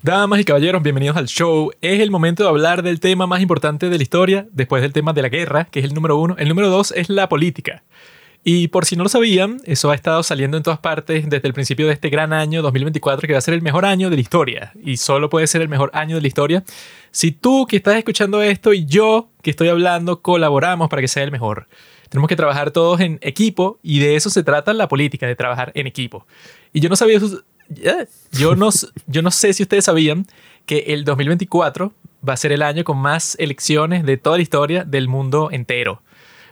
Damas y caballeros, bienvenidos al show. Es el momento de hablar del tema más importante de la historia, después del tema de la guerra, que es el número uno. El número dos es la política. Y por si no lo sabían, eso ha estado saliendo en todas partes desde el principio de este gran año 2024, que va a ser el mejor año de la historia. Y solo puede ser el mejor año de la historia si tú que estás escuchando esto y yo que estoy hablando colaboramos para que sea el mejor. Tenemos que trabajar todos en equipo y de eso se trata la política, de trabajar en equipo. Y yo no sabía, yo no, yo no sé si ustedes sabían que el 2024 va a ser el año con más elecciones de toda la historia del mundo entero.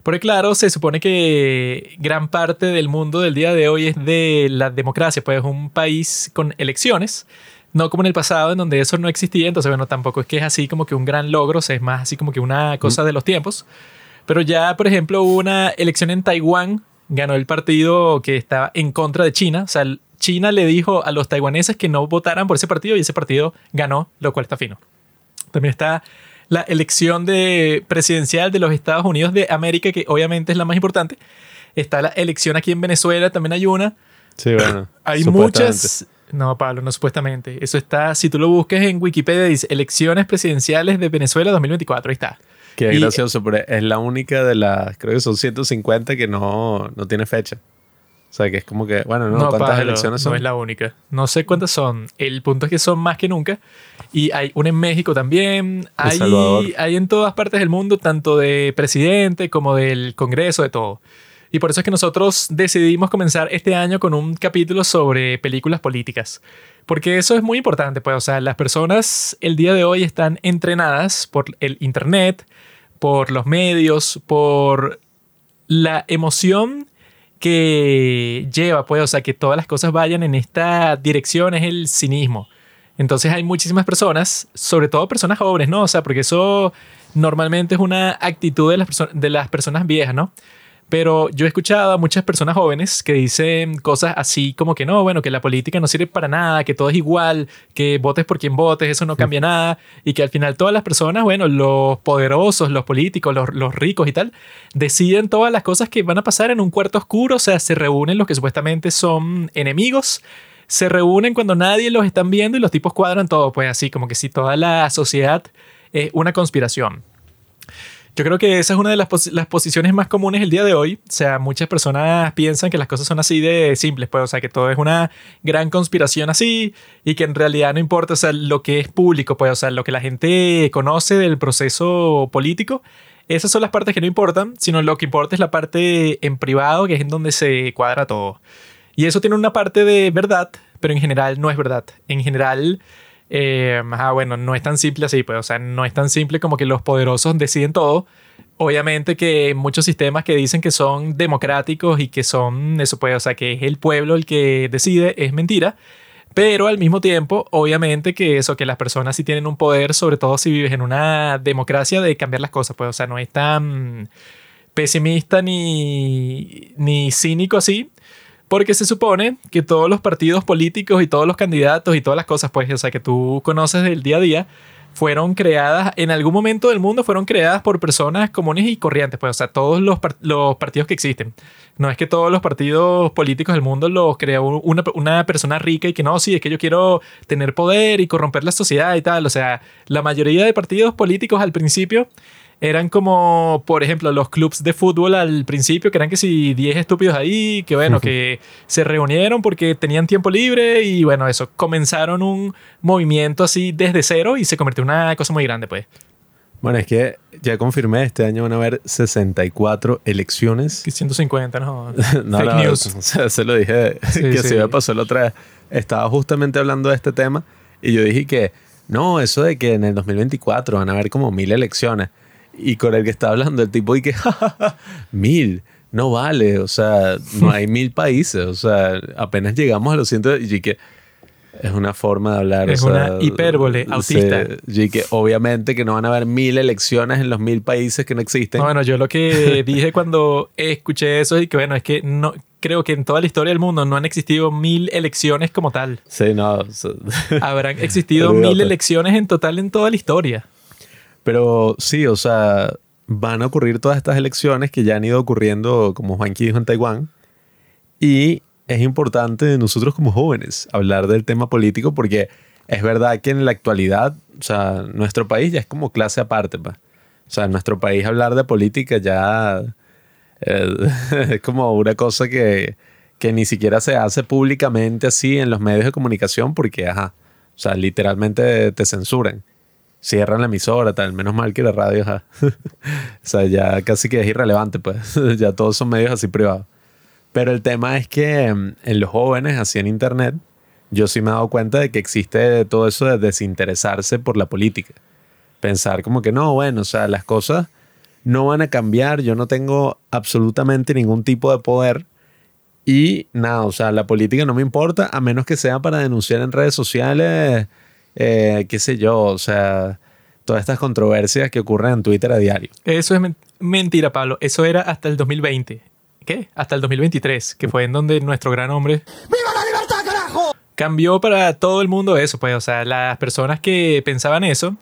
Porque claro, se supone que gran parte del mundo del día de hoy es de la democracia, pues es un país con elecciones, no como en el pasado en donde eso no existía, entonces bueno, tampoco es que es así como que un gran logro, o es más así como que una cosa de los tiempos. Pero ya, por ejemplo, hubo una elección en Taiwán, ganó el partido que estaba en contra de China, o sea, China le dijo a los taiwaneses que no votaran por ese partido y ese partido ganó, lo cual está fino. También está la elección de presidencial de los Estados Unidos de América, que obviamente es la más importante. Está la elección aquí en Venezuela, también hay una. Sí, bueno. hay muchas. No, Pablo, no supuestamente. Eso está, si tú lo buscas en Wikipedia, dice elecciones presidenciales de Venezuela 2024. Ahí está. Qué gracioso, pero es la única de las, creo que son 150 que no, no tiene fecha. O sea, que es como que, bueno, no, ¿cuántas elecciones son? No es la única. No sé cuántas son. El punto es que son más que nunca. Y hay una en México también. Hay, hay en todas partes del mundo, tanto de presidente como del Congreso, de todo. Y por eso es que nosotros decidimos comenzar este año con un capítulo sobre películas políticas. Porque eso es muy importante, pues, o sea, las personas el día de hoy están entrenadas por el Internet, por los medios, por la emoción que lleva, pues, o sea, que todas las cosas vayan en esta dirección es el cinismo. Entonces hay muchísimas personas, sobre todo personas jóvenes, ¿no? O sea, porque eso normalmente es una actitud de las, de las personas viejas, ¿no? Pero yo he escuchado a muchas personas jóvenes que dicen cosas así como que no, bueno, que la política no sirve para nada, que todo es igual, que votes por quien votes, eso no cambia nada, y que al final todas las personas, bueno, los poderosos, los políticos, los, los ricos y tal, deciden todas las cosas que van a pasar en un cuarto oscuro, o sea, se reúnen los que supuestamente son enemigos se reúnen cuando nadie los están viendo y los tipos cuadran todo, pues así como que si toda la sociedad es una conspiración. Yo creo que esa es una de las, posiciones más comunes el día de hoy. O sea, muchas personas piensan que las cosas son así de simples, pues, o sea, que todo es una gran conspiración así y que en realidad no importa, o sea, lo que es público, pues, o sea, lo que la gente conoce del proceso político. Esas son las partes que no importan, sino lo que importa es la parte en privado, que es en donde se cuadra todo. Y eso tiene una parte de verdad, pero en general no es verdad. En general, eh, bueno, no es tan simple así, pues, o sea, no es tan simple como que los poderosos deciden todo. Obviamente que muchos sistemas que dicen que son democráticos y que son, eso pues, o sea, que es el pueblo el que decide, es mentira. Pero al mismo tiempo, obviamente que eso, que las personas sí tienen un poder, sobre todo si vives en una democracia, de cambiar las cosas, pues, o sea, no es tan pesimista ni, ni cínico así, porque se supone que todos los partidos políticos y todos los candidatos y todas las cosas, pues, o sea, que tú conoces del día a día, fueron creadas, en algún momento del mundo fueron creadas por personas comunes y corrientes, pues, o sea, todos los, los partidos que existen. No es que todos los partidos políticos del mundo los creó una, una, persona rica y que no, sí, es que yo quiero tener poder y corromper la sociedad y tal. O sea, la mayoría de partidos políticos al principio eran como, por ejemplo, los clubs de fútbol al principio, que eran que si 10 estúpidos ahí, que bueno, que se reunieron porque tenían tiempo libre y bueno, eso, comenzaron un movimiento así desde cero y se convirtió en una cosa muy grande, pues. Bueno, es que ya confirmé, este año van a haber 64 elecciones. 150, no. no Fake news. se lo dije que se me pasó la otra vez. Estaba justamente hablando de este tema y yo dije que no, eso de que en el 2024 van a haber como mil elecciones y con el que está hablando, el tipo y que, mil, no vale, o sea, no hay mil países, o sea, apenas llegamos a los cientos, y que es una forma de hablar. Es una hipérbole autista. y que obviamente que no van a haber mil elecciones en los mil países que no existen. bueno, yo lo que dije cuando escuché eso y que bueno, es que no creo que en toda la historia del mundo no han existido mil elecciones como tal. Sí, no. Habrán existido mil elecciones en total en toda la historia. Pero sí, o sea, van a ocurrir todas estas elecciones que ya han ido ocurriendo, como Juanqui dijo en Taiwán. Y es importante nosotros como jóvenes hablar del tema político porque es verdad que en la actualidad, o sea, nuestro país ya es como clase aparte, pues. O sea, en nuestro país hablar de política ya eh, es como una cosa que, que ni siquiera se hace públicamente así en los medios de comunicación porque, ajá, o sea, literalmente te censuran. Cierran la emisora, tal. Menos mal que la radio, ajá. o sea, ya casi que es irrelevante, pues. ya todos son medios así privados. Pero el tema es que mm, en los jóvenes, así en internet, yo sí me he dado cuenta de que existe todo eso de desinteresarse por la política. Pensar como que no, bueno, o sea, las cosas no van a cambiar, yo no tengo absolutamente ningún tipo de poder y nada, o sea, la política no me importa a menos que sea para denunciar en redes sociales, eh, qué sé yo, o sea, todas estas controversias que ocurren en Twitter a diario. Eso es mentira, Pablo. Eso era hasta el 2020. ¿Qué? Hasta el 2023, que fue en donde nuestro gran hombre... ¡Viva la libertad, carajo! Cambió para todo el mundo eso, pues, o sea, las personas que pensaban eso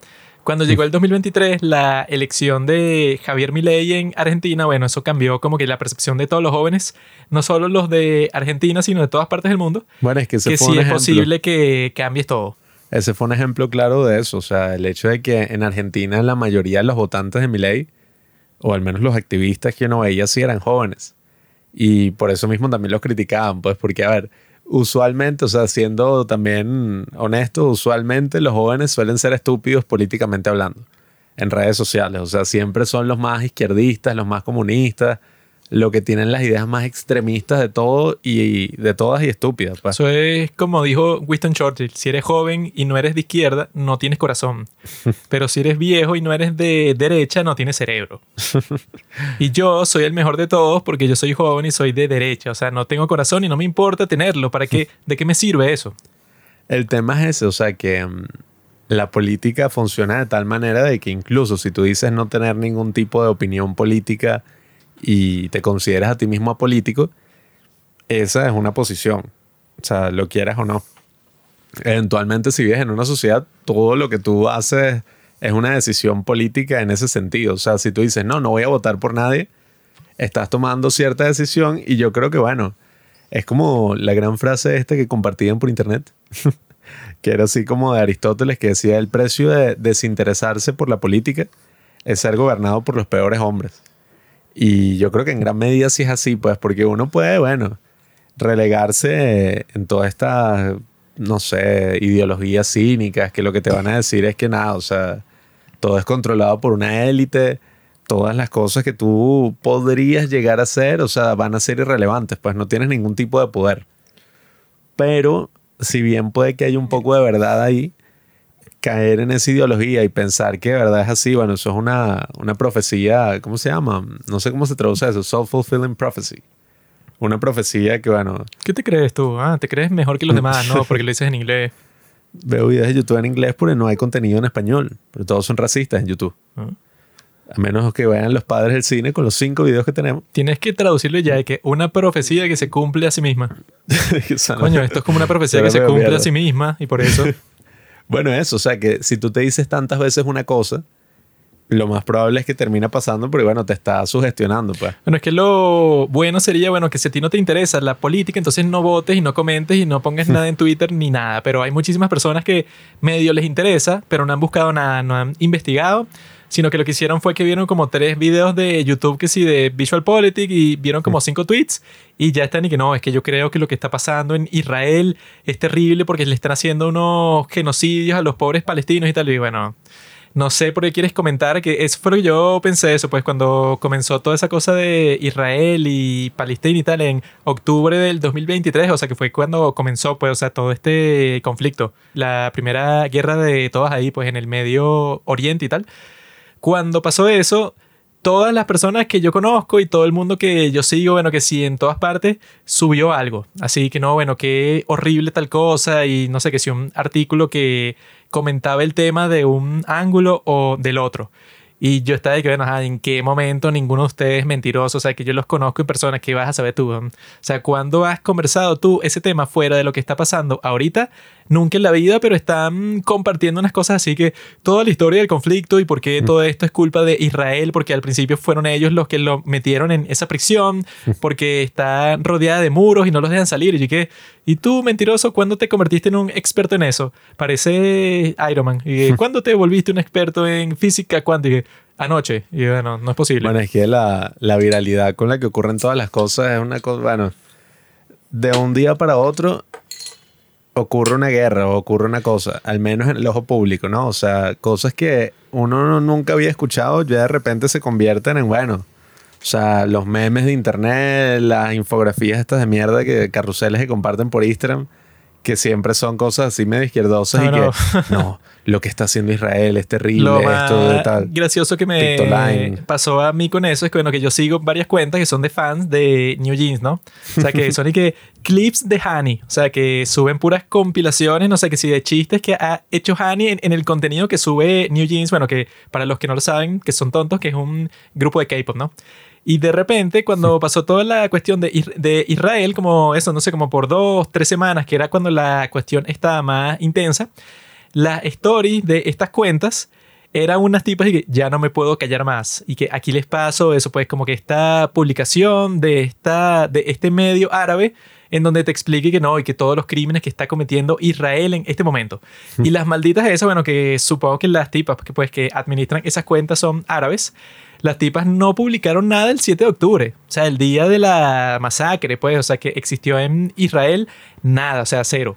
cuando llegó el 2023, la elección de Javier Milei en Argentina, bueno, eso cambió como que la percepción de todos los jóvenes, no solo los de Argentina, sino de todas partes del mundo. Bueno, es que, que sí es posible que cambies todo. Ese fue un ejemplo claro de eso, o sea, el hecho de que en Argentina la mayoría de los votantes de Milei, o al menos los activistas que uno veía, sí eran jóvenes. Y por eso mismo también los criticaban, pues porque, a ver, usualmente, o sea, siendo también honesto, usualmente los jóvenes suelen ser estúpidos políticamente hablando en redes sociales. O sea, siempre son los más izquierdistas, los más comunistas, lo que tienen las ideas más extremistas de todo y de todas y estúpidas. Pues. Eso es como dijo Winston Churchill, si eres joven y no eres de izquierda, no tienes corazón. Pero si eres viejo y no eres de derecha, no tienes cerebro. y yo soy el mejor de todos porque yo soy joven y soy de derecha. O sea, no tengo corazón y no me importa tenerlo. ¿Para qué? ¿De qué me sirve eso? El tema es ese, o sea que mm, la política funciona de tal manera de que incluso si tú dices no tener ningún tipo de opinión política, y te consideras a ti mismo apolítico, esa es una posición. O sea, lo quieras o no. Eventualmente, si vives en una sociedad, todo lo que tú haces es una decisión política en ese sentido. O sea, si tú dices, no, no voy a votar por nadie, estás tomando cierta decisión y yo creo que, bueno, es como la gran frase esta que compartían por internet, que era así como de Aristóteles, que decía, el precio de desinteresarse por la política es ser gobernado por los peores hombres. Y yo creo que en gran medida sí es así, pues, porque uno puede, bueno, relegarse en todas estas, no sé, ideologías cínicas que lo que te van a decir es que nada, o sea, todo es controlado por una élite, todas las cosas que tú podrías llegar a hacer, o sea, van a ser irrelevantes, pues no tienes ningún tipo de poder. Pero si bien puede que haya un poco de verdad ahí, caer en esa ideología y pensar que de verdad es así, bueno, eso es una, una profecía, ¿cómo se llama? No sé cómo se traduce eso, self-fulfilling prophecy. Una profecía que, bueno... ¿Qué te crees tú? Ah, te crees mejor que los demás, ¿no? Porque lo dices en inglés. Veo videos de YouTube en inglés porque no hay contenido en español, pero todos son racistas en YouTube. Ah. A menos que vean los padres del cine con los cinco videos que tenemos. Tienes que traducirlo ya de que una profecía que se cumple a sí misma. Coño, esto es como una profecía que se cumple a sí misma y por eso Bueno, eso, o sea que si tú te dices tantas veces una cosa, lo más probable es que termina pasando porque, bueno, te está sugestionando, pues. Bueno, es que lo bueno sería, bueno, que si a ti no te interesa la política, entonces no votes y no comentes y no pongas nada en Twitter ni nada. Pero hay muchísimas personas que medio les interesa, pero no han buscado nada, no han investigado sino que lo que hicieron fue que vieron como tres videos de YouTube que sí de Visual Politics y vieron como cinco tweets y ya están y que no, es que yo creo que lo que está pasando en Israel es terrible porque le están haciendo unos genocidios a los pobres palestinos y tal y bueno, no sé por qué quieres comentar que lo que yo pensé eso, pues cuando comenzó toda esa cosa de Israel y Palestina y tal en octubre del 2023, o sea que fue cuando comenzó pues, o sea, todo este conflicto, la primera guerra de todas ahí pues en el Medio Oriente y tal. Cuando pasó eso, todas las personas que yo conozco y todo el mundo que yo sigo, bueno, que sí, en todas partes, subió algo. Así que no, bueno, qué horrible tal cosa y no sé, que si un artículo que comentaba el tema de un ángulo o del otro. Y yo estaba de que, bueno, ¿en qué momento ninguno de ustedes es mentiroso? O sea, que yo los conozco en persona, ¿qué vas a saber tú? O sea, ¿cuándo has conversado tú ese tema fuera de lo que está pasando ahorita? Nunca en la vida, pero están compartiendo unas cosas así que toda la historia del conflicto y por qué todo esto es culpa de Israel, porque al principio fueron ellos los que lo metieron en esa prisión, porque está rodeada de muros y no los dejan salir. Y yo que, ¿Y tú, mentiroso, cuándo te convertiste en un experto en eso? Parece Iron Man. ¿Y cuándo te volviste un experto en física cuántica? Anoche. Y bueno, no es posible. Bueno, es que la, la viralidad con la que ocurren todas las cosas es una cosa, bueno, de un día para otro ocurre una guerra o ocurre una cosa, al menos en el ojo público, ¿no? O sea, cosas que uno nunca había escuchado ya de repente se convierten en, bueno, o sea, los memes de internet, las infografías estas de mierda que carruseles que comparten por Instagram, que siempre son cosas así medio izquierdosas y que no, lo que está haciendo Israel es terrible, lo esto de tal. Gracioso que me pasó a mí con eso es que bueno, que yo sigo varias cuentas que son de fans de New Jeans, ¿no? O sea, que son y que clips de Hani, o sea, que suben puras compilaciones, no sé, que si de chistes que ha hecho Hani en, el contenido que sube New Jeans, bueno, que para los que no lo saben, que son tontos, que es un grupo de K-pop, ¿no? Y de repente, cuando pasó toda la cuestión de, de, Israel, como eso, no sé, como por dos, tres semanas, que era cuando la cuestión estaba más intensa, la story de estas cuentas eran unas tipas que ya no me puedo callar más. Y que aquí les paso eso, pues como que esta publicación de, esta, de este medio árabe en donde te explique que no y que todos los crímenes que está cometiendo Israel en este momento. Y las malditas esas, bueno, que supongo que las tipas que pues que administran esas cuentas son árabes, las tipas no publicaron nada el 7 de octubre, o sea, el día de la masacre, pues, o sea, que existió en Israel, nada, o sea, cero.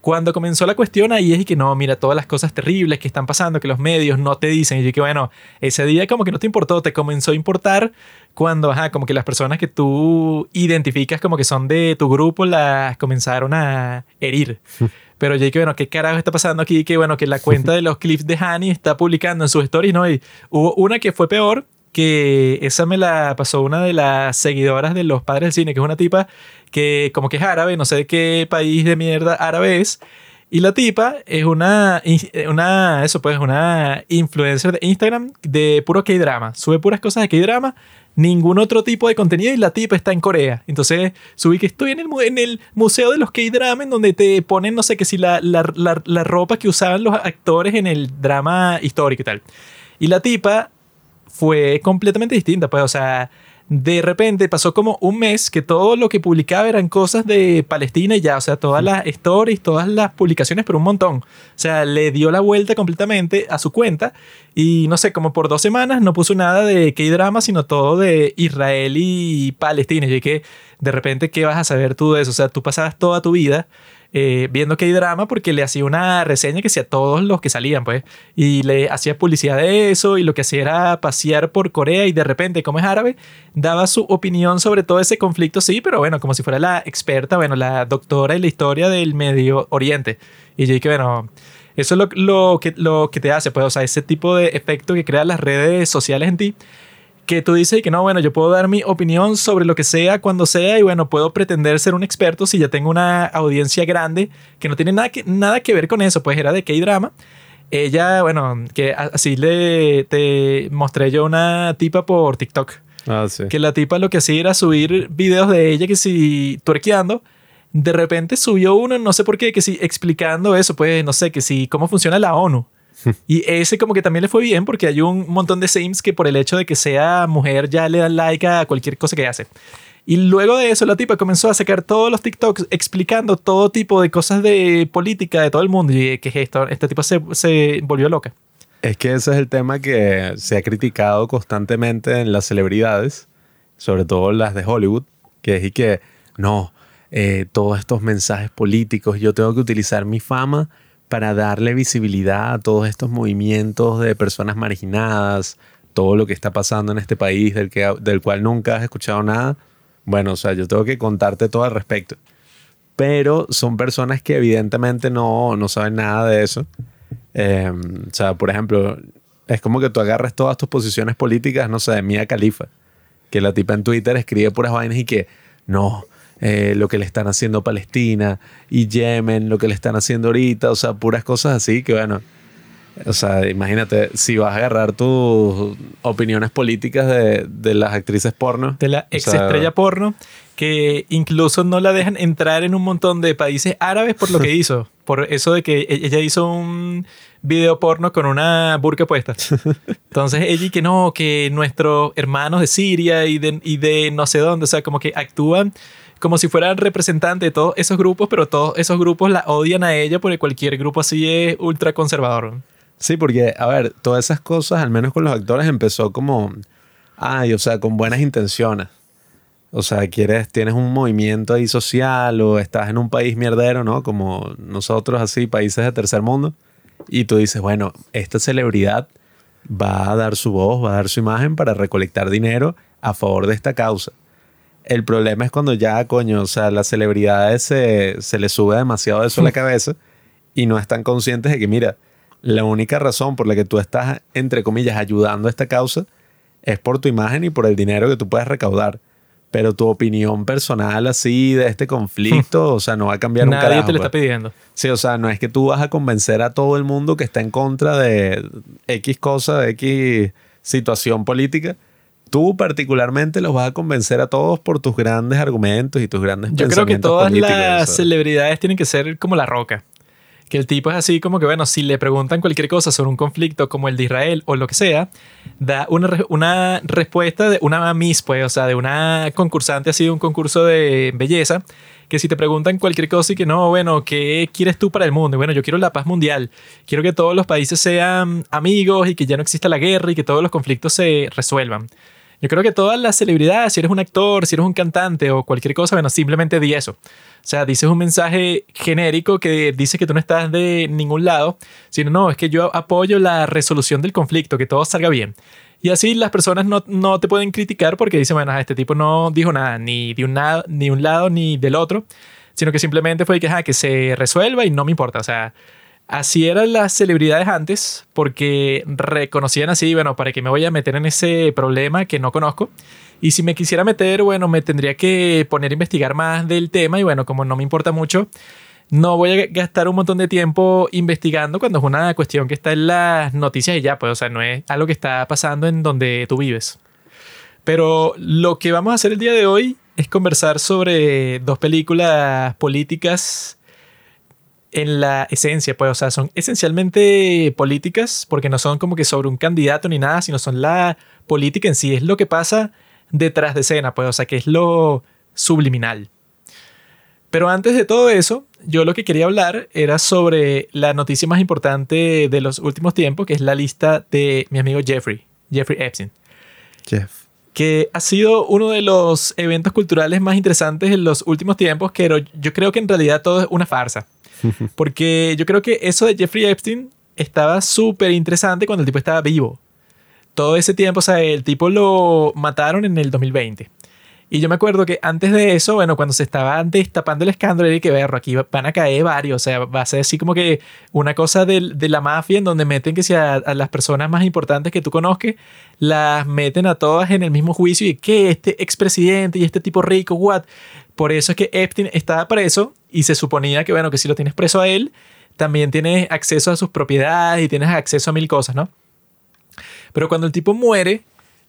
Cuando comenzó la cuestión ahí es que no, mira, todas las cosas terribles que están pasando, que los medios no te dicen. Y yo que bueno, ese día como que no te importó, te comenzó a importar cuando, ajá, como que las personas que tú identificas como que son de tu grupo las comenzaron a herir. Pero yo dije, bueno, ¿qué carajo está pasando aquí? Que bueno, que la cuenta de los clips de Hani está publicando en sus stories, ¿no? Y hubo una que fue peor, que esa me la pasó una de las seguidoras de los padres del cine, que es una tipa que como que es árabe, no sé qué país de mierda árabe es. Y la tipa es una, una, eso pues, una influencer de Instagram de puro K-drama. Sube puras cosas de K-drama, ningún otro tipo de contenido y la tipa está en Corea. Entonces subí que estoy en el, en el museo de los K-drama en donde te ponen, no sé, qué si la, la, la, la ropa que usaban los actores en el drama histórico y tal. Y la tipa fue completamente distinta, pues, o sea, de repente pasó como un mes que todo lo que publicaba eran cosas de Palestina y ya, o sea, todas las stories, todas las publicaciones, pero un montón. O sea, le dio la vuelta completamente a su cuenta y no sé, como por dos semanas no puso nada de K-drama, sino todo de Israel y Palestina. Y que de repente, ¿qué vas a saber tú de eso? O sea, tú pasabas toda tu vida eh, viendo que hay drama porque le hacía una reseña que hacía a todos los que salían, pues, y le hacía publicidad de eso y lo que hacía era pasear por Corea y de repente, como es árabe, daba su opinión sobre todo ese conflicto, sí, pero bueno, como si fuera la experta, bueno, la doctora en la historia del Medio Oriente. Y yo dije, bueno, eso es lo, lo, que, lo que te hace, pues, o sea, ese tipo de efecto que crean las redes sociales en ti que tú dices que no, bueno, yo puedo dar mi opinión sobre lo que sea, cuando sea, y bueno, puedo pretender ser un experto si ya tengo una audiencia grande que no tiene nada que, nada que ver con eso, pues era de K-drama. Ella, bueno, que así le te mostré yo una tipa por TikTok. Ah, sí. Que la tipa lo que hacía era subir videos de ella que si tuerqueando, de repente subió uno, no sé por qué, que si explicando eso, pues no sé, que si cómo funciona la ONU. y ese como que también le fue bien porque hay un montón de Sims que por el hecho de que sea mujer ya le dan like a cualquier cosa que hace. Y luego de eso la tipa comenzó a sacar todos los TikToks explicando todo tipo de cosas de política de todo el mundo. Y que esto, esta tipa se, se volvió loca. Es que ese es el tema que se ha criticado constantemente en las celebridades, sobre todo las de Hollywood, que es y que no, eh, todos estos mensajes políticos, yo tengo que utilizar mi fama para darle visibilidad a todos estos movimientos de personas marginadas, todo lo que está pasando en este país del, que, del cual nunca has escuchado nada. Bueno, o sea, yo tengo que contarte todo al respecto. Pero son personas que evidentemente no, no saben nada de eso. Em, o sea, por ejemplo, es como que tú agarres todas tus posiciones políticas, no sé, de Mia Khalifa, que la tipa en Twitter escribe puras vainas y que no, eh, lo que le están haciendo Palestina y Yemen, lo que le están haciendo ahorita, o sea, puras cosas así que bueno, o sea, imagínate, si vas a agarrar tus opiniones políticas de, de las actrices porno. De la ex estrella porno, que incluso no la dejan entrar en un montón de países árabes por lo que hizo. Por eso de que e-, ella hizo un video porno con una burka puesta. Entonces ella y que no, que nuestros hermanos de Siria y de, y de no sé dónde, o sea, como que actúan como si fuera representante de todos esos grupos, pero todos esos grupos la odian a ella porque cualquier grupo así es ultra conservador. Sí, porque, a ver, todas esas cosas, al menos con los actores, empezó como, ay, o sea, con buenas intenciones. O sea, quieres, tienes un movimiento ahí social o estás en un país mierdero, ¿no? Como nosotros así, países de tercer mundo. Y tú dices, bueno, esta celebridad va a dar su voz, va a dar su imagen para recolectar dinero a favor de esta causa. El problema es cuando ya, coño, o sea, las celebridades se, se les sube demasiado eso a la cabeza y no están conscientes de que, mira, la única razón por la que tú estás, entre comillas, ayudando a esta causa es por tu imagen y por el dinero que tú puedes recaudar. Pero tu opinión personal así de este conflicto, o sea, no va a cambiar Nadie un carajo. te lo pues. está pidiendo. Sí, o sea, no es que tú vas a convencer a todo el mundo que está en contra de X cosa, de X situación política. Tú particularmente los vas a convencer a todos por tus grandes argumentos y tus grandes Yo creo que todas políticos, las celebridades tienen que ser como la roca. Que el tipo es así como que, bueno, si le preguntan cualquier cosa sobre un conflicto como el de Israel o lo que sea, da una, una respuesta de una miss, pues, o sea, de una concursante así de un concurso de belleza, que si te preguntan cualquier cosa y que no, bueno, ¿qué quieres tú para el mundo? Y bueno, yo quiero la paz mundial. Quiero que todos los países sean amigos y que ya no exista la guerra y que todos los conflictos se resuelvan. Yo creo que todas las celebridades, si eres un actor, si eres un cantante o cualquier cosa, bueno, simplemente di eso. O sea, dices un mensaje genérico que dice que tú no estás de ningún lado, sino no, es que yo apoyo la resolución del conflicto, que todo salga bien. Y así las personas no, no te pueden criticar porque dicen, bueno, este tipo no dijo nada, ni de un, lado, ni un lado ni del otro, sino que simplemente fue que, ajá, que se resuelva y no me importa. O sea, así eran las celebridades antes porque reconocían así, bueno, ¿para qué me voy a meter en ese problema que no conozco? Y si me quisiera meter, bueno, me tendría que poner a investigar más del tema y bueno, como no me importa mucho, no voy a gastar un montón de tiempo investigando cuando es una cuestión que está en las noticias y ya, pues, o sea, no es algo que está pasando en donde tú vives. Pero lo que vamos a hacer el día de hoy es conversar sobre dos películas políticas en la esencia, pues, o sea, son esencialmente políticas porque no son como que sobre un candidato ni nada, sino son la política en sí, es lo que pasa detrás de escena, pues, o sea, que es lo subliminal. Pero antes de todo eso, yo lo que quería hablar era sobre la noticia más importante de los últimos tiempos, que es la lista de mi amigo Jeffrey, Jeffrey Epstein Jeff. que ha sido uno de los eventos culturales más interesantes en los últimos tiempos, pero yo creo que en realidad todo es una farsa. Porque yo creo que eso de Jeffrey Epstein estaba súper interesante cuando el tipo estaba vivo. Todo ese tiempo, o sea, el tipo lo mataron en el 2020. Y yo me acuerdo que antes de eso, bueno, cuando se estaba destapando el escándalo, y que ver, aquí van a caer varios, o sea, va a ser así como que una cosa de, la mafia en donde meten que si a las personas más importantes que tú conozcas, las meten a todas en el mismo juicio y que este expresidente y este tipo rico, what. Por eso es que Epstein estaba preso y se suponía que, bueno, que si lo tienes preso a él, también tienes acceso a sus propiedades y tienes acceso a mil cosas, ¿no? Pero cuando el tipo muere,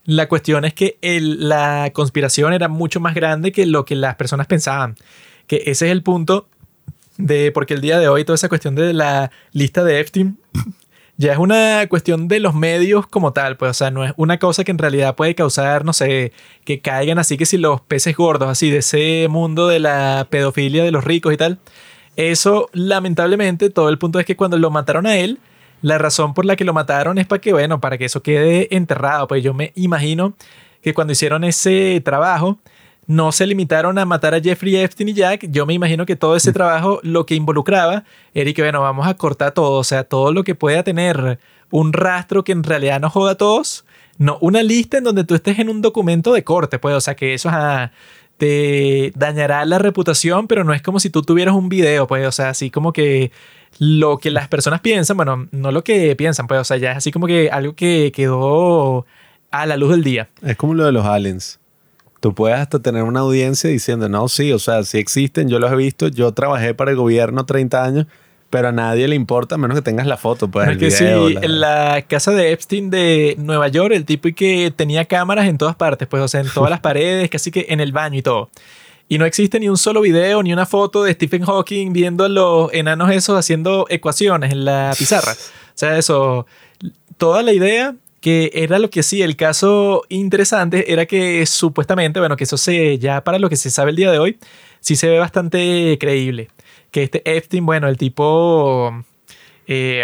la cuestión es que la conspiración era mucho más grande que lo que las personas pensaban. Que ese es el punto de porque el día de hoy toda esa cuestión de la lista de Epstein ya es una cuestión de los medios como tal, pues, o sea, no es una cosa que en realidad puede causar, no sé, que caigan así que si los peces gordos, así de ese mundo de la pedofilia de los ricos y tal. Eso, lamentablemente, todo el punto es que cuando lo mataron a él, la razón por la que lo mataron es para que, bueno, para que eso quede enterrado. Pues yo me imagino que cuando hicieron ese trabajo, no se limitaron a matar a Jeffrey Epstein y Jack. Yo me imagino que todo ese trabajo lo que involucraba era que, bueno, vamos a cortar todo. O sea, todo lo que pueda tener un rastro que en realidad no joda a todos. No, una lista en donde tú estés en un documento de corte, pues, o sea, que eso te dañará la reputación, pero no es como si tú tuvieras un video, pues, o sea, así como que lo que las personas piensan, bueno, no lo que piensan, pues, o sea, ya es así como que algo que quedó a la luz del día. Es como lo de los aliens. Tú puedes hasta tener una audiencia diciendo, no, sí, o sea, sí existen, yo los he visto, yo trabajé para el gobierno 30 años, pero a nadie le importa a menos que tengas la foto, pues Pero el es que video, sí, la- en la casa de Epstein de Nueva York, el tipo y que tenía cámaras en todas partes, pues, o sea, en todas las paredes, casi que en el baño y todo. Y no existe ni un solo video ni una foto de Stephen Hawking viendo a los enanos esos haciendo ecuaciones en la pizarra. O sea, eso, toda la idea que era lo que sí, el caso interesante era que supuestamente, bueno, que eso se, ya para lo que se sabe el día de hoy, sí se ve bastante creíble. Que este Epstein, bueno, el tipo... Eh,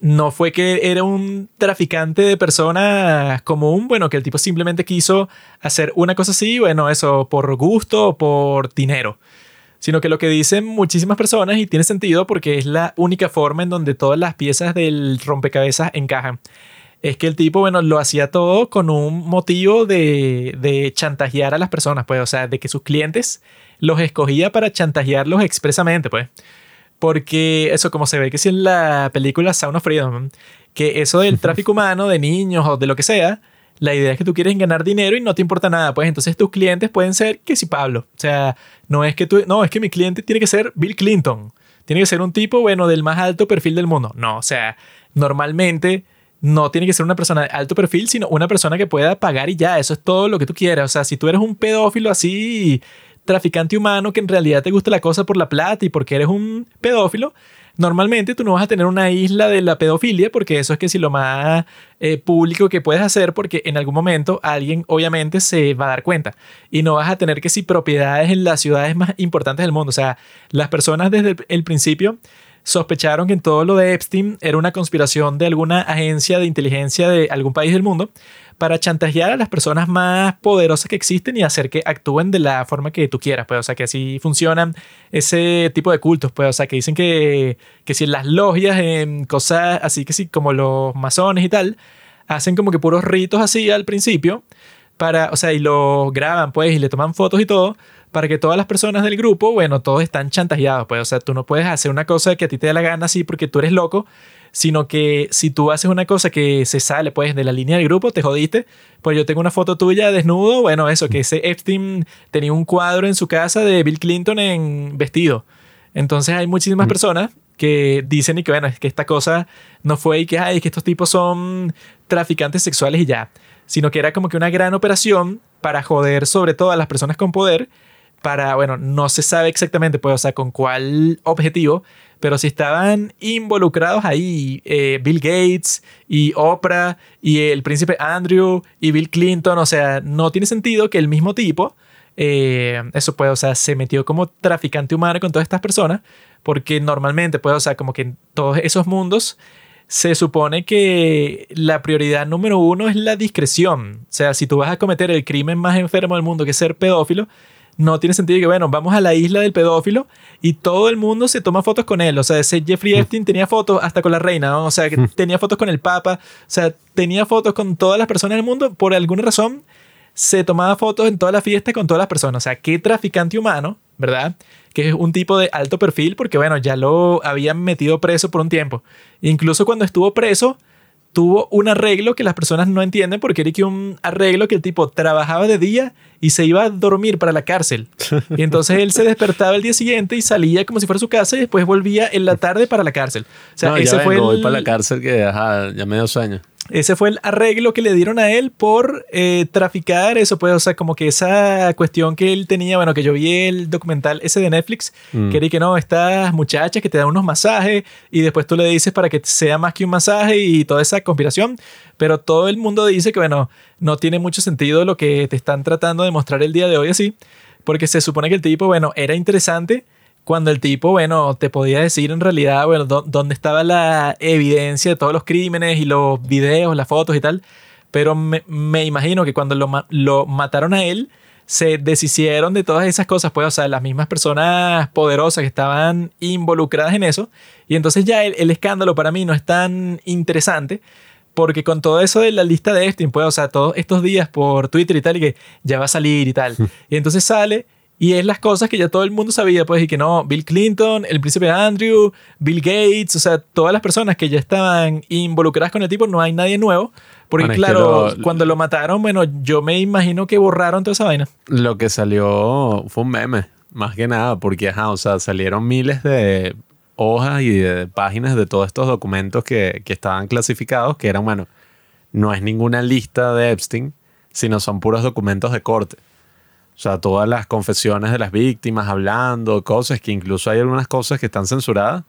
no fue que era un traficante de personas común, bueno, que el tipo simplemente quiso hacer una cosa así, bueno, eso por gusto o por dinero. Sino que lo que dicen muchísimas personas, y tiene sentido porque es la única forma en donde todas las piezas del rompecabezas encajan, es que el tipo, bueno, lo hacía todo con un motivo de, de chantajear a las personas, pues, o sea, de que sus clientes los escogía para chantajearlos expresamente, pues. Porque eso, como se ve que si en la película Sound of Freedom, que eso del tráfico humano de niños o de lo que sea, la idea es que tú quieres ganar dinero y no te importa nada. Pues entonces tus clientes pueden ser que si Pablo. O sea, no es que tú, no, es que mi cliente tiene que ser Bill Clinton. Tiene que ser un tipo, bueno, del más alto perfil del mundo. No, o sea, normalmente no tiene que ser una persona de alto perfil, sino una persona que pueda pagar y ya. Eso es todo lo que tú quieras. O sea, si tú eres un pedófilo así traficante humano que en realidad te gusta la cosa por la plata y porque eres un pedófilo, normalmente tú no vas a tener una isla de la pedofilia porque eso es que si lo más eh, público que puedes hacer porque en algún momento alguien obviamente se va a dar cuenta y no vas a tener que si propiedades en las ciudades más importantes del mundo. O sea, las personas desde el principio sospecharon que en todo lo de Epstein era una conspiración de alguna agencia de inteligencia de algún país del mundo para chantajear a las personas más poderosas que existen y hacer que actúen de la forma que tú quieras, pues, o sea, que así funcionan ese tipo de cultos, pues, o sea, que dicen que, que si en las logias, en cosas así que sí, como los masones y tal, hacen como que puros ritos así al principio, para, o sea, y lo graban, pues, y le toman fotos y todo, para que todas las personas del grupo, bueno, todos están chantajeados, pues, o sea, tú no puedes hacer una cosa que a ti te dé la gana así porque tú eres loco, sino que si tú haces una cosa que se sale pues de la línea del grupo, te jodiste. Pues yo tengo una foto tuya desnudo, bueno, eso, que ese Epstein tenía un cuadro en su casa de Bill Clinton en vestido. Entonces hay muchísimas personas que dicen y que bueno, es que esta cosa no fue y que, ay, que estos tipos son traficantes sexuales y ya, sino que era como que una gran operación para joder sobre todo a las personas con poder, para, bueno, no se sabe exactamente, pues, o sea, con cuál objetivo, pero si estaban involucrados ahí eh, Bill Gates y Oprah y el príncipe Andrew y Bill Clinton, o sea, no tiene sentido que el mismo tipo, eh, eso puede, o sea, se metió como traficante humano con todas estas personas, porque normalmente, puede, o sea, como que en todos esos mundos se supone que la prioridad número uno es la discreción. O sea, si tú vas a cometer el crimen más enfermo del mundo, que es ser pedófilo, no tiene sentido que, bueno, vamos a la isla del pedófilo y todo el mundo se toma fotos con él. O sea, ese Jeffrey Epstein tenía fotos hasta con la reina, o sea, que tenía fotos con el papa, o sea, tenía fotos con todas las personas del mundo. Por alguna razón, se tomaba fotos en toda la fiesta con todas las personas. O sea, qué traficante humano, ¿verdad? Que es un tipo de alto perfil porque, bueno, ya lo habían metido preso por un tiempo. Incluso cuando estuvo preso, tuvo un arreglo que las personas no entienden porque era que un arreglo que el tipo trabajaba de día y se iba a dormir para la cárcel. Y entonces él se despertaba el día siguiente y salía como si fuera su casa y después volvía en la tarde para la cárcel. O sea, ese fue el... voy para la cárcel que ajá, ya medio sueño. Ese fue el arreglo que le dieron a él por eh, traficar eso, pues, o sea, como que esa cuestión que él tenía, bueno, que yo vi el documental ese de Netflix, mm. que era que no, estas muchachas que te dan unos masajes y después tú le dices para que sea más que un masaje y toda esa conspiración, pero todo el mundo dice que, bueno, no tiene mucho sentido lo que te están tratando de mostrar el día de hoy así, porque se supone que el tipo, bueno, era interesante cuando el tipo, bueno, te podía decir en realidad, bueno, dónde estaba la evidencia de todos los crímenes y los videos, las fotos y tal. Pero me, imagino que cuando lo, lo, mataron a él, se deshicieron de todas esas cosas, pues, o sea, las mismas personas poderosas que estaban involucradas en eso. Y entonces ya el, el escándalo para mí no es tan interesante, porque con todo eso de la lista de Epstein, pues, o sea, todos estos días por Twitter y tal, y que ya va a salir y tal. Y entonces sale y es las cosas que ya todo el mundo sabía, pues, y que no, Bill Clinton, el príncipe Andrew, Bill Gates, o sea, todas las personas que ya estaban involucradas con el tipo, no hay nadie nuevo. Porque claro, cuando lo mataron, bueno, yo me imagino que borraron toda esa vaina. Lo que salió fue un meme, más que nada, porque, ajá, o sea, salieron miles de hojas y de páginas de todos estos documentos que, que estaban clasificados, que eran, bueno, no es ninguna lista de Epstein, sino son puros documentos de corte. O sea, todas las confesiones de las víctimas hablando, cosas que incluso hay algunas cosas que están censuradas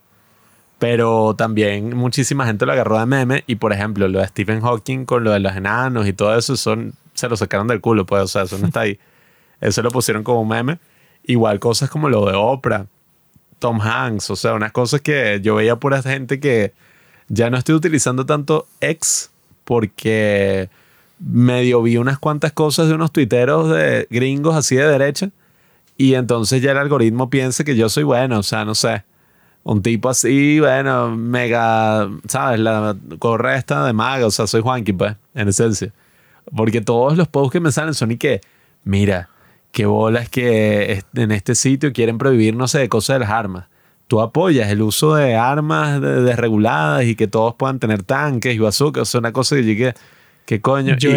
Pero también muchísima gente lo agarró de meme. Y por ejemplo, lo de Stephen Hawking con lo de los enanos y todo eso, son, se lo sacaron del culo, pues, o sea, eso no está ahí. Eso lo pusieron como meme. Igual cosas como lo de Oprah, Tom Hanks, o sea, unas cosas que yo veía pura gente que ya no estoy utilizando tanto ex porque medio vi unas cuantas cosas de unos tuiteros de gringos así de derecha y entonces ya el algoritmo piensa que yo soy bueno, o sea, no sé un tipo así, bueno, mega, ¿sabes? La correa esta de maga, o sea, soy Juanqui, pues, en esencia. Porque todos los posts que me salen son y que, mira, qué bolas que en este sitio quieren prohibir, no sé, de cosas de las armas. Tú apoyas el uso de armas desreguladas y que todos puedan tener tanques y bazookas, o sea, una cosa que llegue ¿Qué coño? Yo,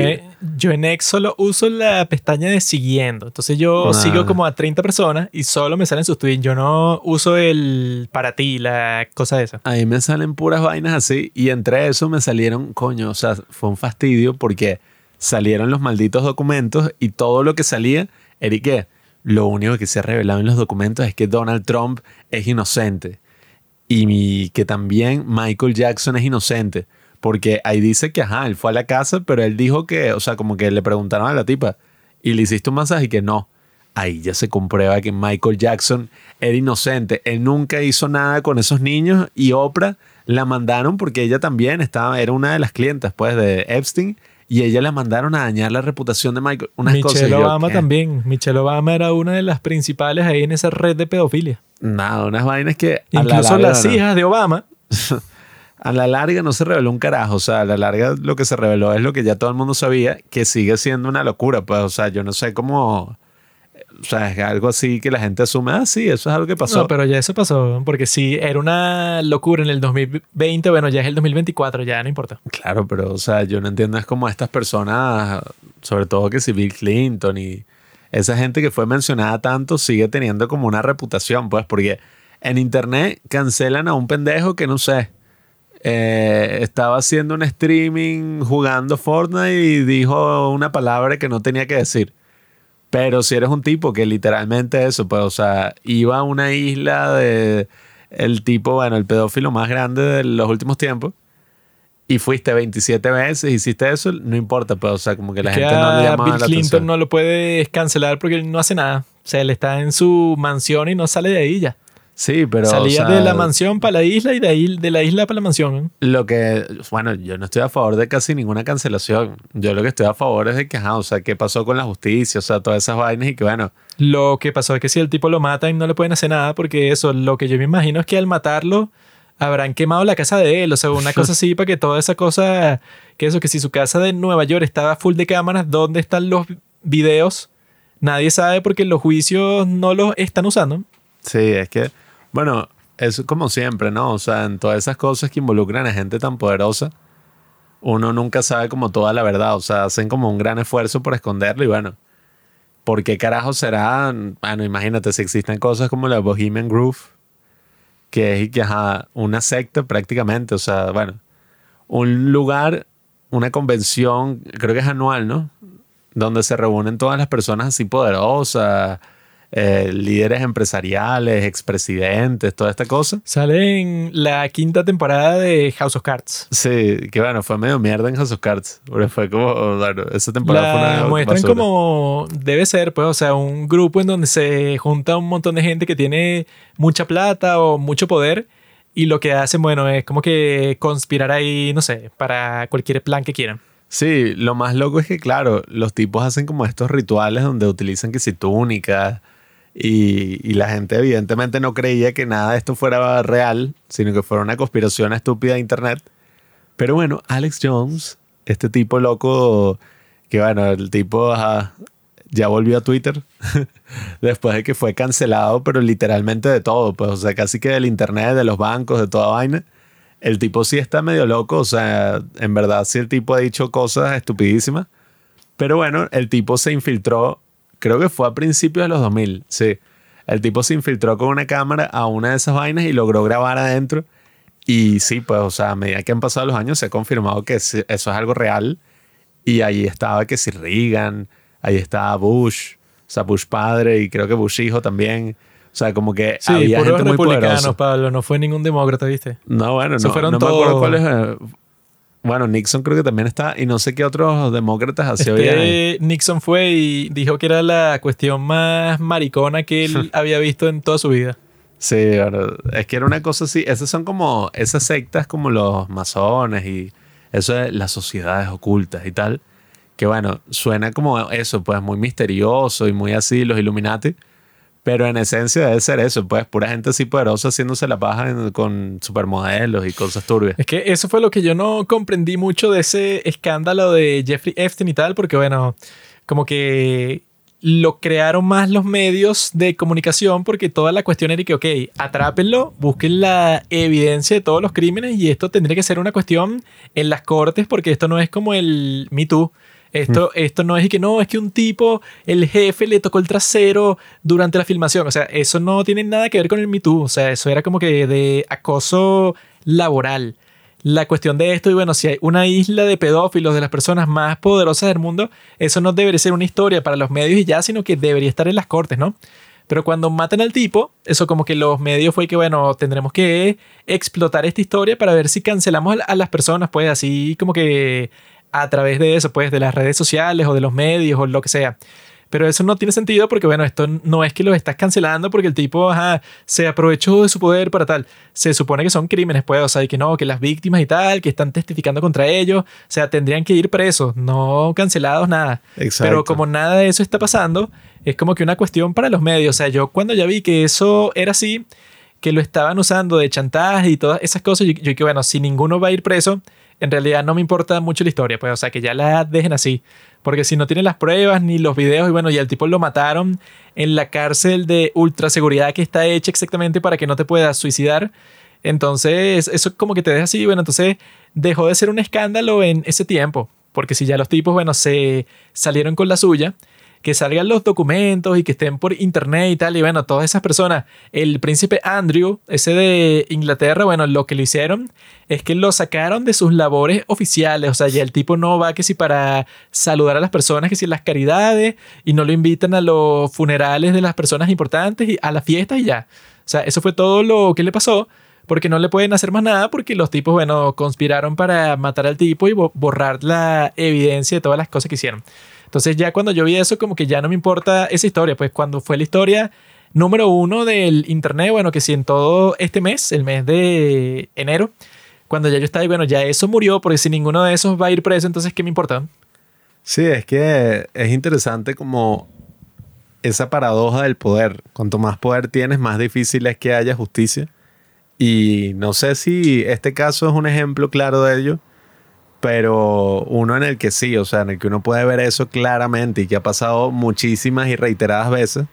yo, en X solo uso la pestaña de siguiendo. Entonces yo ah. sigo como a 30 personas y solo me salen sus tweets. Yo no uso el para ti, la cosa esa. Ahí me salen puras vainas así y entre eso me salieron, coño, o sea, fue un fastidio porque salieron los malditos documentos y todo lo que salía era que lo único que se ha revelado en los documentos es que Donald Trump es inocente y que también Michael Jackson es inocente. Porque ahí dice que, ajá, él fue a la casa, pero él dijo que, o sea, como que le preguntaron a la tipa, ¿y le hiciste un masaje? Y que no. Ahí ya se comprueba que Michael Jackson era inocente. Él nunca hizo nada con esos niños y Oprah la mandaron porque ella también estaba, era una de las clientas, pues, de Epstein. Y ella la mandaron a dañar la reputación de Michael. Michelle Obama también. Michelle Obama era una de las principales ahí en esa red de pedofilia. Nada, unas vainas que... Incluso las hijas de Obama a la larga no se reveló un carajo. O sea, a la larga lo que se reveló es lo que ya todo el mundo sabía, que sigue siendo una locura. Pues, o sea, yo no sé cómo. O sea, es algo así que la gente asume, ah, sí, eso es algo que pasó. No, pero ya eso pasó, porque si era una locura en el 2020, bueno, ya es el 2024, ya no importa. Claro, pero, o sea, yo no entiendo, es como estas personas, sobre todo que si Bill Clinton y esa gente que fue mencionada tanto, sigue teniendo como una reputación, pues, porque en internet cancelan a un pendejo que no sé, eh, estaba haciendo un streaming jugando Fortnite y dijo una palabra que no tenía que decir. Pero si eres un tipo que literalmente eso, pues, o sea, iba a una isla de el tipo, bueno, el pedófilo más grande de los últimos tiempos, y fuiste 27 veces, hiciste eso, no importa, pues, o sea, como que la gente no le llama Bill Clinton no lo puedes cancelar porque él no hace nada. O sea, él está en su mansión y no sale de ahí ya. Sí, pero. Salía de la mansión para la isla y de, ahí, de la isla para la mansión. Lo que. Bueno, yo no estoy a favor de casi ninguna cancelación. Yo lo que estoy a favor es de que, ajá, o sea, qué pasó con la justicia, o sea, todas esas vainas y que, bueno. Lo que pasó es que si el tipo lo mata y no le pueden hacer nada, porque eso, lo que yo me imagino es que al matarlo habrán quemado la casa de él, o sea, una cosa así para que toda esa cosa. Que eso, que si su casa de Nueva York estaba full de cámaras, ¿dónde están los videos? Nadie sabe porque los juicios no los están usando. Sí, es que bueno, es como siempre, ¿no? O sea, en todas esas cosas que involucran a gente tan poderosa, uno nunca sabe como toda la verdad. O sea, hacen como un gran esfuerzo por esconderlo y bueno, ¿por qué carajo será? Bueno, imagínate si existen cosas como la Bohemian Groove, que es que, una secta prácticamente. O sea, bueno, un lugar, una convención, creo que es anual, ¿no? Donde se reúnen todas las personas así poderosas eh, líderes empresariales, expresidentes, toda esta cosa. Sale en la quinta temporada de House of Cards. Sí, que bueno, fue medio mierda en House of Cards. Porque fue como, bueno, esa temporada fue una muestran como debe ser, pues, o sea, un grupo en donde se junta un montón de gente que tiene mucha plata o mucho poder. Y lo que hacen, bueno, es como que conspirar ahí, no sé, para cualquier plan que quieran. Sí, lo más loco es que, claro, los tipos hacen como estos rituales donde utilizan que si túnicas y, la gente evidentemente no creía que nada de esto fuera real, sino que fuera una conspiración estúpida de Internet. Pero bueno, Alex Jones, este tipo loco, que bueno, el tipo ya volvió a Twitter después de que fue cancelado, pero literalmente de todo, pues, o sea, casi que del Internet, de los bancos, de toda vaina. El tipo sí está medio loco, o sea, en verdad sí el tipo ha dicho cosas estupidísimas. Pero bueno, el tipo se infiltró creo que fue a principios de los 2000, sí. El tipo se infiltró con una cámara a una de esas vainas y logró grabar adentro. Y sí, pues, o sea, a medida que han pasado los años se ha confirmado que eso es algo real. Y ahí estaba que si Reagan, ahí estaba Bush, o sea, Bush padre y creo que Bush hijo también. O sea, como que sí, había gente muy republicanos, Pablo, no fue ningún demócrata, ¿viste? No, bueno, no, fueron no me acuerdo cuáles. Bueno, Nixon creo que también está, y no sé qué otros demócratas hacía este Nixon fue y dijo que era la cuestión más maricona que él había visto en toda su vida. Sí, es que era una cosa así. Esas son como esas sectas como los masones y eso de las sociedades ocultas y tal. Que bueno, suena como eso, pues muy misterioso y muy así, los Illuminati. Pero en esencia debe ser eso, pues pura gente así poderosa haciéndose la paja con supermodelos y cosas turbias. Es que eso fue lo que yo no comprendí mucho de ese escándalo de Jeffrey Epstein y tal, porque bueno, como que lo crearon más los medios de comunicación porque toda la cuestión era que, ok, atrápenlo, busquen la evidencia de todos los crímenes y esto tendría que ser una cuestión en las cortes porque esto no es como el Me Too esto, esto no es que no, es que un tipo, el jefe le tocó el trasero durante la filmación. O sea, eso no tiene nada que ver con el Me Too. O sea, eso era como que de acoso laboral. La cuestión de esto, y bueno, si hay una isla de pedófilos de las personas más poderosas del mundo, eso no debería ser una historia para los medios y ya, sino que debería estar en las cortes, ¿no? Pero cuando matan al tipo, eso como que los medios fue que, bueno, tendremos que explotar esta historia para ver si cancelamos a las personas, pues así como que a través de eso, pues de las redes sociales o de los medios o lo que sea. Pero eso no tiene sentido porque, bueno, esto no es que lo estás cancelando porque el tipo se aprovechó de su poder para tal. Se supone que son crímenes, pues, o sea, y que no, que las víctimas y tal, que están testificando contra ellos, o sea, tendrían que ir presos, no cancelados, nada. Pero como nada de eso está pasando, es como que una cuestión para los medios. O sea, yo cuando ya vi que eso era así, que lo estaban usando de chantaje y todas esas cosas, yo, yo que, bueno, si ninguno va a ir preso, en realidad no me importa mucho la historia, pues, o sea, que ya la dejen así. Porque si no tienen las pruebas ni los videos, y bueno, ya el tipo lo mataron en la cárcel de ultra seguridad que está hecha exactamente para que no te puedas suicidar. Entonces, eso como que te deja así, bueno, entonces dejó de ser un escándalo en ese tiempo. Porque si ya los tipos, bueno, se salieron con la suya, que salgan los documentos y que estén por internet y tal. Y bueno, todas esas personas, el príncipe Andrew, ese de Inglaterra, bueno, lo que le hicieron es que lo sacaron de sus labores oficiales. O sea, ya el tipo no va que si para saludar a las personas, que si las caridades, y no lo invitan a los funerales de las personas importantes y a las fiestas y ya. O sea, eso fue todo lo que le pasó porque no le pueden hacer más nada porque los tipos, bueno, conspiraron para matar al tipo y borrar la evidencia de todas las cosas que hicieron. Entonces ya cuando yo vi eso, como que ya no me importa esa historia, pues cuando fue la historia número uno del Internet, bueno, que si en todo este mes, el mes de enero, cuando ya yo estaba ahí, bueno, ya eso murió, porque si ninguno de esos va a ir preso, entonces, ¿qué me importa? Sí, es que es interesante como esa paradoja del poder. Cuanto más poder tienes, más difícil es que haya justicia. Y no sé si este caso es un ejemplo claro de ello, pero uno en el que sí, o sea, en el que uno puede ver eso claramente y que ha pasado muchísimas y reiteradas veces,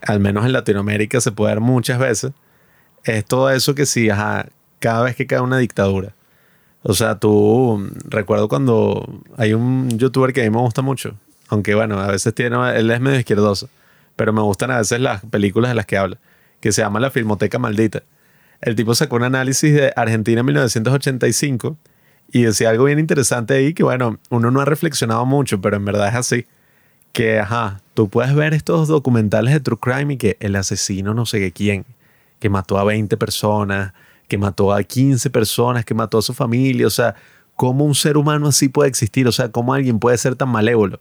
al menos en Latinoamérica se puede ver muchas veces, es todo eso que sí, ajá, cada vez que cae una dictadura. O sea, tú, recuerdo cuando hay un youtuber que a mí me gusta mucho, aunque bueno, a veces tiene, él es medio izquierdoso, pero me gustan a veces las películas de las que habla, que se llama La Filmoteca Maldita. El tipo sacó un análisis de Argentina en 1985 y decía algo bien interesante ahí que, bueno, uno no ha reflexionado mucho, pero en verdad es así. Que, ajá, tú puedes ver estos documentales de True Crime y que el asesino no sé quién, que mató a 20 personas, que mató a 15 personas, que mató a su familia, o sea, ¿cómo un ser humano así puede existir? O sea, ¿cómo alguien puede ser tan malévolo?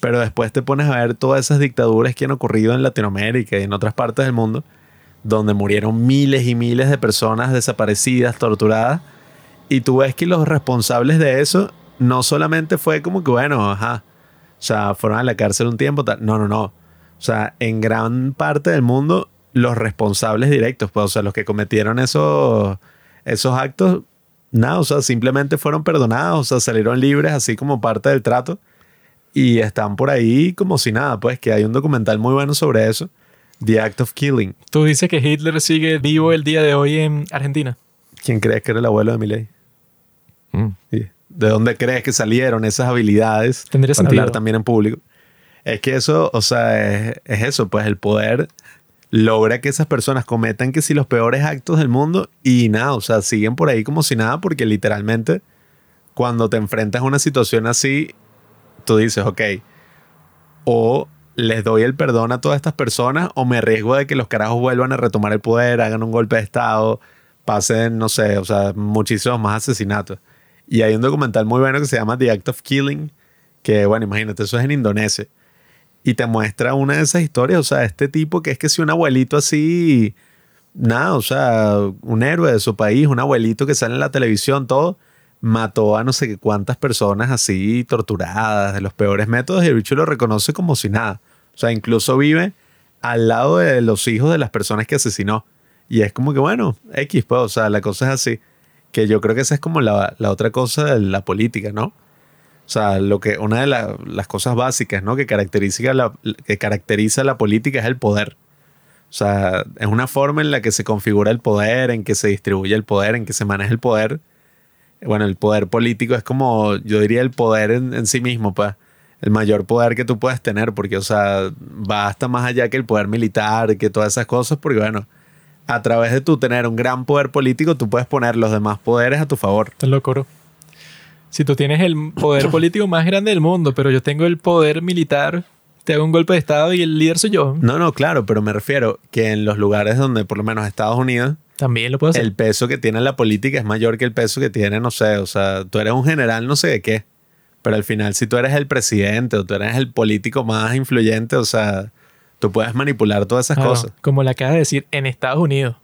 Pero después te pones a ver todas esas dictaduras que han ocurrido en Latinoamérica y en otras partes del mundo, donde murieron miles y miles de personas desaparecidas, torturadas, y tú ves que los responsables de eso no solamente fue como que, bueno, ajá, o sea, fueron a la cárcel un tiempo, tal. no, no, no. O sea, en gran parte del mundo, los responsables directos, pues, o sea, los que cometieron esos, esos actos, nada, o sea, simplemente fueron perdonados, o sea, salieron libres así como parte del trato y están por ahí como si nada, pues, que hay un documental muy bueno sobre eso, The Act of Killing. Tú dices que Hitler sigue vivo el día de hoy en Argentina. ¿Quién crees que era el abuelo de Milei? Mm. ¿De dónde crees que salieron esas habilidades Tendría para hablar también en público? Es que eso, o sea, es, eso, pues el poder logra que esas personas cometan que si los peores actos del mundo y nada, o sea, siguen por ahí como si nada porque literalmente cuando te enfrentas a una situación así, tú dices, ok, o les doy el perdón a todas estas personas o me arriesgo de que los carajos vuelvan a retomar el poder, hagan un golpe de Estado, pasen, no sé, o sea, muchísimos más asesinatos. Y hay un documental muy bueno que se llama The Act of Killing, que bueno, imagínate, eso es en Indonesia. Y te muestra una de esas historias, o sea, este tipo que es que si un abuelito así, nada, o sea, un héroe de su país, un abuelito que sale en la televisión, todo, mató a no sé cuántas personas así torturadas, de los peores métodos, y el bicho lo reconoce como si nada. O sea, incluso vive al lado de los hijos de las personas que asesinó. Y es como que, bueno, X, pues, o sea, la cosa es así. Que yo creo que esa es como la, otra cosa de la política, ¿no? O sea, lo que, una de las cosas básicas, ¿no? Que caracteriza, la, que caracteriza la política es el poder. O sea, es una forma en la que se configura el poder, en que se distribuye el poder, en que se maneja el poder. Bueno, el poder político es como, yo diría, el poder en, en sí mismo, pues el mayor poder que tú puedes tener, porque, o sea, va hasta más allá que el poder militar, que todas esas cosas, porque, bueno, a través de tú tener un gran poder político, tú puedes poner los demás poderes a tu favor. Te lo coro. Si tú tienes el poder político más grande del mundo, pero yo tengo el poder militar, te hago un golpe de Estado y el líder soy yo. No, no, claro, pero me refiero que en los lugares donde, por lo menos Estados Unidos, también lo puedo hacer. El peso que tiene la política es mayor que el peso que tiene, no sé, o sea, tú eres un general, no sé de qué. Pero al final, si tú eres el presidente o tú eres el político más influyente, o sea, tú puedes manipular todas esas cosas. Como le acabas de decir, en Estados Unidos.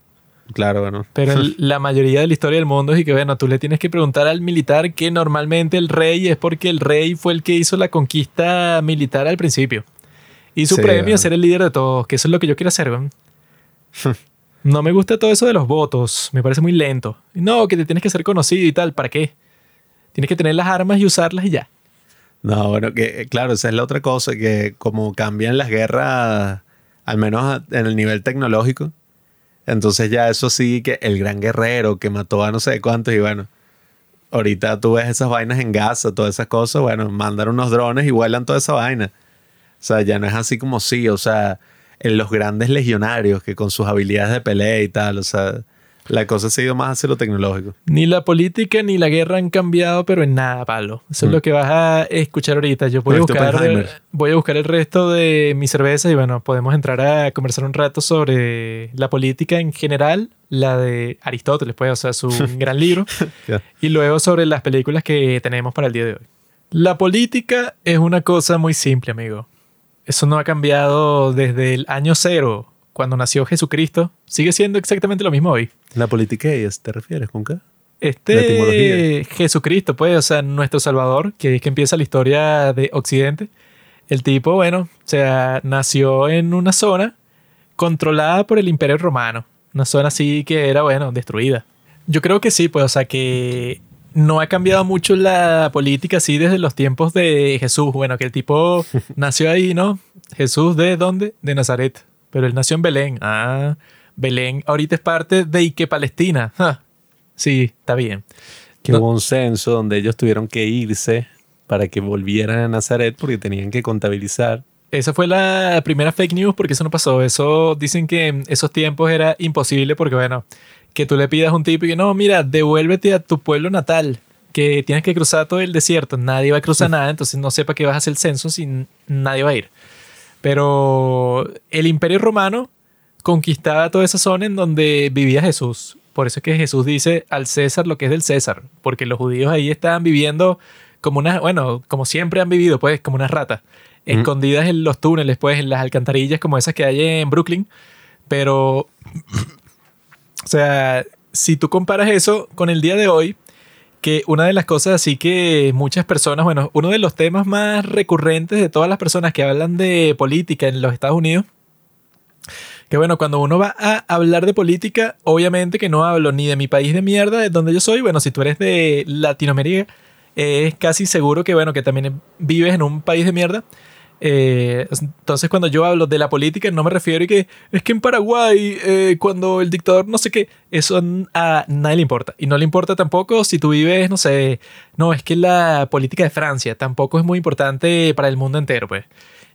Claro, bueno. Pero la mayoría de la historia del mundo es que, bueno, tú le tienes que preguntar al militar que normalmente el rey es porque el rey fue el que hizo la conquista militar al principio. Y su premio es ser el líder de todos, que eso es lo que yo quiero hacer, no me gusta todo eso de los votos, me parece muy lento. No, que te tienes que ser conocido y tal, ¿para qué? Tienes que tener las armas y usarlas y ya. No, bueno, que claro, esa es la otra cosa, que como cambian las guerras, al menos en el nivel tecnológico, entonces ya eso sí que el gran guerrero que mató a no sé cuántos y bueno, ahorita tú ves esas vainas en Gaza, todas esas cosas, bueno, mandan unos drones y vuelan toda esa vaina. O sea, ya no es así como sí, o sea, en los grandes legionarios que con sus habilidades de pelea y tal, o sea, la cosa se ha ido más hacia lo tecnológico. Ni la política ni la guerra han cambiado, pero en nada, palo. Eso es mm. lo que vas a escuchar ahorita. Yo voy a, buscar, voy a buscar el resto de mi cerveza y bueno, podemos entrar a conversar un rato sobre la política en general, la de Aristóteles, pues, o sea, su gran libro, y luego sobre las películas que tenemos para el día de hoy. La política es una cosa muy simple, amigo. Eso no ha cambiado desde el año cero cuando nació Jesucristo, sigue siendo exactamente lo mismo hoy. ¿La política te refieres con qué? Este Jesucristo, pues, o sea, nuestro Salvador, que es que empieza la historia de Occidente. El tipo, bueno, o sea, nació en una zona controlada por el Imperio Romano. Una zona así que era, bueno, destruida. Yo creo que sí, pues, o sea, que no ha cambiado mucho la política así desde los tiempos de Jesús. Bueno, que el tipo nació ahí, ¿no? Jesús de dónde? De Nazaret. Pero él nació en Belén. Ah, Belén ahorita es parte de Ike Palestina. Sí, está bien. Que hubo un censo donde ellos tuvieron que irse para que volvieran a Nazaret porque tenían que contabilizar. Esa fue la primera fake news porque eso no pasó. Eso dicen que en esos tiempos era imposible porque, bueno, que tú le pidas a un tipo y que no, mira, devuélvete a tu pueblo natal, que tienes que cruzar todo el desierto. Nadie va a cruzar nada, entonces no sepa que vas a hacer el censo si nadie va a ir. Pero el imperio romano conquistaba toda esa zona en donde vivía Jesús. Por eso es que Jesús dice al César lo que es del César, porque los judíos ahí estaban viviendo como una, bueno, como siempre han vivido, pues, como unas ratas, escondidas en los túneles, pues, en las alcantarillas como esas que hay en Brooklyn. Pero, o sea, si tú comparas eso con el día de hoy, que una de las cosas así que muchas personas, bueno, uno de los temas más recurrentes de todas las personas que hablan de política en los Estados Unidos, que bueno, cuando uno va a hablar de política, obviamente que no hablo ni de mi país de mierda, de donde yo soy, bueno, si tú eres de Latinoamérica, es casi seguro que bueno, que también vives en un país de mierda. Eh, entonces, cuando yo hablo de la política, no me refiero a que es que en Paraguay, eh, cuando el dictador no sé qué, eso a nadie le importa. Y no le importa tampoco si tú vives, no sé, no, es que la política de Francia tampoco es muy importante para el mundo entero, pues.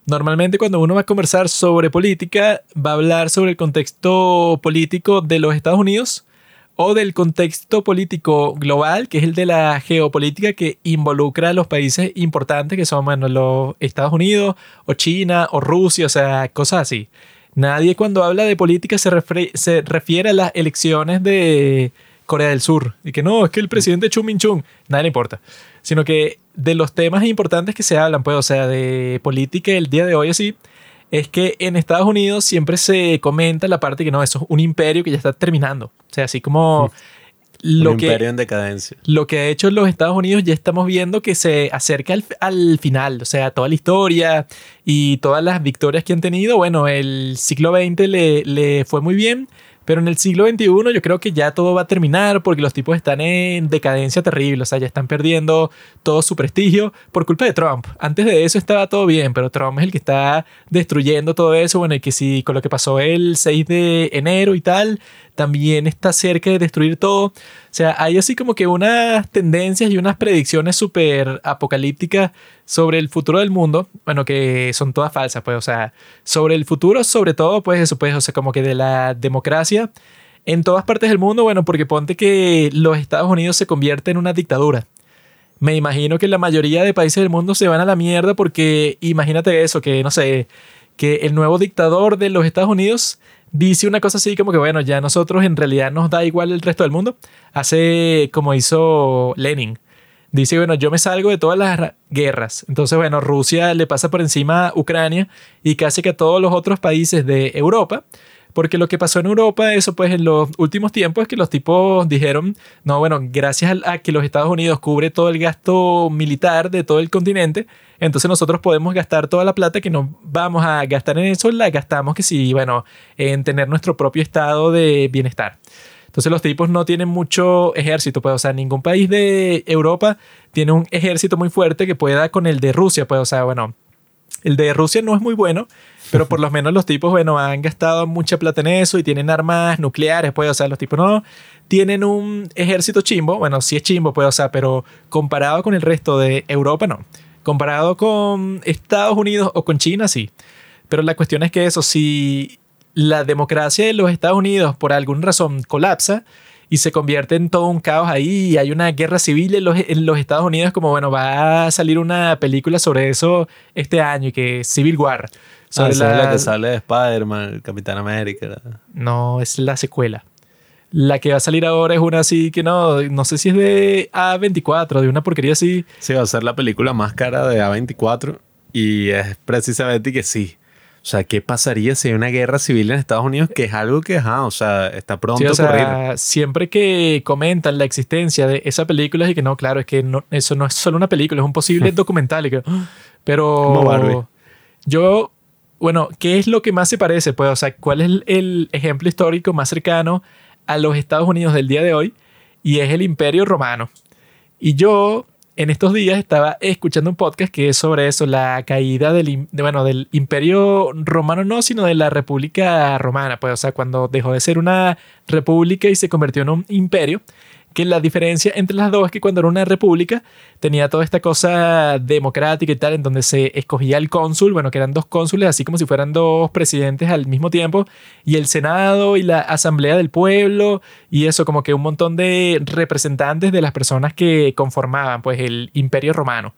Normalmente cuando uno va a conversar sobre política, va a hablar sobre el contexto político de los Estados Unidos o del contexto político global, que es el de la geopolítica que involucra a los países importantes que son bueno, los Estados Unidos o China o Rusia, o sea, cosas así. Nadie cuando habla de política se, se refiere a las elecciones de Corea del Sur y que no, es que el presidente Chung, nada le importa, sino que de los temas importantes que se hablan, pues, o sea, de política el día de hoy así, es que en Estados Unidos siempre se comenta la parte que no, eso es un imperio que ya está terminando. O sea, así como... Lo un imperio en decadencia. Lo que ha hecho los Estados Unidos ya estamos viendo que se acerca al, al, final, o sea, toda la historia y todas las victorias que han tenido. Bueno, el siglo XX le, le fue muy bien, pero en el siglo XXI yo creo que ya todo va a terminar porque los tipos están en decadencia terrible, o sea, ya están perdiendo todo su prestigio por culpa de Trump. Antes de eso estaba todo bien, pero Trump es el que está destruyendo todo eso, bueno, y que sí, con lo que pasó el 6 de enero y tal, también está cerca de destruir todo. O sea, hay así como que unas tendencias y unas predicciones súper apocalípticas sobre el futuro del mundo, bueno, que son todas falsas, pues, o sea, sobre el futuro, sobre todo, pues eso, pues, o sea, como que de la democracia en todas partes del mundo, bueno, porque ponte que los Estados Unidos se convierte en una dictadura. Me imagino que la mayoría de países del mundo se van a la mierda porque imagínate eso, que no sé, que el nuevo dictador de los Estados Unidos dice una cosa así como que, bueno, ya nosotros en realidad nos da igual el resto del mundo. Hace como hizo Lenin. Dice, bueno, yo me salgo de todas las guerras. Entonces, bueno, Rusia le pasa por encima a Ucrania y casi que a todos los otros países de Europa. Porque lo que pasó en Europa, eso pues en los últimos tiempos es que los tipos dijeron, no, bueno, gracias a que los Estados Unidos cubre todo el gasto militar de todo el continente, entonces nosotros podemos gastar toda la plata que nos vamos a gastar en eso, la gastamos que sí, bueno, en tener nuestro propio estado de bienestar. Entonces los tipos no tienen mucho ejército, pues, o sea, ningún país de Europa tiene un ejército muy fuerte que pueda con el de Rusia, pues, o sea, bueno, el de Rusia no es muy bueno, pero por lo menos los tipos, bueno, han gastado mucha plata en eso y tienen armas nucleares, pues, o sea, los tipos no tienen un ejército chimbo, bueno, sí es chimbo, pues, o sea, pero comparado con el resto de Europa, no. Comparado con Estados Unidos o con China, sí. Pero la cuestión es que eso, si la democracia de los Estados Unidos por alguna razón colapsa y se convierte en todo un caos ahí y hay una guerra civil en los, Estados Unidos como bueno va a salir una película sobre eso este año que es Civil War ah, sobre la... que sale de Spider-Man Capitán América no es la secuela la que va a salir ahora es una así que no, no sé si es de A24, de una porquería así. Sí, va a ser la película más cara de A24 y es precisamente que sí, o sea, ¿qué pasaría si hay una guerra civil en Estados Unidos? Que es algo que, o sea, está pronto a ocurrir. siempre que comentan la existencia de esa película y que no, claro, es que no, eso no es solo una película, es un posible documental. que, pero yo, bueno, ¿qué es lo que más se parece? Pues, o sea, ¿cuál es el ejemplo histórico más cercano a los Estados Unidos del día de hoy? Y es el Imperio Romano. Y yo en estos días estaba escuchando un podcast que es sobre eso, la caída del, bueno, del imperio romano, no, sino de la República Romana, pues, o sea, cuando dejó de ser una república y se convirtió en un imperio que la diferencia entre las dos es que cuando era una república tenía toda esta cosa democrática y tal, en donde se escogía el cónsul, bueno, que eran dos cónsules, así como si fueran dos presidentes al mismo tiempo, y el Senado y la Asamblea del Pueblo, y eso, como que un montón de representantes de las personas que conformaban pues el imperio romano.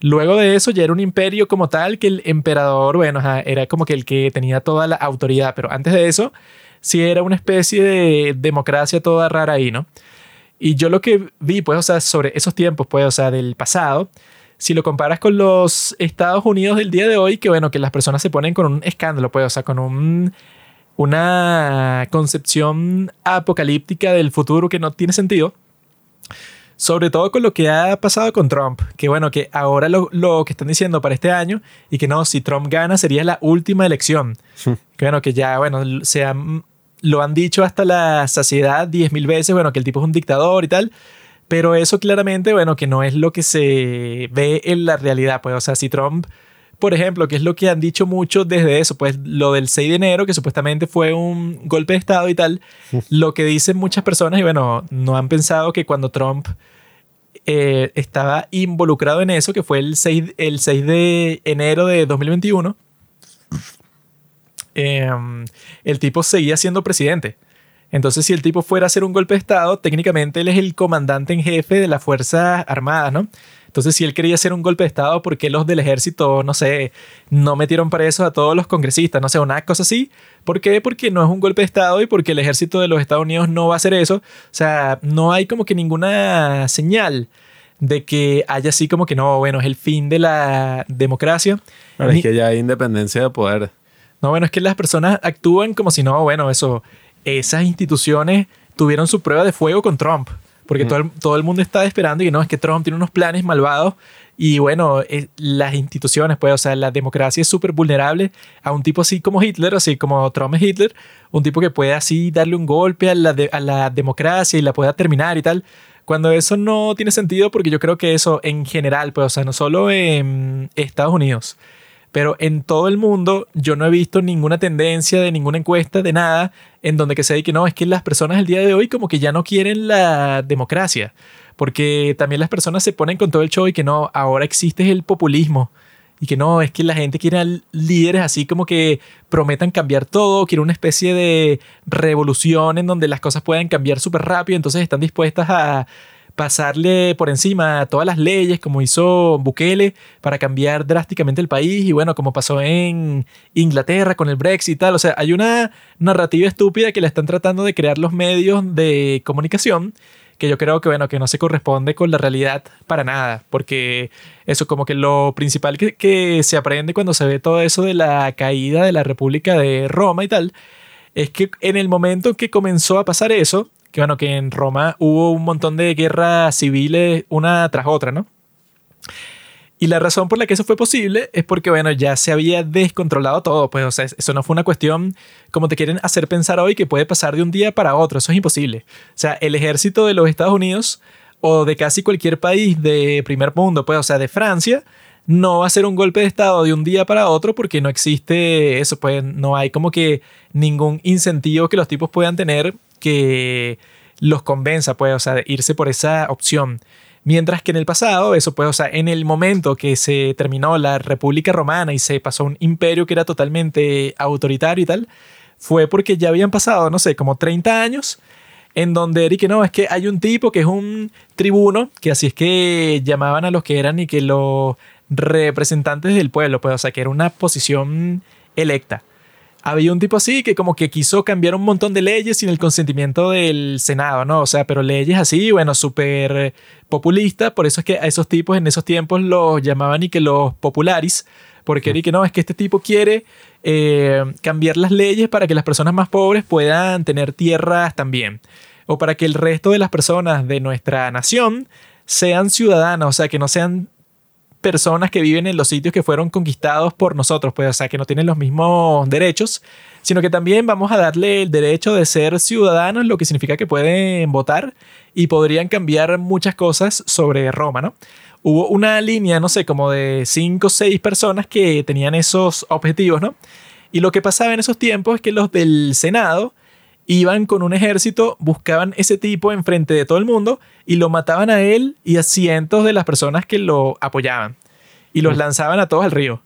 Luego de eso ya era un imperio como tal, que el emperador, bueno, era como que el que tenía toda la autoridad, pero antes de eso sí era una especie de democracia toda rara ahí, ¿no? Y yo lo que vi, pues, o sea, sobre esos tiempos, pues, o sea, del pasado, si lo comparas con los Estados Unidos del día de hoy, que bueno, que las personas se ponen con un escándalo, pues, o sea, con un, una concepción apocalíptica del futuro que no tiene sentido. Sobre todo con lo que ha pasado con Trump, que bueno, que ahora lo, lo que están diciendo para este año y que no, si Trump gana sería la última elección. Que bueno, que ya, bueno, se han lo han dicho hasta la saciedad diez mil veces, bueno, que el tipo es un dictador y tal, pero eso claramente, bueno, que no es lo que se ve en la realidad, pues, o sea, si Trump, por ejemplo, que es lo que han dicho mucho desde eso, pues lo del 6 de enero, que supuestamente fue un golpe de Estado y tal, lo que dicen muchas personas, y bueno, no han pensado que cuando Trump... Eh, estaba involucrado en eso, que fue el 6, el 6 de enero de 2021, Em, el tipo seguía siendo presidente. Entonces, si el tipo fuera a hacer un golpe de Estado, técnicamente él es el comandante en jefe de las Fuerzas Armadas, ¿no? Entonces, si él quería hacer un golpe de Estado, ¿por qué los del ejército, no sé, no metieron presos a todos los congresistas? No sé, una cosa así. ¿Por qué? Porque no es un golpe de Estado y porque el ejército de los Estados Unidos no va a hacer eso. O sea, no hay como que ninguna señal de que haya así como que no, bueno, es el fin de la democracia. Pero es que ya hay independencia de poder. No, bueno, es que las personas actúan como si no, bueno, eso, esas instituciones tuvieron su prueba de fuego con Trump. Porque todo, el, todo el mundo está esperando y no, es que Trump tiene unos planes malvados y bueno, eh, las instituciones, pues, o sea, la democracia es súper vulnerable a un tipo así como Hitler, así como Trump es Hitler, un tipo que puede así darle un golpe a la, a la democracia y la pueda terminar y tal. Cuando eso no tiene sentido, porque yo creo que eso en general, pues, o sea, no solo en Estados Unidos, pero en todo el mundo yo no he visto ninguna tendencia de ninguna encuesta, de nada, en donde que se diga que no, es que las personas el día de hoy como que ya no quieren la democracia, porque también las personas se ponen con todo el show y que no, ahora existe el populismo. Y que no, es que la gente quiere líderes así como que prometan cambiar todo, quiere una especie de revolución en donde las cosas puedan cambiar súper rápido, entonces están dispuestas a pasarle por encima todas las leyes como hizo Bukele para cambiar drásticamente el país y bueno, como pasó en Inglaterra con el Brexit y tal. O sea, hay una narrativa estúpida que le están tratando de crear los medios de comunicación que yo creo que bueno, que no se corresponde con la realidad para nada, porque eso como que lo principal que, que se aprende cuando se ve todo eso de la caída de la República de Roma y tal, es que en el momento que comenzó a pasar eso, que bueno, que en Roma hubo un montón de guerras civiles una tras otra, ¿no? Y la razón por la que eso fue posible es porque, bueno, ya se había descontrolado todo, pues, o sea, eso no fue una cuestión como te quieren hacer pensar hoy que puede pasar de un día para otro, eso es imposible. O sea, el ejército de los Estados Unidos o de casi cualquier país de primer mundo, pues, o sea, de Francia, no va a ser un golpe de estado de un día para otro porque no existe eso, pues no hay como que ningún incentivo que los tipos puedan tener que los convenza, pues, o sea, irse por esa opción. Mientras que en el pasado, eso pues, o sea, en el momento que se terminó la República Romana y se pasó un imperio que era totalmente autoritario y tal, fue porque ya habían pasado, no sé, como 30 años en donde Eric, no, es que hay un tipo que es un tribuno, que así es que llamaban a los que eran y que los representantes del pueblo, pues, o sea, que era una posición electa había un tipo así que como que quiso cambiar un montón de leyes sin el consentimiento del Senado, ¿no? O sea, pero leyes así, bueno, súper populistas, por eso es que a esos tipos en esos tiempos los llamaban y que los popularis, porque era que no, es que este tipo quiere eh, cambiar las leyes para que las personas más pobres puedan tener tierras también, o para que el resto de las personas de nuestra nación sean ciudadanas, o sea, que no sean personas que viven en los sitios que fueron conquistados por nosotros, pues, o sea, que no tienen los mismos derechos, sino que también vamos a darle el derecho de ser ciudadanos, lo que significa que pueden votar y podrían cambiar muchas cosas sobre Roma, ¿no? Hubo una línea, no sé, como de cinco o seis personas que tenían esos objetivos, ¿no? Y lo que pasaba en esos tiempos es que los del Senado iban con un ejército, buscaban ese tipo enfrente de todo el mundo y lo mataban a él y a cientos de las personas que lo apoyaban. Y los lanzaban a todos al río.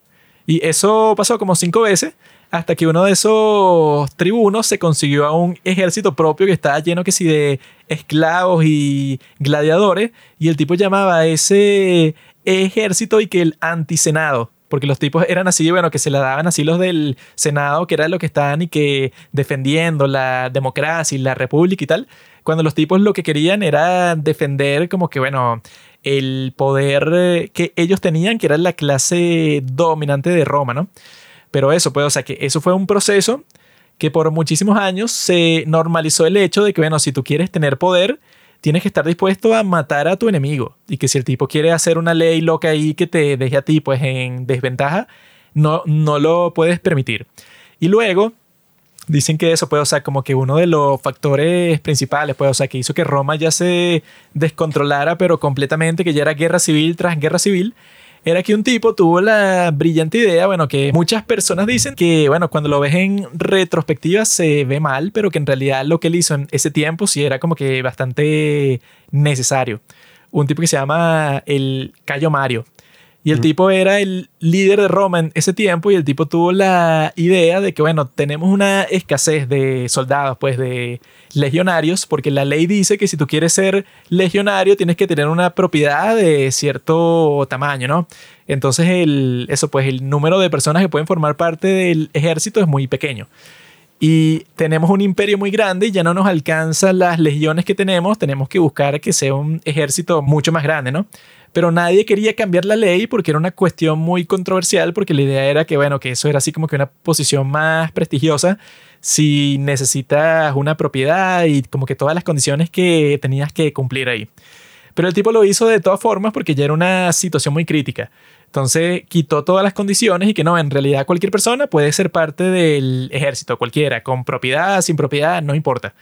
Y eso pasó como cinco veces hasta que uno de esos tribunos se consiguió a un ejército propio que estaba lleno que sí de esclavos y gladiadores y el tipo llamaba a ese ejército y que el antisenado porque los tipos eran así, bueno, que se la daban así los del Senado, que era lo que estaban y que defendiendo la democracia y la república y tal, cuando los tipos lo que querían era defender como que, bueno, el poder eh, que ellos tenían, que era la clase dominante de Roma, ¿no? Pero eso, pues, o sea, que eso fue un proceso que por muchísimos años se normalizó el hecho de que, bueno, si tú quieres tener poder, tienes que estar dispuesto a matar a tu enemigo. Y que si el tipo quiere hacer una ley loca ahí que te deje a ti pues en desventaja, no, no lo puedes permitir. Y luego dicen que eso puede, o sea, como que uno de los factores principales, pues, o sea, que hizo que Roma ya se descontrolara, pero completamente, que ya era guerra civil tras guerra civil, era que un tipo tuvo la brillante idea, bueno, que muchas personas dicen que, bueno, cuando lo ves en retrospectiva se ve mal, pero que en realidad lo que él hizo en ese tiempo sí era como que bastante necesario. Un tipo que se llama el Cayo Mario. Y el tipo era el líder de Roma en ese tiempo y el tipo tuvo la idea de que, bueno, tenemos una escasez de soldados, pues de legionarios, porque la ley dice que si tú quieres ser legionario tienes que tener una propiedad de cierto tamaño, ¿no? Entonces, el, eso, pues el número de personas que pueden formar parte del ejército es muy pequeño. Y tenemos un imperio muy grande y ya no nos alcanzan las legiones que tenemos, tenemos que buscar que sea un ejército mucho más grande, ¿no? Pero nadie quería cambiar la ley porque era una cuestión muy controversial, porque la idea era que, bueno, que eso era así como que una posición más prestigiosa si necesitas una propiedad y como que todas las condiciones que tenías que cumplir ahí. Pero el tipo lo hizo de todas formas porque ya era una situación muy crítica. Entonces quitó todas las condiciones y que no, en realidad cualquier persona puede ser parte del ejército, cualquiera, con propiedad, sin propiedad, no importa.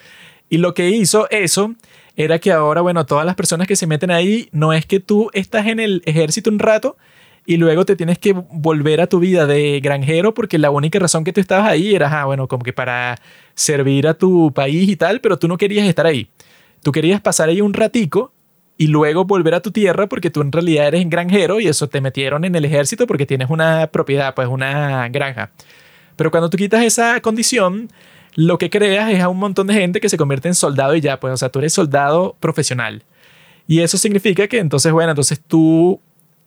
Y lo que hizo eso era que ahora, bueno, todas las personas que se meten ahí, no es que tú estás en el ejército un rato y luego te tienes que volver a tu vida de granjero porque la única razón que tú estabas ahí era, ah, bueno, como que para servir a tu país y tal, pero tú no querías estar ahí. Tú querías pasar ahí un ratico y luego volver a tu tierra porque tú en realidad eres granjero y eso te metieron en el ejército porque tienes una propiedad, pues una granja. Pero cuando tú quitas esa condición, lo que creas es a un montón de gente que se convierte en soldado y ya, pues, o sea, tú eres soldado profesional. Y eso significa que entonces, bueno, entonces tú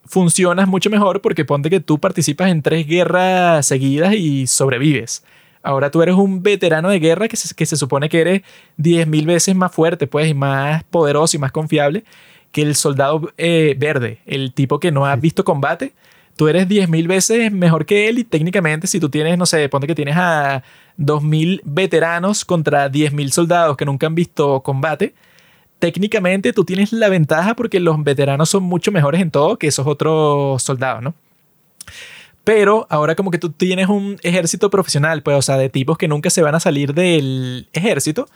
funcionas mucho mejor porque ponte que tú participas en tres guerras seguidas y sobrevives. Ahora tú eres un veterano de guerra que se, que se supone que eres 10.000 veces más fuerte, pues, y más poderoso y más confiable que el soldado eh, verde, el tipo que no ha visto combate. Tú eres 10.000 veces mejor que él y técnicamente si tú tienes, no sé, ponte que tienes a 2.000 veteranos contra 10.000 soldados que nunca han visto combate, técnicamente tú tienes la ventaja porque los veteranos son mucho mejores en todo que esos otros soldados, ¿no? Pero ahora como que tú tienes un ejército profesional, pues, o sea, de tipos que nunca se van a salir del ejército.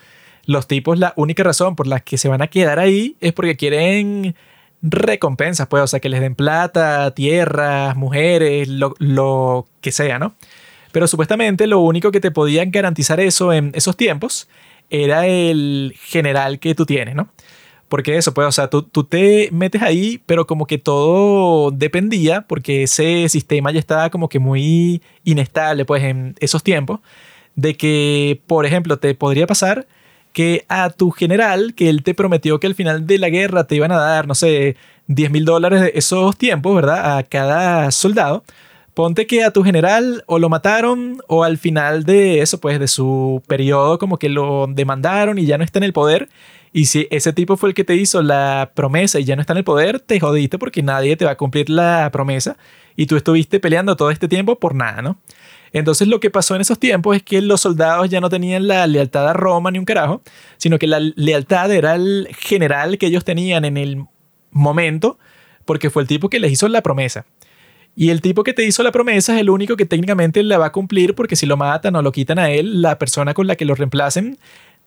Los tipos, la única razón por la que se van a quedar ahí es porque quieren recompensas, pues, o sea, que les den plata, tierras, mujeres, lo, lo que sea, ¿no? Pero supuestamente lo único que te podían garantizar eso en esos tiempos era el general que tú tienes, ¿no? Porque eso, pues, o sea, tú, tú, te metes ahí, pero como que todo dependía, porque ese sistema ya estaba como que muy inestable, pues, en esos tiempos, de que, por ejemplo, te podría pasar que a tu general, que él te prometió que al final de la guerra te iban a dar, no sé, 10 mil dólares de esos tiempos, ¿verdad? A cada soldado, Ponte que a tu general o lo mataron o al final de eso, pues de su periodo como que lo demandaron y ya no está en el poder. Y si ese tipo fue el que te hizo la promesa y ya no está en el poder, te jodiste porque nadie te va a cumplir la promesa y tú estuviste peleando todo este tiempo por nada, ¿no? Entonces lo que pasó en esos tiempos es que los soldados ya no tenían la lealtad a Roma ni un carajo, sino que la lealtad era el general que ellos tenían en el momento porque fue el tipo que les hizo la promesa. Y el tipo que te hizo la promesa es el único que técnicamente la va a cumplir porque si lo matan o lo quitan a él, la persona con la que lo reemplacen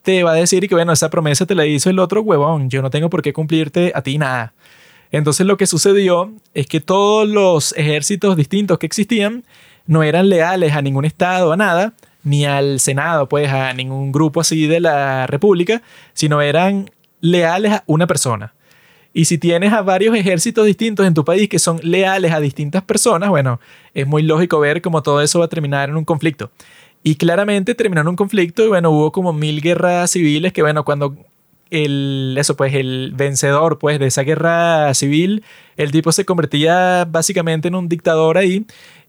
te va a decir que bueno, esa promesa te la hizo el otro huevón, yo no tengo por qué cumplirte a ti nada. Entonces lo que sucedió es que todos los ejércitos distintos que existían no eran leales a ningún estado, a nada, ni al Senado, pues a ningún grupo así de la República, sino eran leales a una persona. Y si tienes a varios ejércitos distintos en tu país que son leales a distintas personas, bueno, es muy lógico ver cómo todo eso va a terminar en un conflicto. Y claramente terminó en un conflicto y bueno, hubo como mil guerras civiles que bueno, cuando el, eso pues el vencedor pues de esa guerra civil, el tipo se convertía básicamente en un dictador ahí.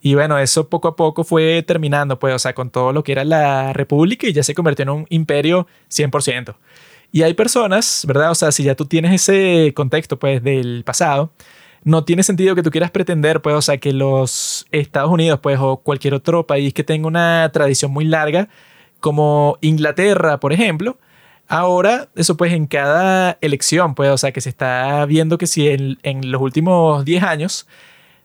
Y bueno, eso poco a poco fue terminando, pues, o sea, con todo lo que era la república y ya se convirtió en un imperio 100%. Y hay personas, ¿verdad? O sea, si ya tú tienes ese contexto, pues, del pasado, no tiene sentido que tú quieras pretender, pues, o sea, que los Estados Unidos, pues, o cualquier otro país que tenga una tradición muy larga, como Inglaterra, por ejemplo, ahora, eso pues en cada elección, pues, o sea, que se está viendo que si en, en los últimos 10 años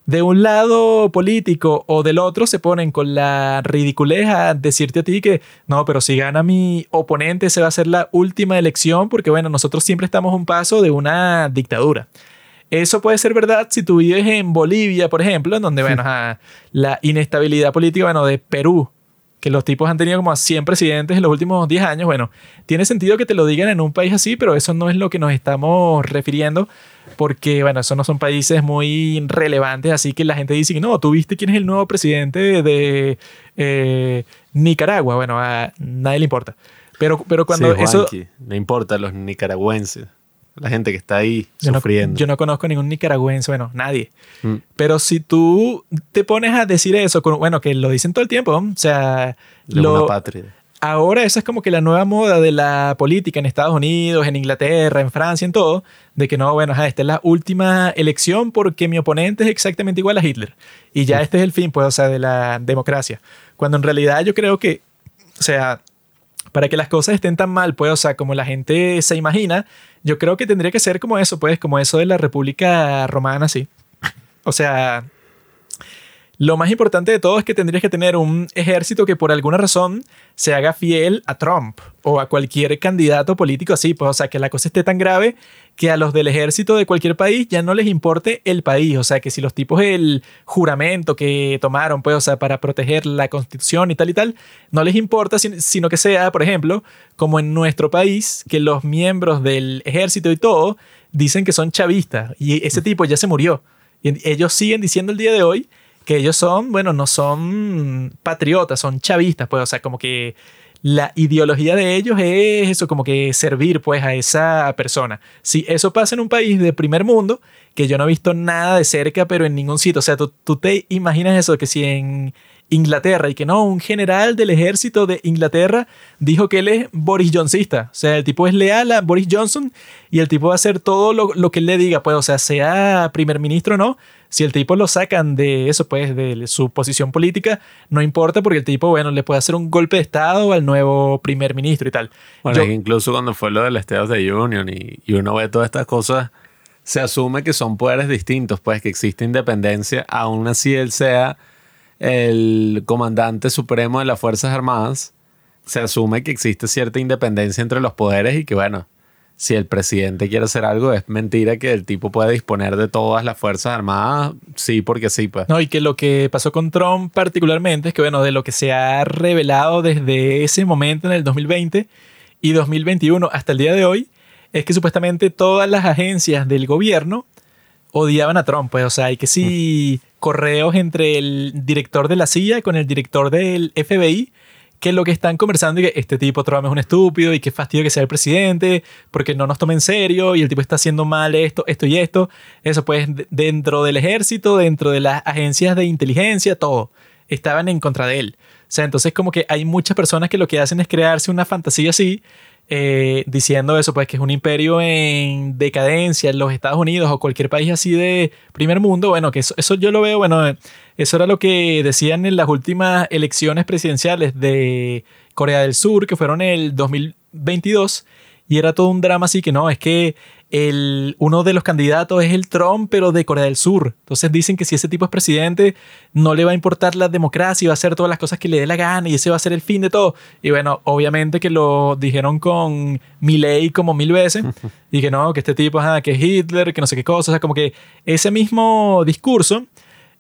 de un lado político o del otro se ponen con la ridiculez a decirte a ti que no, pero si gana mi oponente se va a ser la última elección porque bueno, nosotros siempre estamos un paso de una dictadura. Eso puede ser verdad si tú vives en Bolivia, por ejemplo, en donde, bueno, la inestabilidad política, bueno, de Perú, que los tipos han tenido como a 100 presidentes en los últimos 10 años, bueno, tiene sentido que te lo digan en un país así, pero eso no es lo que nos estamos refiriendo, porque, bueno, esos no son países muy relevantes, así que la gente dice, no, tú viste quién es el nuevo presidente de eh, Nicaragua, bueno, a nadie le importa. Pero, pero cuando eso... No importa los nicaragüenses. La gente que está ahí sufriendo. yo no conozco ningún nicaragüense, bueno, nadie. Mm. Pero si tú te pones a decir eso, bueno, que lo dicen todo el tiempo, o sea... lo, patria. Ahora esa es como que la nueva moda de la política en Estados Unidos, en Inglaterra, en Francia, en todo, de que no, bueno, esta es la última elección porque mi oponente es exactamente igual a Hitler. Y ya este es el fin, pues, o sea, de la democracia. Cuando en realidad yo creo que, o sea, para que las cosas estén tan mal, pues, o sea, como la gente se imagina, yo creo que tendría que ser como eso, pues, como eso de la República Romana, sí. O sea, lo más importante de todo es que tendrías que tener un ejército que por alguna razón se haga fiel a Trump o a cualquier candidato político así, pues, o sea, que la cosa esté tan grave que a los del ejército de cualquier país ya no les importe el país, o sea, que si los tipos el juramento que tomaron, pues, o sea, para proteger la constitución y tal y tal, no les importa, sino que sea, por ejemplo, como en nuestro país, que los miembros del ejército y todo dicen que son chavistas y ese tipo ya se murió. Y ellos siguen diciendo el día de hoy que ellos son, bueno, no son patriotas, son chavistas, pues, o sea, como que la ideología de ellos es eso, como que servir, pues, a esa persona. Si eso pasa en un país de primer mundo, que yo no he visto nada de cerca, pero en ningún sitio, o sea, tú, tú te imaginas eso, que si en Inglaterra y que no, un general del ejército de Inglaterra dijo que él es Boris Johnsonista. O sea, el tipo es leal a Boris Johnson y el tipo va a hacer todo lo, lo que él le diga, pues, o sea, sea primer ministro o no, si el tipo lo sacan de eso, pues, de su posición política, no importa porque el tipo, bueno, le puede hacer un golpe de Estado al nuevo primer ministro y tal. Bueno, incluso cuando fue lo del Estados de Union y, y uno ve todas estas cosas, se asume que son poderes distintos, pues que existe independencia, aún así él sea el comandante supremo de las Fuerzas Armadas, se asume que existe cierta independencia entre los poderes y que, bueno, si el presidente quiere hacer algo, es mentira que el tipo pueda disponer de todas las Fuerzas Armadas, sí, porque sí, pues. No, y que lo que pasó con Trump particularmente es que, bueno, de lo que se ha revelado desde ese momento en el 2020 y 2021 hasta el día de hoy, es que supuestamente todas las agencias del gobierno odiaban a Trump, pues, o sea, hay que sí mm. correos entre el director de la CIA con el director del FBI que lo que están conversando y que este tipo Trump es un estúpido y qué fastidio que sea el presidente porque no nos toma en serio y el tipo está haciendo mal esto, esto y esto. Eso pues dentro del ejército, dentro de las agencias de inteligencia, todo. Estaban en contra de él. O sea, entonces como que hay muchas personas que lo que hacen es crearse una fantasía así eh, diciendo eso, pues que es un imperio en decadencia en los Estados Unidos o cualquier país así de primer mundo, bueno, que eso, eso yo lo veo, bueno, eso era lo que decían en las últimas elecciones presidenciales de Corea del Sur, que fueron el 2022, y era todo un drama así que no, es que el, uno de los candidatos es el Trump, pero de Corea del Sur. Entonces dicen que si ese tipo es presidente, no le va a importar la democracia y va a hacer todas las cosas que le dé la gana y ese va a ser el fin de todo. Y bueno, obviamente que lo dijeron con Milley como mil veces y que no, que este tipo es que es Hitler, que no sé qué cosas. O sea, como que ese mismo discurso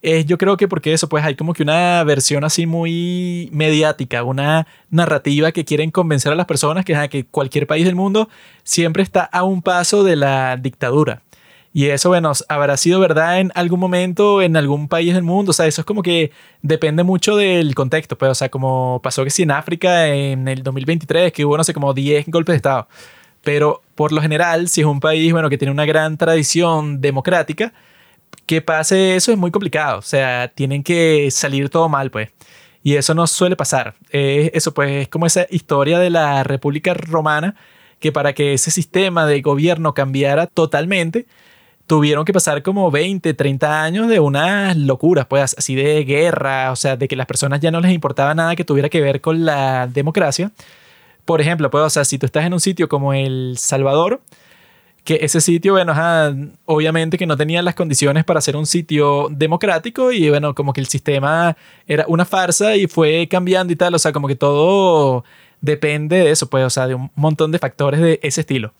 yo creo que porque eso, pues hay como que una versión así muy mediática, una narrativa que quieren convencer a las personas que, que cualquier país del mundo siempre está a un paso de la dictadura. Y eso, bueno, habrá sido verdad en algún momento en algún país del mundo. O sea, eso es como que depende mucho del contexto. Pues, o sea, como pasó que sí en África en el 2023, que hubo, no sé, como 10 golpes de Estado. Pero por lo general, si es un país, bueno, que tiene una gran tradición democrática, que pase eso es muy complicado. O sea, tienen que salir todo mal, pues. Y eso no suele pasar. eso, pues, es como esa historia de la República Romana, que para que ese sistema de gobierno cambiara totalmente, tuvieron que pasar como 20, 30 años de unas locuras, pues, así de guerra, o sea, de que las personas ya no les importaba nada que tuviera que ver con la democracia. Por ejemplo, pues, o sea, si tú estás en un sitio como El Salvador, que ese sitio, bueno, obviamente que no tenía las condiciones para ser un sitio democrático y bueno, como que el sistema era una farsa y fue cambiando y tal, o sea, como que todo depende de eso, pues, o sea, de un montón de factores de ese estilo.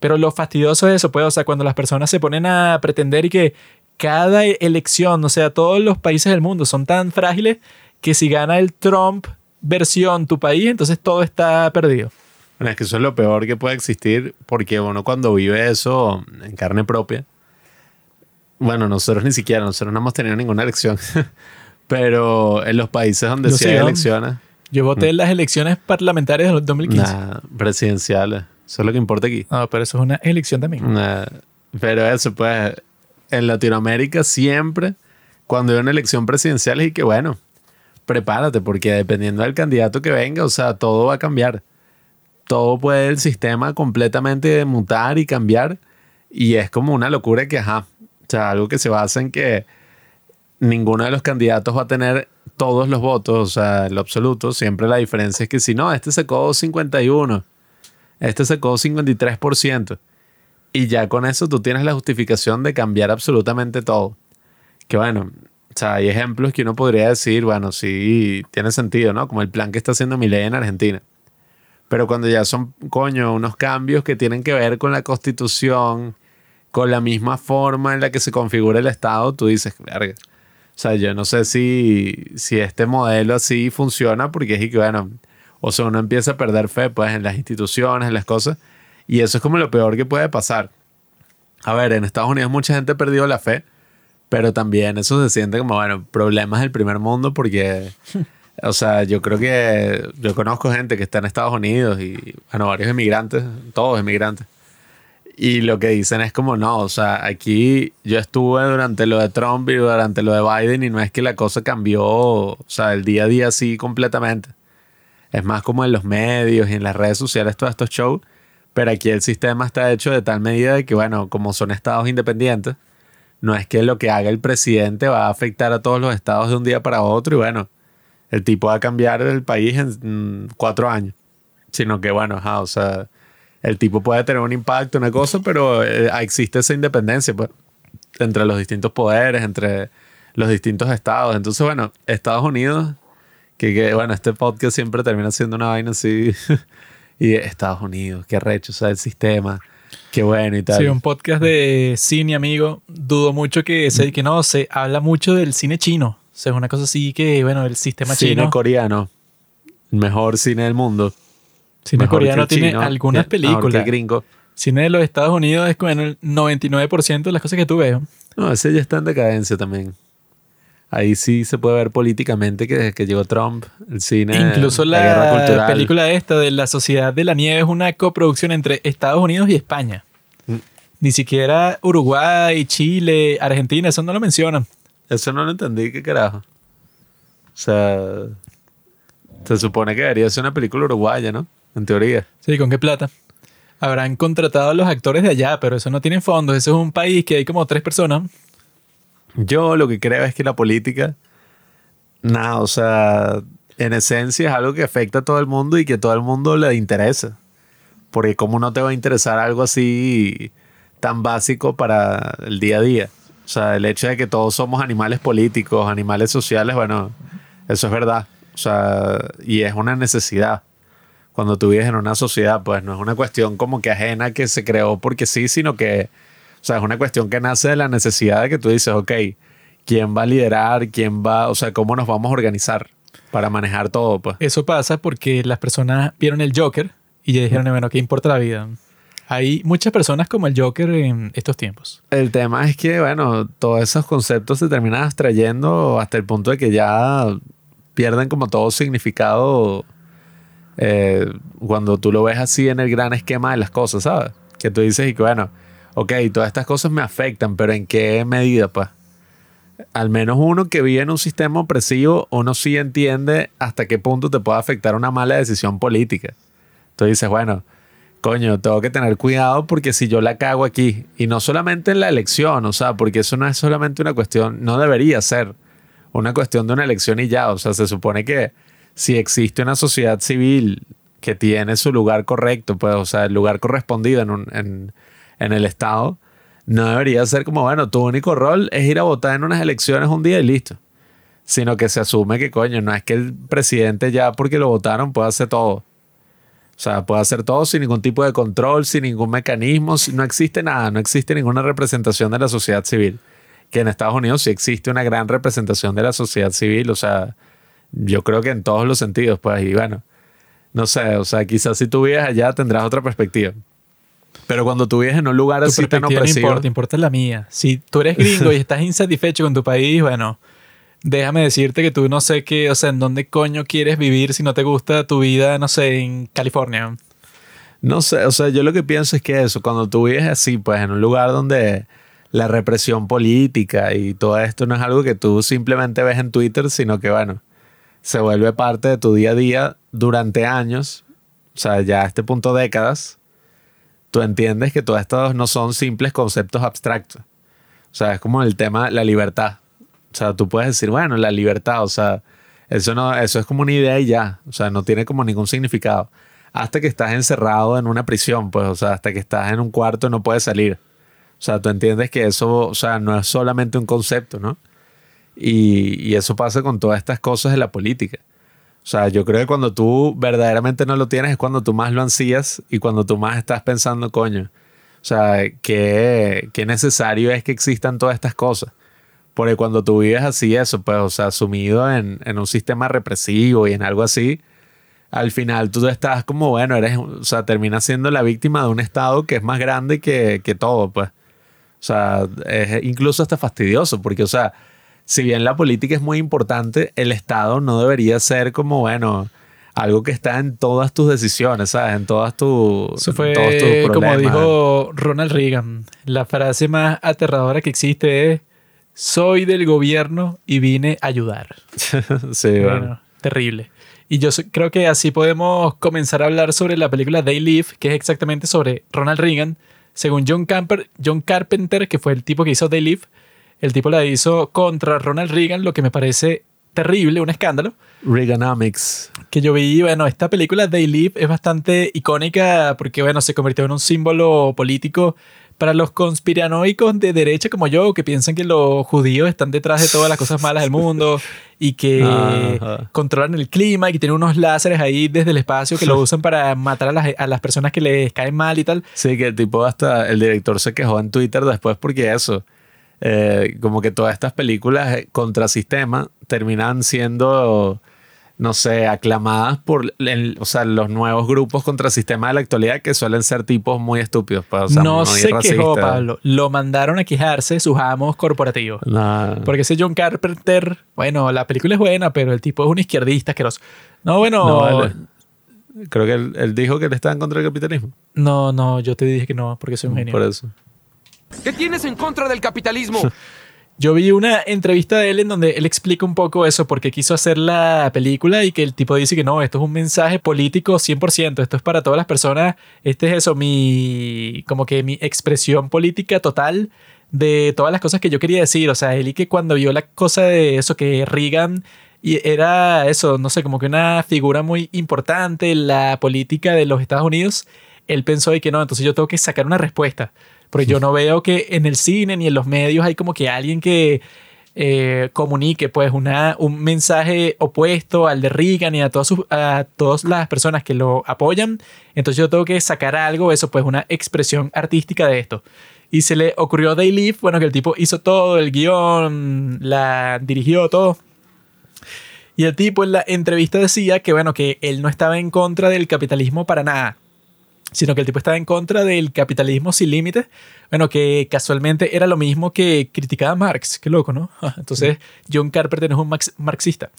Pero lo fastidioso es eso, pues, o sea, cuando las personas se ponen a pretender y que cada elección, o sea, todos los países del mundo son tan frágiles que si gana el Trump versión tu país, entonces todo está perdido. Bueno, es que eso es lo peor que puede existir porque uno cuando vive eso en carne propia, bueno, nosotros ni siquiera, nosotros no hemos tenido ninguna elección, pero en los países donde sí hay elecciones... Yo voté en las elecciones parlamentarias de 2015. Nah, presidenciales. Eso es lo que importa aquí. No, pero eso es una elección también. pero eso, pues, en Latinoamérica siempre, cuando hay una elección presidencial, y que bueno, prepárate, porque dependiendo del candidato que venga, o sea, todo va a cambiar. Todo puede el sistema completamente mutar y cambiar. Y es como una locura que, ajá, o sea, algo que se basa en que ninguno de los candidatos va a tener todos los votos, o sea, en lo absoluto. Siempre la diferencia es que si no, este sacó 51 este sacó 53%. Y ya con eso tú tienes la justificación de cambiar absolutamente todo. Que bueno, o sea, hay ejemplos que uno podría decir, bueno, sí, tiene sentido, ¿no? Como el plan que está haciendo Milei en Argentina. Pero cuando ya son, coño, unos cambios que tienen que ver con la constitución, con la misma forma en la que se configura el Estado, tú dices, verga. O sea, yo no sé si, si este modelo así funciona porque es que, bueno, o sea, uno empieza a perder fe pues en las instituciones, en las cosas. Y eso es como lo peor que puede pasar. A ver, en Estados Unidos mucha gente ha perdido la fe, pero también eso se siente como, bueno, problemas del primer mundo porque, o sea, yo creo que yo conozco gente que está en Estados Unidos y, bueno, varios inmigrantes, todos inmigrantes. Y lo que dicen es como, no, o sea, aquí yo estuve durante lo de Trump y durante lo de Biden y no es que la cosa cambió, o sea, el día a día así completamente. Es más como en los medios y en las redes sociales todos estos shows. Pero aquí el sistema está hecho de tal medida de que, bueno, como son estados independientes, no es que lo que haga el presidente va a afectar a todos los estados de un día para otro y bueno, el tipo va a cambiar el país en mm, cuatro años. Sino que, bueno, o sea, el tipo puede tener un impacto, una cosa, pero eh, existe esa independencia pues, entre los distintos poderes, entre los distintos estados. Entonces, bueno, Estados Unidos que, bueno, este podcast siempre termina siendo una vaina así. y Estados Unidos, qué recho, o el sistema, qué bueno y tal. Sí, un podcast de cine, amigo. Dudo mucho que se que no, se habla mucho del cine chino. O sea, es una cosa así que, bueno, el sistema chino. Cine coreano. El mejor cine del mundo. Cine coreano tiene algunas películas. gringo. Cine de los Estados Unidos es como el 99% de las cosas que tú ves. No, ese ya está en decadencia también ahí sí se puede ver políticamente que desde que llegó Trump, el cine. Incluso la, película esta de La Sociedad de la Nieve es una coproducción entre Estados Unidos y España. Mm. Ni siquiera Uruguay, Chile, Argentina, eso no lo mencionan. Eso no lo entendí, qué carajo. O sea, se supone que debería ser una película uruguaya, ¿no? En teoría. Sí, ¿con qué plata? Habrán contratado a los actores de allá, pero eso no tiene fondos. Ese es un país que hay como tres personas yo lo que creo es que la política, nada, o sea, en esencia es algo que afecta a todo el mundo y que a todo el mundo le interesa. Porque cómo no te va a interesar algo así tan básico para el día a día. O sea, el hecho de que todos somos animales políticos, animales sociales, bueno, eso es verdad. O sea, y es una necesidad. Cuando tú vives en una sociedad, pues no es una cuestión como que ajena que se creó porque sí, sino que o sea, es una cuestión que nace de la necesidad de que tú dices, ok, ¿quién va a liderar? ¿Quién va? O sea, ¿cómo nos vamos a organizar para manejar todo? Pues? Eso pasa porque las personas vieron el Joker y ya dijeron, bueno, ¿qué importa la vida? Hay muchas personas como el Joker en estos tiempos. El tema es que, bueno, todos esos conceptos se terminan abstrayendo hasta el punto de que ya pierden como todo significado eh, cuando tú lo ves así en el gran esquema de las cosas, ¿sabes? Que tú dices y que, bueno, ok, todas estas cosas me afectan, pero ¿en qué medida, pues? Al menos uno que vive en un sistema opresivo, uno sí entiende hasta qué punto te puede afectar una mala decisión política. Entonces dices, bueno, coño, tengo que tener cuidado porque si yo la cago aquí, y no solamente en la elección, o sea, porque eso no es solamente una cuestión, no debería ser una cuestión de una elección y ya, o sea, se supone que si existe una sociedad civil que tiene su lugar correcto, pues, o sea, el lugar correspondido en, un, en, el Estado, no debería ser como, bueno, tu único rol es ir a votar en unas elecciones un día y listo. Sino que se asume que, coño, no es que el presidente ya porque lo votaron pueda hacer todo. O sea, puede hacer todo sin ningún tipo de control, sin ningún mecanismo, no existe nada, no existe ninguna representación de la sociedad civil. Que en Estados Unidos sí existe una gran representación de la sociedad civil, o sea, yo creo que en todos los sentidos, pues, y bueno, no sé, o sea, quizás si tú vives allá tendrás otra perspectiva. Pero cuando tú vives en un lugar así tan opresivo... No importa, importa la mía. Si tú eres gringo y estás insatisfecho con tu país, bueno, déjame decirte que tú no sé qué, o sea, en dónde coño quieres vivir si no te gusta tu vida, no sé, en California. No sé, o sea, yo lo que pienso es que eso, cuando tú vives así, pues en un lugar donde la represión política y todo esto no es algo que tú simplemente ves en Twitter, sino que, bueno, se vuelve parte de tu día a día durante años, o sea, ya a este punto décadas, tú entiendes que todos estos no son simples conceptos abstractos. O sea, es como el tema la libertad. O sea, tú puedes decir, bueno, la libertad, o sea, eso, no, eso es como una idea y ya. O sea, no tiene como ningún significado. Hasta que estás encerrado en una prisión, pues, o sea, hasta que estás en un cuarto no puedes salir. O sea, tú entiendes que eso, o sea, no es solamente un concepto, ¿no? Y, y eso pasa con todas estas cosas de la política. O sea, yo creo que cuando tú verdaderamente no lo tienes es cuando tú más lo ansías y cuando tú más estás pensando, coño, o sea, qué, qué necesario es que existan todas estas cosas. Porque cuando tú vives así, eso, pues, o sea, sumido en, en, un sistema represivo y en algo así, al final tú estás como, bueno, eres, o sea, terminas siendo la víctima de un Estado que es más grande que, que todo, pues. O sea, es incluso hasta fastidioso, porque, o sea, si bien la política es muy importante, el Estado no debería ser como, bueno, algo que está en todas tus decisiones, ¿sabes? En todas tus. Eso fue como dijo Ronald Reagan. La frase más aterradora que existe es: Soy del gobierno y vine a ayudar. sí, bueno, Terrible. Y yo creo que así podemos comenzar a hablar sobre la película They Live, que es exactamente sobre Ronald Reagan. Según John, Camper, John Carpenter, que fue el tipo que hizo They Live, el tipo la hizo contra Ronald Reagan, lo que me parece terrible, un escándalo. Reaganomics. Que yo vi, bueno, esta película They Live es bastante icónica porque, bueno, se convirtió en un símbolo político para los conspiranoicos de derecha como yo, que piensan que los judíos están detrás de todas las cosas malas del mundo y que controlan el clima y que tienen unos láseres ahí desde el espacio que lo usan para matar a las, a las personas que les caen mal y tal. Sí, que el tipo hasta el director se quejó en Twitter después porque eso eh, como que todas estas películas contra sistema terminan siendo, no sé, aclamadas por o sea, los nuevos grupos contra sistema de la actualidad que suelen ser tipos muy estúpidos. Pues, no se quejó, Pablo. Lo mandaron a quejarse sus amos corporativos. Porque ese John Carpenter, bueno, la película es buena, pero el tipo es un izquierdista asqueroso. No, bueno... Creo que él, él, dijo que él estaba en contra del capitalismo. No, no, yo te dije que no, porque soy un genio. Por eso. ¿Qué tienes en contra del capitalismo? Yo vi una entrevista de él en donde él explica un poco eso, porque quiso hacer la película y que el tipo dice que no, esto es un mensaje político 100%, esto es para todas las personas, este es eso, mi, como que mi expresión política total de todas las cosas que yo quería decir, o sea, él y que cuando vio la cosa de eso, que Reagan y era eso, no sé, como que una figura muy importante en la política de los Estados Unidos, él pensó de que no, entonces yo tengo que sacar una respuesta. Porque yo no veo que en el cine ni en los medios hay como que alguien que eh, comunique pues una, un mensaje opuesto al de Reagan y a, todas a todas las personas que lo apoyan. Entonces yo tengo que sacar algo, eso pues una expresión artística de esto. Y se le ocurrió a Day bueno, que el tipo hizo todo, el guion, la dirigió todo. Y el tipo en la entrevista decía que, bueno, que él no estaba en contra del capitalismo para nada sino que el tipo estaba en contra del capitalismo sin límites, bueno, que casualmente era lo mismo que criticaba Marx, qué loco, ¿no? Entonces, John Carpenter es un marxista.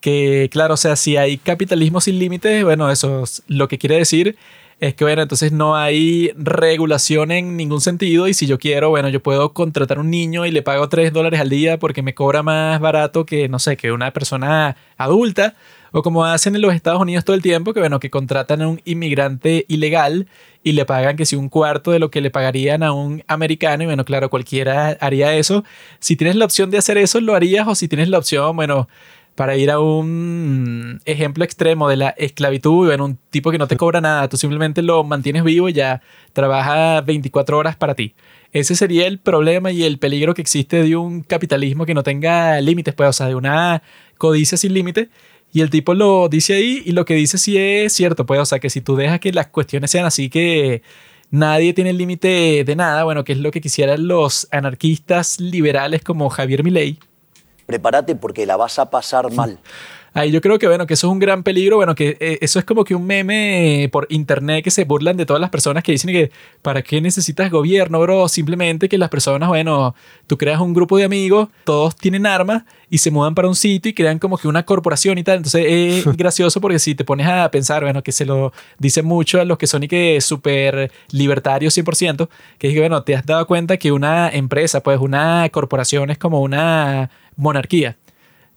Que, claro, o sea, si hay capitalismo sin límites, bueno, eso es lo que quiere decir es que, bueno, entonces no hay regulación en ningún sentido y si yo quiero, bueno, yo puedo contratar un niño y le pago 3 dólares al día porque me cobra más barato que, no sé, que una persona adulta o como hacen en los Estados Unidos todo el tiempo, que bueno, que contratan a un inmigrante ilegal y le pagan que si un cuarto de lo que le pagarían a un americano, y bueno, claro, cualquiera haría eso. Si tienes la opción de hacer eso, lo harías, o si tienes la opción, bueno, para ir a un ejemplo extremo de la esclavitud, bueno, un tipo que no te cobra nada, tú simplemente lo mantienes vivo y ya trabaja 24 horas para ti. Ese sería el problema y el peligro que existe de un capitalismo que no tenga límites, pues, o sea, de una codicia sin límite y el tipo lo dice ahí y lo que dice sí es cierto, pues, o sea, que si tú dejas que las cuestiones sean así que nadie tiene el límite de nada, bueno, que es lo que quisieran los anarquistas liberales como Javier Milei. Prepárate porque la vas a pasar mal. Ahí yo creo que, bueno, que eso es un gran peligro. Bueno, que eh, eso es como que un meme por internet que se burlan de todas las personas que dicen que, ¿para qué necesitas gobierno, bro? Simplemente que las personas, bueno, tú creas un grupo de amigos, todos tienen armas y se mudan para un sitio y crean como que una corporación y tal. Entonces es gracioso porque si te pones a pensar, bueno, que se lo dicen mucho a los que son y que súper libertarios 100%, que es que, bueno, te has dado cuenta que una empresa, pues una corporación es como una monarquía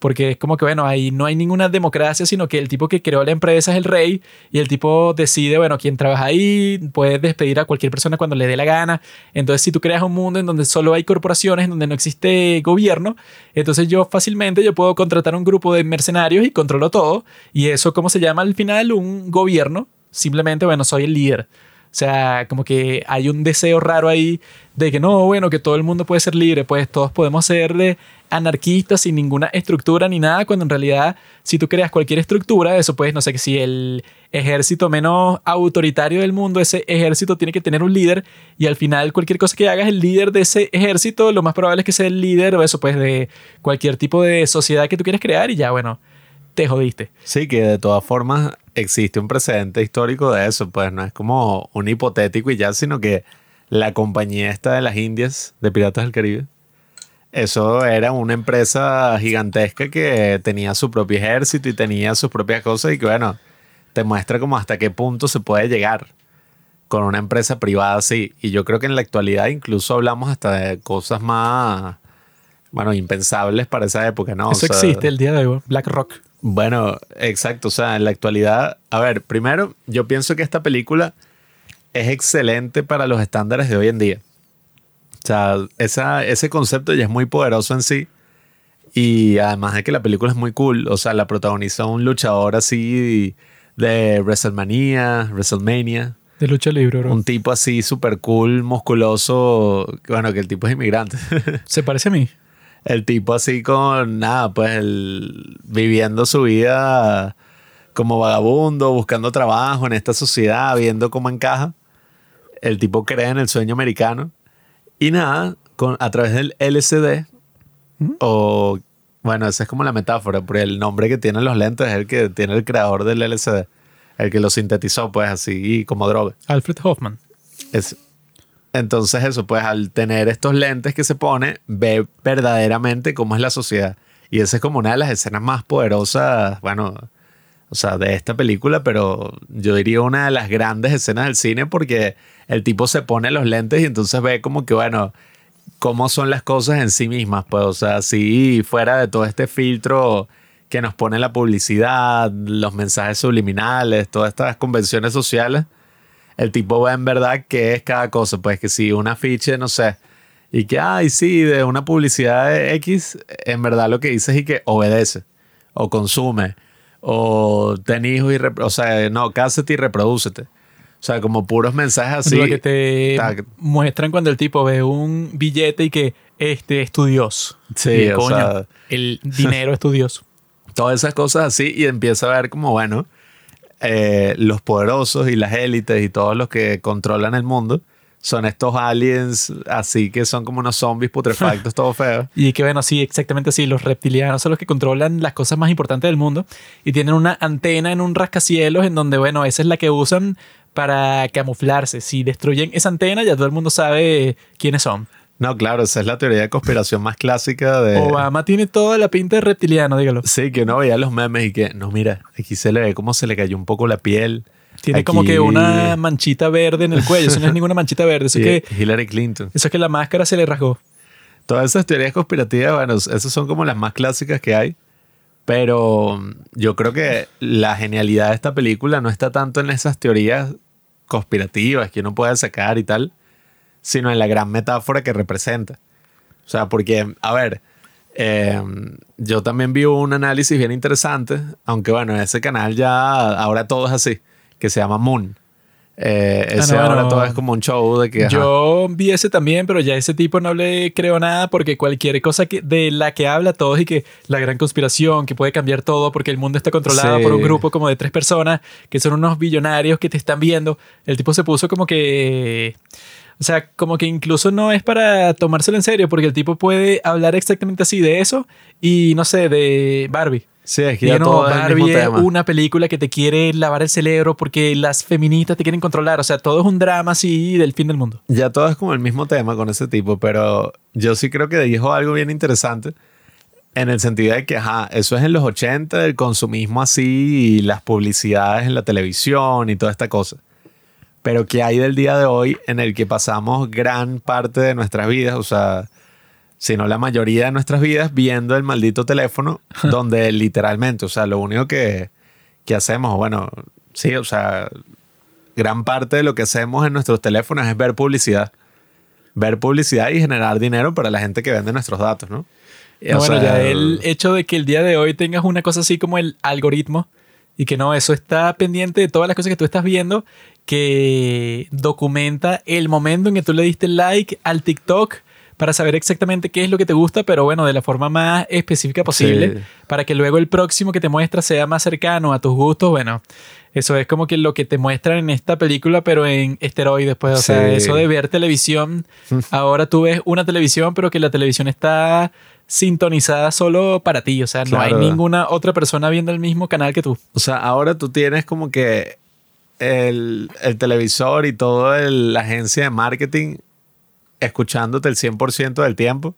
porque es como que, bueno, ahí no hay ninguna democracia, sino que el tipo que creó la empresa es el rey y el tipo decide, bueno, quién trabaja ahí, puede despedir a cualquier persona cuando le dé la gana. Entonces, si tú creas un mundo en donde solo hay corporaciones, en donde no existe gobierno, entonces yo fácilmente yo puedo contratar un grupo de mercenarios y controlo todo. Y eso, ¿cómo se llama al final? Un gobierno. Simplemente, bueno, soy el líder. O sea, como que hay un deseo raro ahí de que no, bueno, que todo el mundo puede ser libre, pues todos podemos ser anarquistas sin ninguna estructura ni nada, cuando en realidad si tú creas cualquier estructura, eso pues, no sé, que si el ejército menos autoritario del mundo, ese ejército tiene que tener un líder y al final cualquier cosa que hagas, el líder de ese ejército, lo más probable es que sea el líder o eso pues de cualquier tipo de sociedad que tú quieres crear y ya, bueno, te jodiste. Sí, que de todas formas existe un precedente histórico de eso, pues no es como un hipotético y ya, sino que la compañía esta de las Indias, de Piratas del Caribe, eso era una empresa gigantesca que tenía su propio ejército y tenía sus propias cosas y que bueno, te muestra como hasta qué punto se puede llegar con una empresa privada así. Y yo creo que en la actualidad incluso hablamos hasta de cosas más, bueno, impensables para esa época, ¿no? Eso existe el día de hoy, BlackRock. Bueno, exacto. O sea, en la actualidad, a ver, primero, yo pienso que esta película es excelente para los estándares de hoy en día. O sea, esa, ese concepto ya es muy poderoso en sí. Y además de que la película es muy cool. O sea, la protagoniza un luchador así de WrestleMania, WrestleMania. De lucha libre, bro. Un tipo así súper cool, musculoso. Bueno, que el tipo es inmigrante. Se parece a mí el tipo así con nada, pues el, viviendo su vida como vagabundo, buscando trabajo en esta sociedad, viendo cómo encaja. El tipo cree en el sueño americano. Y nada, con, a través del LCD, o bueno, esa es como la metáfora, porque el nombre que tienen los lentes es el que tiene el creador del LCD, el que lo sintetizó, pues así como droga. Alfred Hoffman. Es, entonces eso, pues al tener estos lentes que se pone, ve verdaderamente cómo es la sociedad. Y esa es como una de las escenas más poderosas, bueno, o sea, de esta película, pero yo diría una de las grandes escenas del cine porque el tipo se pone los lentes y entonces ve como que, bueno, cómo son las cosas en sí mismas, pues, o sea, si fuera de todo este filtro que nos pone la publicidad, los mensajes subliminales, todas estas convenciones sociales el tipo ve en verdad qué es cada cosa. Pues que si un afiche, no sé, y que, ay, sí, de una publicidad X, en verdad lo que dice es y que obedece, o consume, o ten hijos y, o sea, no, cásate y reprodúcete. O sea, como puros mensajes así. Lo que te muestran cuando el tipo ve un billete y que este es tu Dios. Sí, o sea, el dinero es tu Dios. Todas esas cosas así y empieza a ver como, bueno, eh, los poderosos y las élites y todos los que controlan el mundo son estos aliens así que son como unos zombies putrefactos, todo feo. Y que bueno, sí, exactamente así. Los reptilianos son los que controlan las cosas más importantes del mundo y tienen una antena en un rascacielos en donde, bueno, esa es la que usan para camuflarse. Si destruyen esa antena, ya todo el mundo sabe quiénes son. No, claro, esa es la teoría de conspiración más clásica de... Obama tiene toda la pinta de reptiliano, dígalo. Sí, que uno veía los memes y que, no, mira, aquí se le ve cómo se le cayó un poco la piel. Tiene como que una manchita verde en el cuello. Eso no es ninguna manchita verde. Eso es que, Hillary Clinton. Eso es que la máscara se le rasgó. Todas esas teorías conspirativas, bueno, esas son como las más clásicas que hay. Pero yo creo que la genialidad de esta película no está tanto en esas teorías conspirativas que uno puede sacar y tal, sino en la gran metáfora que representa. O sea, porque, a ver, em, yo también vi un análisis bien interesante, aunque bueno, en ese canal ya ahora todo es así, que se llama Moon. Eh, ah, ese ahora todo es como un show de que... Yo vi ese también, pero ya ese tipo no le creo nada porque cualquier cosa que, de la que habla todos y que la gran conspiración, que puede cambiar todo porque el mundo está controlado por un grupo como de tres personas que son unos billonarios que te están viendo, el tipo se puso como que o sea, como que incluso no es para tomárselo en serio, porque el tipo puede hablar exactamente así de eso y no sé, de Barbie. Sí, es que ya todo es una película que te quiere lavar el cerebro porque las feministas te quieren controlar. O sea, todo es un drama así del fin del mundo. Ya todo es como el mismo tema con ese tipo, pero yo sí creo que dijo algo bien interesante en el sentido de que, ajá, eso es en los 80, el consumismo así y las publicidades en la televisión y toda esta cosa. Pero que hay del día de hoy en el que pasamos gran parte de nuestras vidas, o sea, sino la mayoría de nuestras vidas viendo el maldito teléfono, donde literalmente, o sea, lo único que, que hacemos, bueno, sí, o sea, gran parte de lo que hacemos en nuestros teléfonos es ver publicidad. Ver publicidad y generar dinero para la gente que vende nuestros datos, ¿no? bueno, ya el hecho de que el día de hoy tengas una cosa así como el algoritmo y que no, eso está pendiente de todas las cosas que tú estás viendo, que documenta el momento en que tú le diste like al TikTok para saber exactamente qué es lo que te gusta, pero bueno, de la forma más específica posible, para que luego el próximo que te muestra sea más cercano a tus gustos. Bueno, eso es como que lo que te muestran en esta película, pero en esteroides, pues, o sea, eso de ver televisión, ahora tú ves una televisión, pero que la televisión está sintonizada solo para ti, o sea, no hay ninguna otra persona viendo el mismo canal que tú. O sea, ahora tú tienes como que el, el televisor y toda la agencia de marketing escuchándote el 100% del tiempo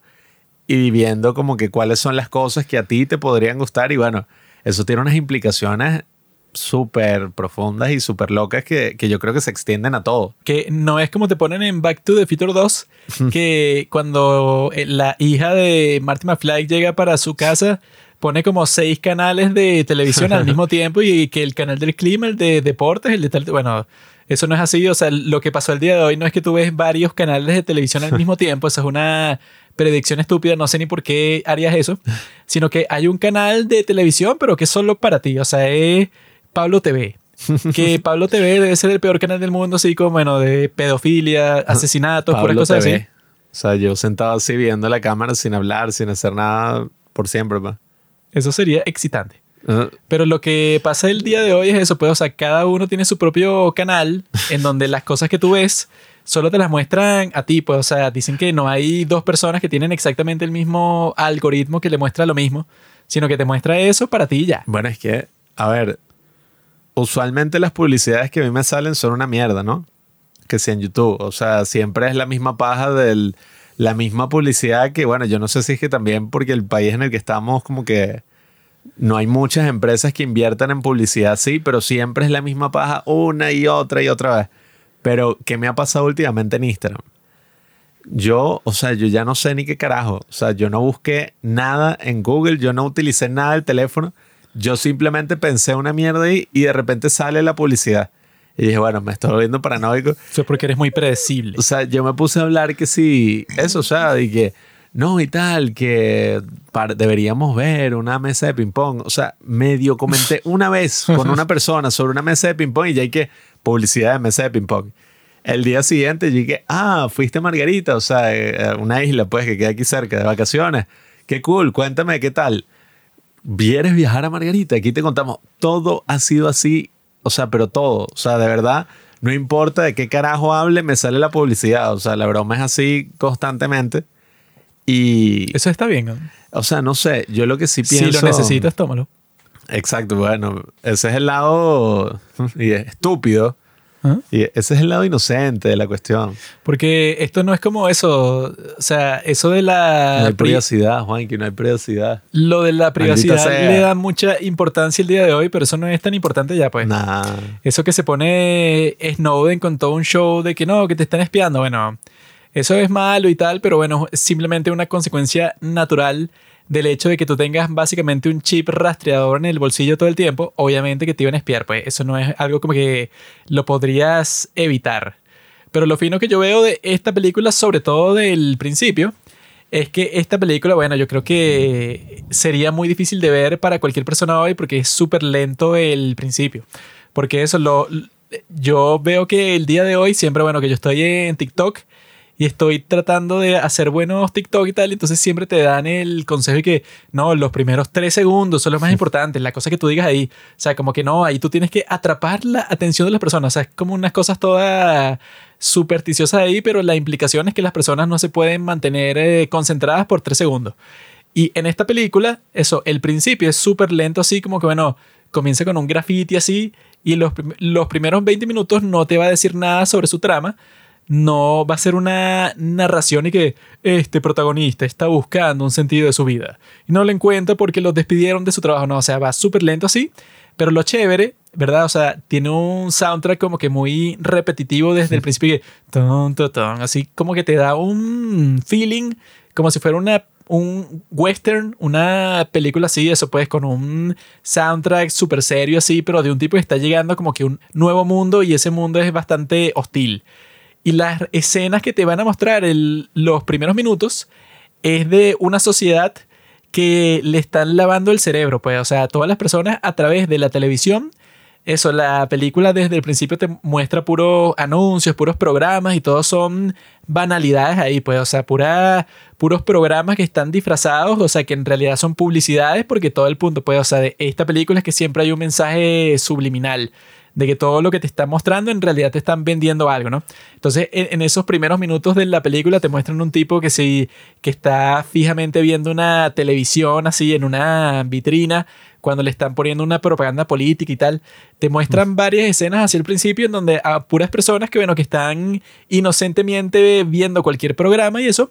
y viendo como que cuáles son las cosas que a ti te podrían gustar y bueno, eso tiene unas implicaciones súper profundas y súper locas que, que, yo creo que se extienden a todo. Que no es como te ponen en Back to the Future 2, que cuando eh, la hija de Marty McFly llega para su casa, pone como seis canales de televisión al mismo tiempo y que el canal del clima, el de deportes, el de tal... Bueno, eso no es así. O sea, lo que pasó el día de hoy no es que tú ves varios canales de televisión al mismo tiempo. Eso es una predicción estúpida. No sé ni por qué harías eso. Sino que hay un canal de televisión, pero que es solo para ti. O sea, es Pablo TV. que Pablo TV debe ser el peor canal del mundo, así como, bueno, de pedofilia, asesinatos, puras cosas así. O sea, yo sentado así viendo la cámara sin hablar, sin hacer nada por siempre, pa. Eso sería excitante. Pero lo que pasa el día de hoy es eso, pues, o sea, cada uno tiene su propio canal en donde las cosas que tú ves solo te las muestran a ti, pues, o sea, dicen que no hay dos personas que tienen exactamente el mismo algoritmo que le muestra lo mismo, sino que te muestra eso para ti ya. Bueno, es que, a ver, usualmente las publicidades que a mí me salen son una mierda, ¿no? Que sea en YouTube, o sea, siempre es la misma paja del la misma publicidad que, bueno, yo no sé si es que también porque el país en el que estamos como que no hay muchas empresas que inviertan en publicidad, sí, pero siempre es la misma paja una y otra y otra vez. Pero, ¿qué me ha pasado últimamente en Instagram? Yo, o sea, yo ya no sé ni qué carajo. O sea, yo no busqué nada en Google, yo no utilicé nada del teléfono. Yo simplemente pensé una mierda ahí y de repente sale la publicidad. Y dije, bueno, me estoy volviendo paranoico. Eso es porque eres muy predecible. O sea, yo me puse a hablar que sí, eso, o sea, y que no y tal, que deberíamos ver una mesa de ping-pong. O sea, medio comenté una vez con una persona sobre una mesa de ping-pong y ya hay que publicidad de mesa de ping-pong. El día siguiente llegué, ah, fuiste a Margarita, o sea, eh, una isla pues que queda aquí cerca de vacaciones. Qué cool, cuéntame qué tal. ¿Vieres viajar a Margarita? Aquí te contamos, todo ha sido así, o sea, pero todo, o sea, de verdad, no importa de qué carajo hable, me sale la publicidad, o sea, la broma es así constantemente. Y. Eso está bien. ¿no? O sea, no sé. Yo lo que sí pienso. Si lo necesitas, tómalo. Exacto. Bueno, ese es el lado estúpido. ¿Ah? Y ese es el lado inocente de la cuestión. Porque esto no es como eso. O sea, eso de la. No hay privacidad, Juan, que no hay privacidad. Lo de la privacidad le da mucha importancia el día de hoy, pero eso no es tan importante ya, pues. Nah. Eso que se pone Snowden con todo un show de que no, que te están espiando. Bueno, eso es malo y tal, pero bueno, es simplemente una consecuencia natural del hecho de que tú tengas básicamente un chip rastreador en el bolsillo todo el tiempo, obviamente que te iban a espiar, pues eso no es algo como que lo podrías evitar. Pero lo fino que yo veo de esta película, sobre todo del principio, es que esta película, bueno, yo creo que sería muy difícil de ver para cualquier persona hoy porque es súper lento el principio. Porque eso lo... Yo veo que el día de hoy, siempre, bueno, que yo estoy en TikTok, y estoy tratando de hacer buenos TikTok y tal, entonces siempre te dan el consejo de que no, los primeros tres segundos son los más importantes, la cosa que tú digas ahí, o sea, como que no, ahí tú tienes que atrapar la atención de las personas, o sea, es como unas cosas todas supersticiosas ahí, pero la implicación es que las personas no se pueden mantener eh, concentradas por tres segundos. Y en esta película, eso, el principio es súper lento, así como que, bueno, comienza con un graffiti así, y los, los primeros 20 minutos no te va a decir nada sobre su trama, no va a ser una narración y que este protagonista está buscando un sentido de su vida y no lo encuentra porque lo despidieron de su trabajo. No, o sea, va súper lento así, pero lo chévere, ¿verdad? O sea, tiene un soundtrack como que muy repetitivo desde el principio, así como que te da un feeling como si fuera una un western, una película así, eso pues, con un soundtrack súper serio así, pero de un tipo que está llegando como que un nuevo mundo y ese mundo es bastante hostil. Y las escenas que te van a mostrar en los primeros minutos es de una sociedad que le están lavando el cerebro, pues, o sea, todas las personas a través de la televisión eso, la película desde el principio te muestra puros anuncios, puros programas y todos son banalidades ahí, pues, o sea, puros programas que están disfrazados, o sea, que en realidad son publicidades porque todo el punto, pues, o sea, de esta película es que siempre hay un mensaje subliminal de que todo lo que te están mostrando en realidad te están vendiendo algo, ¿no? Entonces, en, esos primeros minutos de la película te muestran un tipo que sí, que está fijamente viendo una televisión así en una vitrina cuando le están poniendo una propaganda política y tal, te muestran varias escenas hacia el principio en donde a puras personas que, bueno, que están inocentemente viendo cualquier programa y eso,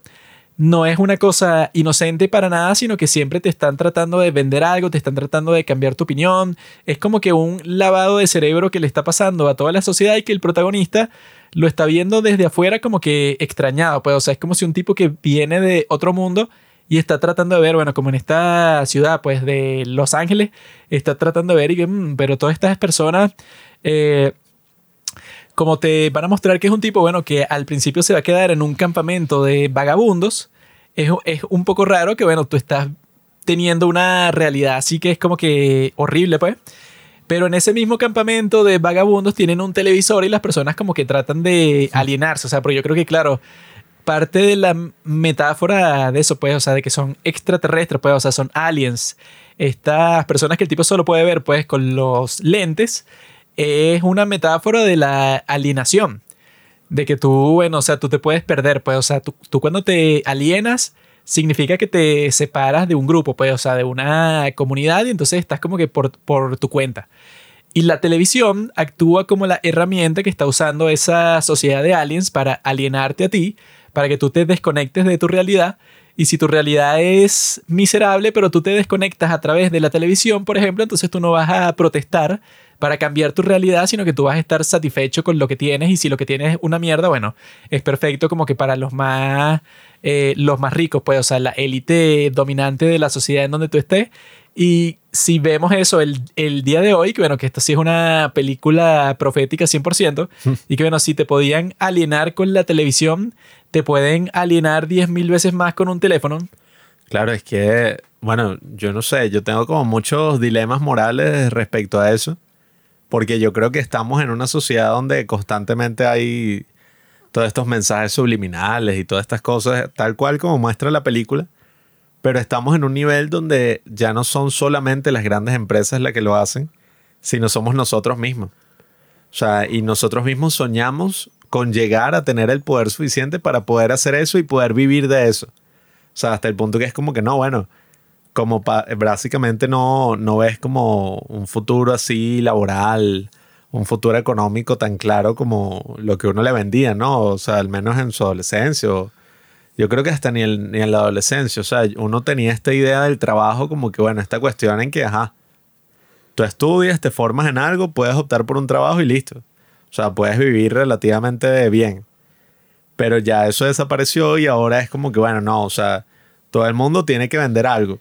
no es una cosa inocente para nada, sino que siempre te están tratando de vender algo, te están tratando de cambiar tu opinión. Es como que un lavado de cerebro que le está pasando a toda la sociedad y que el protagonista lo está viendo desde afuera como que extrañado. Pues, o sea, es como si un tipo que viene de otro mundo y está tratando de ver, bueno, como en esta ciudad, pues de Los Ángeles, está tratando de ver y que, mm, pero todas estas personas, eh, como te van a mostrar que es un tipo, bueno, que al principio se va a quedar en un campamento de vagabundos, es, es un poco raro que, bueno, tú estás teniendo una realidad así que es como que horrible, pues. Pero en ese mismo campamento de vagabundos tienen un televisor y las personas como que tratan de alienarse. O sea, pero yo creo que, claro, parte de la metáfora de eso, pues, o sea, de que son extraterrestres, pues, o sea, son aliens. Estas personas que el tipo solo puede ver, pues, con los lentes, es una metáfora de la alienación. De que tú, bueno, o sea, tú te puedes perder, pues, o sea, tú, cuando te alienas, significa que te separas de un grupo, pues, o sea, de una comunidad y entonces estás como que por, por tu cuenta. Y la televisión actúa como la herramienta que está usando esa sociedad de aliens para alienarte a ti para que tú te desconectes de tu realidad. Y si tu realidad es miserable, pero tú te desconectas a través de la televisión, por ejemplo, entonces tú no vas a protestar para cambiar tu realidad, sino que tú vas a estar satisfecho con lo que tienes y si lo que tienes es una mierda, bueno, es perfecto como que para los más, eh, los más ricos, pues, o sea, la élite dominante de la sociedad en donde tú estés. Y si vemos eso el, el, día de hoy, que bueno, que esta sí es una película profética 100%, y que bueno, si te podían alienar con la televisión, te pueden alienar 10.000 veces más con un teléfono. Claro, es que, bueno, yo no sé, yo tengo como muchos dilemas morales respecto a eso, porque yo creo que estamos en una sociedad donde constantemente hay todos estos mensajes subliminales y todas estas cosas, tal cual como muestra la película, pero estamos en un nivel donde ya no son solamente las grandes empresas las que lo hacen, sino somos nosotros mismos. O sea, y nosotros mismos soñamos con llegar a tener el poder suficiente para poder hacer eso y poder vivir de eso. O sea, hasta el punto que es como que no, bueno, como básicamente no, no ves como un futuro así laboral, un futuro económico tan claro como lo que uno le vendía, ¿no? O sea, al menos en su adolescencia. yo creo que hasta ni, ni en la adolescencia. O sea, uno tenía esta idea del trabajo como que, bueno, esta cuestión en que, ajá, tú estudias, te formas en algo, puedes optar por un trabajo y listo. O sea, puedes vivir relativamente bien. Pero ya eso desapareció y ahora es como que, bueno, no, o sea, todo el mundo tiene que vender algo.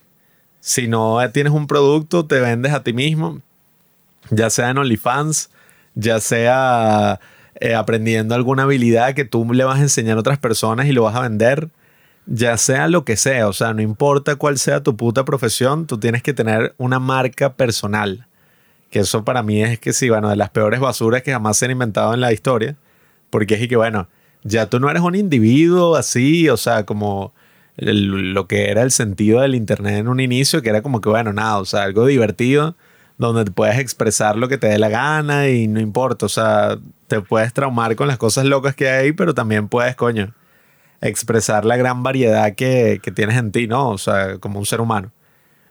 Si no tienes un producto, te vendes a ti mismo, ya sea en OnlyFans, ya sea eh, aprendiendo alguna habilidad que tú le vas a enseñar a otras personas y lo vas a vender, ya sea lo que sea, o sea, no importa cuál sea tu puta profesión, tú tienes que tener una marca personal. Que eso para mí es que sí, bueno, de las peores basuras que jamás se han inventado en la historia. Porque es que, bueno, ya tú no eres un individuo así, o sea, como lo que era el sentido del Internet en un inicio, que era como que, bueno, nada, o sea, algo divertido, donde te puedes expresar lo que te dé la gana y no importa, o sea, te puedes traumar con las cosas locas que hay, pero también puedes, coño, expresar la gran variedad que, que tienes en ti, ¿no? O sea, como un ser humano.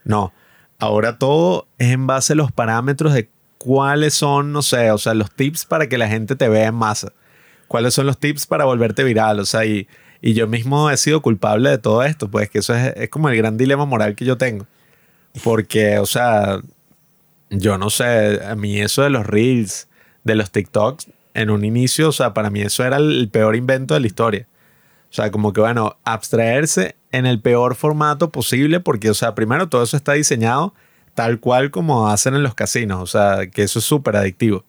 No. Ahora todo es en base a los parámetros de cuáles son, no sé, o sea, los tips para que la gente te vea en masa. ¿Cuáles son los tips para volverte viral? O sea, y, y yo mismo he sido culpable de todo esto, pues que eso es, es como el gran dilema moral que yo tengo. Porque, o sea, yo no sé, a mí eso de los reels, de los TikToks, en un inicio, o sea, para mí eso era el peor invento de la historia. O sea, como que, bueno, abstraerse en el peor formato posible, porque, o sea, primero todo eso está diseñado tal cual como hacen en los casinos, o sea, que eso es súper adictivo.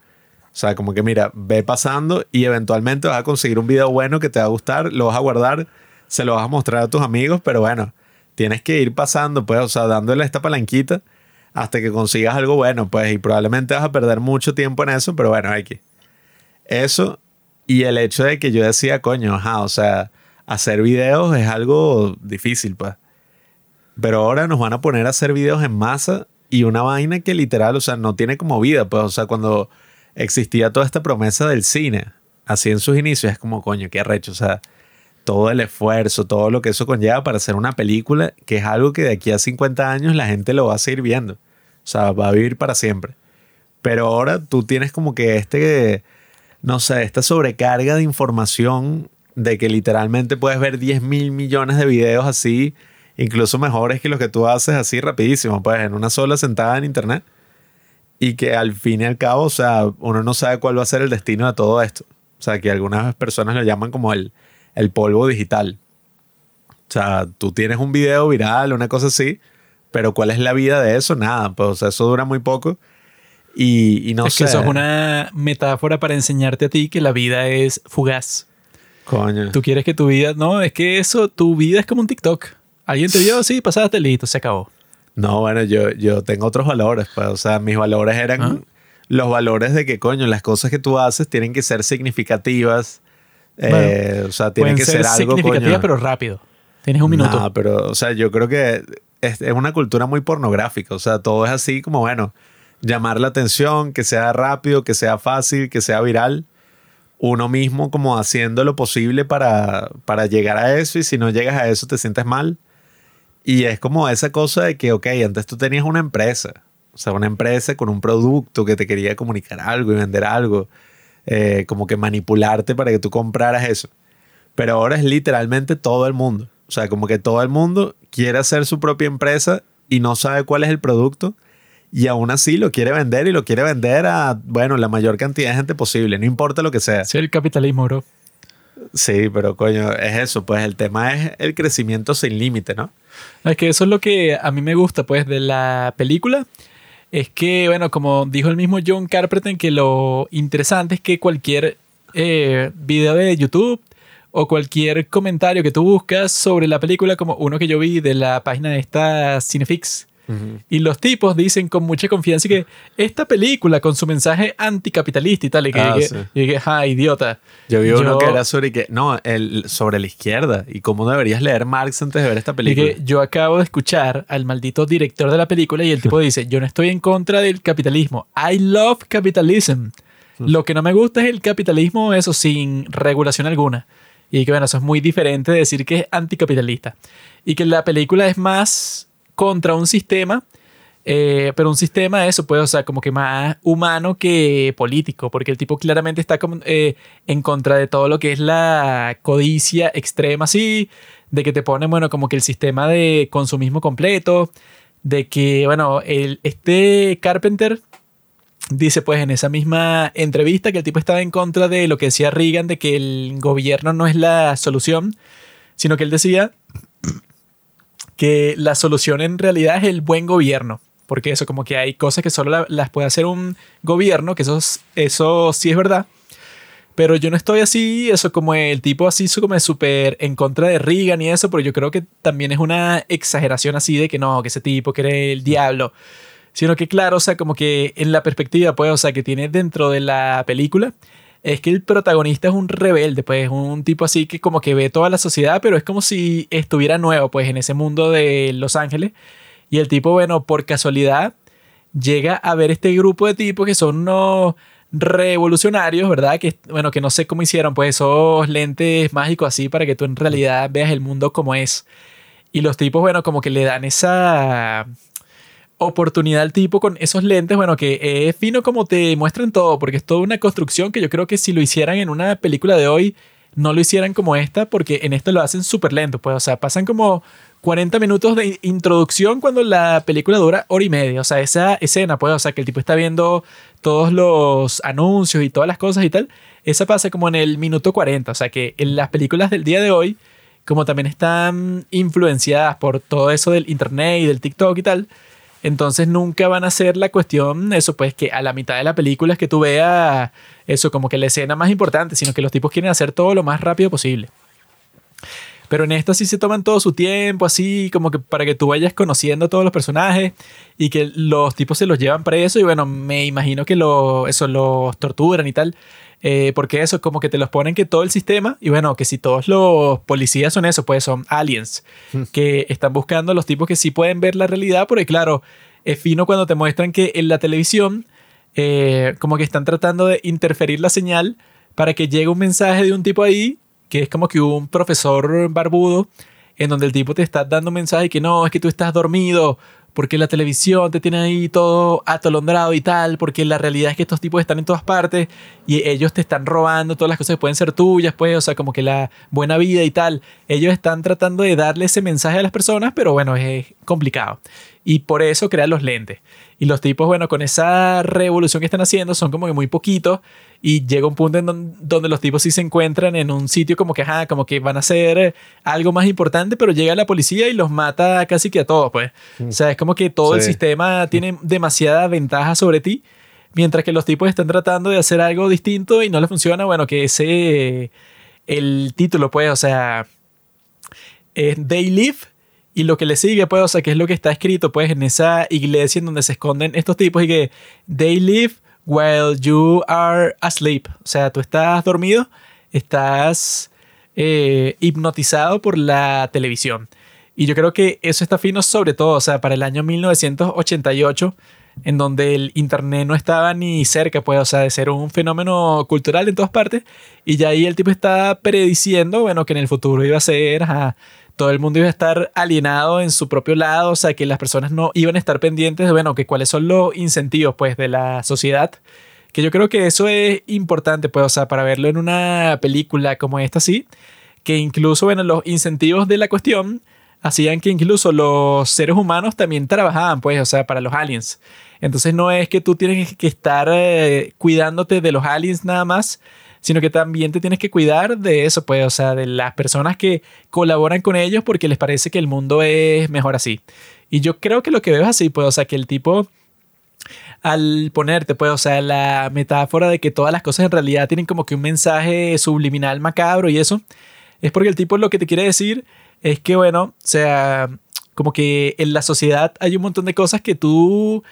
O sea, como que mira, ve pasando y eventualmente vas a conseguir un video bueno que te va a gustar, lo vas a guardar, se lo vas a mostrar a tus amigos, pero bueno, tienes que ir pasando, pues, o sea, dándole esta palanquita hasta que consigas algo bueno, pues, y probablemente vas a perder mucho tiempo en eso, pero bueno, hay que. Eso y el hecho de que yo decía, coño, ajá, o sea, hacer videos es algo difícil, pues. Pero ahora nos van a poner a hacer videos en masa y una vaina que literal, o sea, no tiene como vida, pues, o sea, cuando existía toda esta promesa del cine, así en sus inicios, es como, coño, qué arrecho, o sea, todo el esfuerzo, todo lo que eso conlleva para hacer una película, que es algo que de aquí a 50 años la gente lo va a seguir viendo, o sea, va a vivir para siempre. Pero ahora tú tienes como que este, no sé, esta sobrecarga de información de que literalmente puedes ver 10 mil millones de videos así, incluso mejores que los que tú haces así rapidísimo, pues en una sola sentada en internet. Y que al fin y al cabo, o sea, uno no sabe cuál va a ser el destino de todo esto. O sea, que algunas personas lo llaman como el, el polvo digital. O sea, tú tienes un video viral, una cosa así, pero ¿cuál es la vida de eso? Nada, pues o sea, eso dura muy poco. Y, y no es sé. que eso es una metáfora para enseñarte a ti que la vida es fugaz. Coño. Tú quieres que tu vida. No, es que eso, tu vida es como un TikTok. Alguien te vio, sí, pasaste, listo, se acabó. No, bueno, yo, yo tengo otros valores. Pues, o sea, mis valores eran Ah. los valores de que, coño, las cosas que tú haces tienen que ser significativas. eh, o sea, tienen que ser ser algo, significativas, coño. pero rápido. Tienes un minuto. No, pero, o sea, yo creo que es, es una cultura muy pornográfica. O sea, todo es así como, bueno, llamar la atención, que sea rápido, que sea fácil, que sea viral. Uno mismo como haciendo lo posible para, para llegar a eso y si no llegas a eso te sientes mal. Y es como esa cosa de que, ok, antes tú tenías una empresa. O sea, una empresa con un producto que te quería comunicar algo y vender algo. eh, como que manipularte para que tú compraras eso. Pero ahora es literalmente todo el mundo. O sea, como que todo el mundo quiere hacer su propia empresa y no sabe cuál es el producto. Y aún así lo quiere vender y lo quiere vender a, bueno, la mayor cantidad de gente posible. No importa lo que sea. Es el capitalismo, bro. Sí, pero coño, es eso. Pues el tema es el crecimiento sin límite, ¿no? Es que eso es lo que a mí me gusta, pues, de la película. Es que, bueno, como dijo el mismo John Carpenter, que lo interesante es que cualquier eh, video de YouTube o cualquier comentario que tú buscas sobre la película, como uno que yo vi de la página de esta Cinefix, y los tipos dicen con mucha confianza que esta película con su mensaje anticapitalista y tal, y que, Ah, y que- sí. y que, idiota. Yo vi uno Yo- que era sobre que, no, el, sobre la izquierda y cómo deberías leer Marx antes de ver esta Y película. que yo acabo de escuchar al maldito director de la película y el tipo dice, yo no estoy en contra del capitalismo. I love capitalism. Lo que no me gusta es el capitalismo, eso, sin regulación alguna. Y que bueno, eso es muy diferente de decir que es anticapitalista. Y que la película es más contra un sistema, eh, pero un sistema, eso, pues, o sea, como que más humano que político, porque el tipo claramente está como, eh, en contra de todo lo que es la codicia extrema, así, de que te ponen, bueno, como que el sistema de consumismo completo, de que, bueno, el, este Carpenter dice, pues, en esa misma entrevista que el tipo estaba en contra de lo que decía Reagan, de que el gobierno no es la solución, sino que él decía que la solución en realidad es el buen gobierno. Porque eso, como que hay cosas que solo la- las puede hacer un gobierno, que eso, es- eso sí es verdad. Pero yo no estoy así, eso como el tipo así, como súper en contra de Reagan y eso, pero yo creo que también es una exageración así de que no, que ese tipo que era el diablo. Sino que claro, o sea, como que en la perspectiva, pues, o sea, que tiene dentro de la película, es que el protagonista es un rebelde, pues, un tipo así que como que ve toda la sociedad, pero es como si estuviera nuevo, pues, en ese mundo de Los Ángeles. Y el tipo, bueno, por casualidad, llega a ver este grupo de tipos que son unos revolucionarios, ¿verdad? Que, bueno, que no sé cómo hicieron, pues esos lentes mágicos así para que tú en realidad veas el mundo como es. Y los tipos, bueno, como que le dan esa oportunidad al tipo con esos lentes, bueno, que es fino como te muestran todo, porque es toda una construcción que yo creo que si lo hicieran en una película de hoy, no lo hicieran como esta, porque en esto lo hacen súper lento, pues, o sea, pasan como 40 minutos de introducción cuando la película dura hora y media. O sea, esa escena, pues, o sea, que el tipo está viendo todos los anuncios y todas las cosas y tal, esa pasa como en el minuto 40. O sea, que en las películas del día de hoy, como también están influenciadas por todo eso del internet y del TikTok y tal, entonces nunca van a ser la cuestión, eso pues que a la mitad de la película es que tú veas eso como que la escena más importante, sino que los tipos quieren hacer todo lo más rápido posible. Pero en esta sí se toman todo su tiempo, así como que para que tú vayas conociendo a todos los personajes y que los tipos se los llevan preso y bueno, me imagino que lo, eso los torturan y tal. Eh, porque eso, como que te los ponen que todo el sistema, y bueno, que si todos los policías son eso, pues son aliens, hmm. que están buscando a los tipos que sí pueden ver la realidad, porque claro, es fino cuando te muestran que en la televisión, eh, como que están tratando de interferir la señal para que llegue un mensaje de un tipo ahí que es como que un profesor barbudo en donde el tipo te está dando un mensaje que no, es que tú estás dormido, porque la televisión te tiene ahí todo atolondrado y tal, porque la realidad es que estos tipos están en todas partes y ellos te están robando todas las cosas que pueden ser tuyas, pues, o sea, como que la buena vida y tal. Ellos están tratando de darle ese mensaje a las personas, pero bueno, es complicado. Y por eso crean los lentes. Y los tipos, bueno, con esa revolución que están haciendo, son como que muy poquitos. Y llega un punto en donde, los tipos sí se encuentran en un sitio como que, ajá, como que van a hacer algo más importante, pero llega la policía y los mata casi que a todos, pues. Mm. O sea, es como que todo el sistema tiene demasiada ventaja sobre ti. Mientras que los tipos están tratando de hacer algo distinto y no les funciona, bueno, que ese, el título, pues, o sea, es They Live y lo que le sigue, pues, o sea, que es lo que está escrito, pues, en esa iglesia en donde se esconden estos tipos y que they live while you are asleep. O sea, tú estás dormido, estás eh, hipnotizado por la televisión. Y yo creo que eso está fino sobre todo, o sea, para el año 1988, en donde el Internet no estaba ni cerca, pues, o sea, de ser un fenómeno cultural en todas partes. Y ya ahí el tipo está prediciendo, bueno, que en el futuro iba a ser todo el mundo iba a estar alienado en su propio lado, o sea, que las personas no iban a estar pendientes de, bueno, que cuáles son los incentivos, pues, de la sociedad. Que yo creo que eso es importante, pues, o sea, para verlo en una película como esta, sí, que incluso, bueno, los incentivos de la cuestión hacían que incluso los seres humanos también trabajaban, pues, o sea, para los aliens. Entonces no es que tú tienes que estar eh, cuidándote de los aliens nada más, sino que también te tienes que cuidar de eso, pues, o sea, de las personas que colaboran con ellos porque les parece que el mundo es mejor así. Y yo creo que lo que veo es así, pues, o sea, que el tipo al ponerte, pues, o sea, la metáfora de que todas las cosas en realidad tienen como que un mensaje subliminal macabro y eso, es porque el tipo lo que te quiere decir es que, bueno, o sea, como que en la sociedad hay un montón de cosas que tú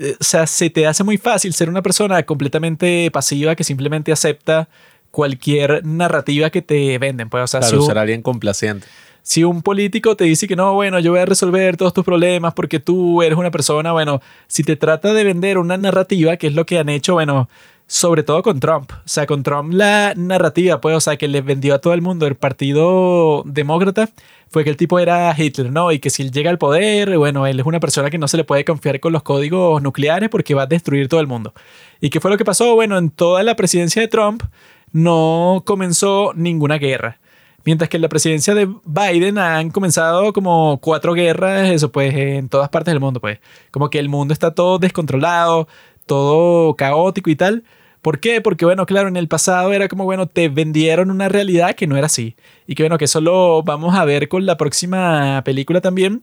o sea, se te hace muy fácil ser una persona completamente pasiva que simplemente acepta cualquier narrativa que te venden. Pues, o sea, claro, ser alguien complaciente. Si un político te dice que no, bueno, yo voy a resolver todos tus problemas porque tú eres una persona, bueno, si te trata de vender una narrativa, que es lo que han hecho, bueno, sobre todo con Trump. O sea, con Trump la narrativa, pues, o sea, que le vendió a todo el mundo el partido demócrata fue que el tipo era Hitler, ¿no? Y que si él llega al poder, bueno, él es una persona que no se le puede confiar con los códigos nucleares porque va a destruir todo el mundo. ¿Y qué fue lo que pasó? Bueno, en toda la presidencia de Trump no comenzó ninguna guerra. Mientras que en la presidencia de Biden han comenzado como cuatro guerras, eso pues, en todas partes del mundo, pues. Como que el mundo está todo descontrolado, todo caótico y tal. ¿Por qué? Porque, bueno, claro, en el pasado era como, bueno, te vendieron una realidad que no era así. Y que, bueno, que eso lo vamos a ver con la próxima película también.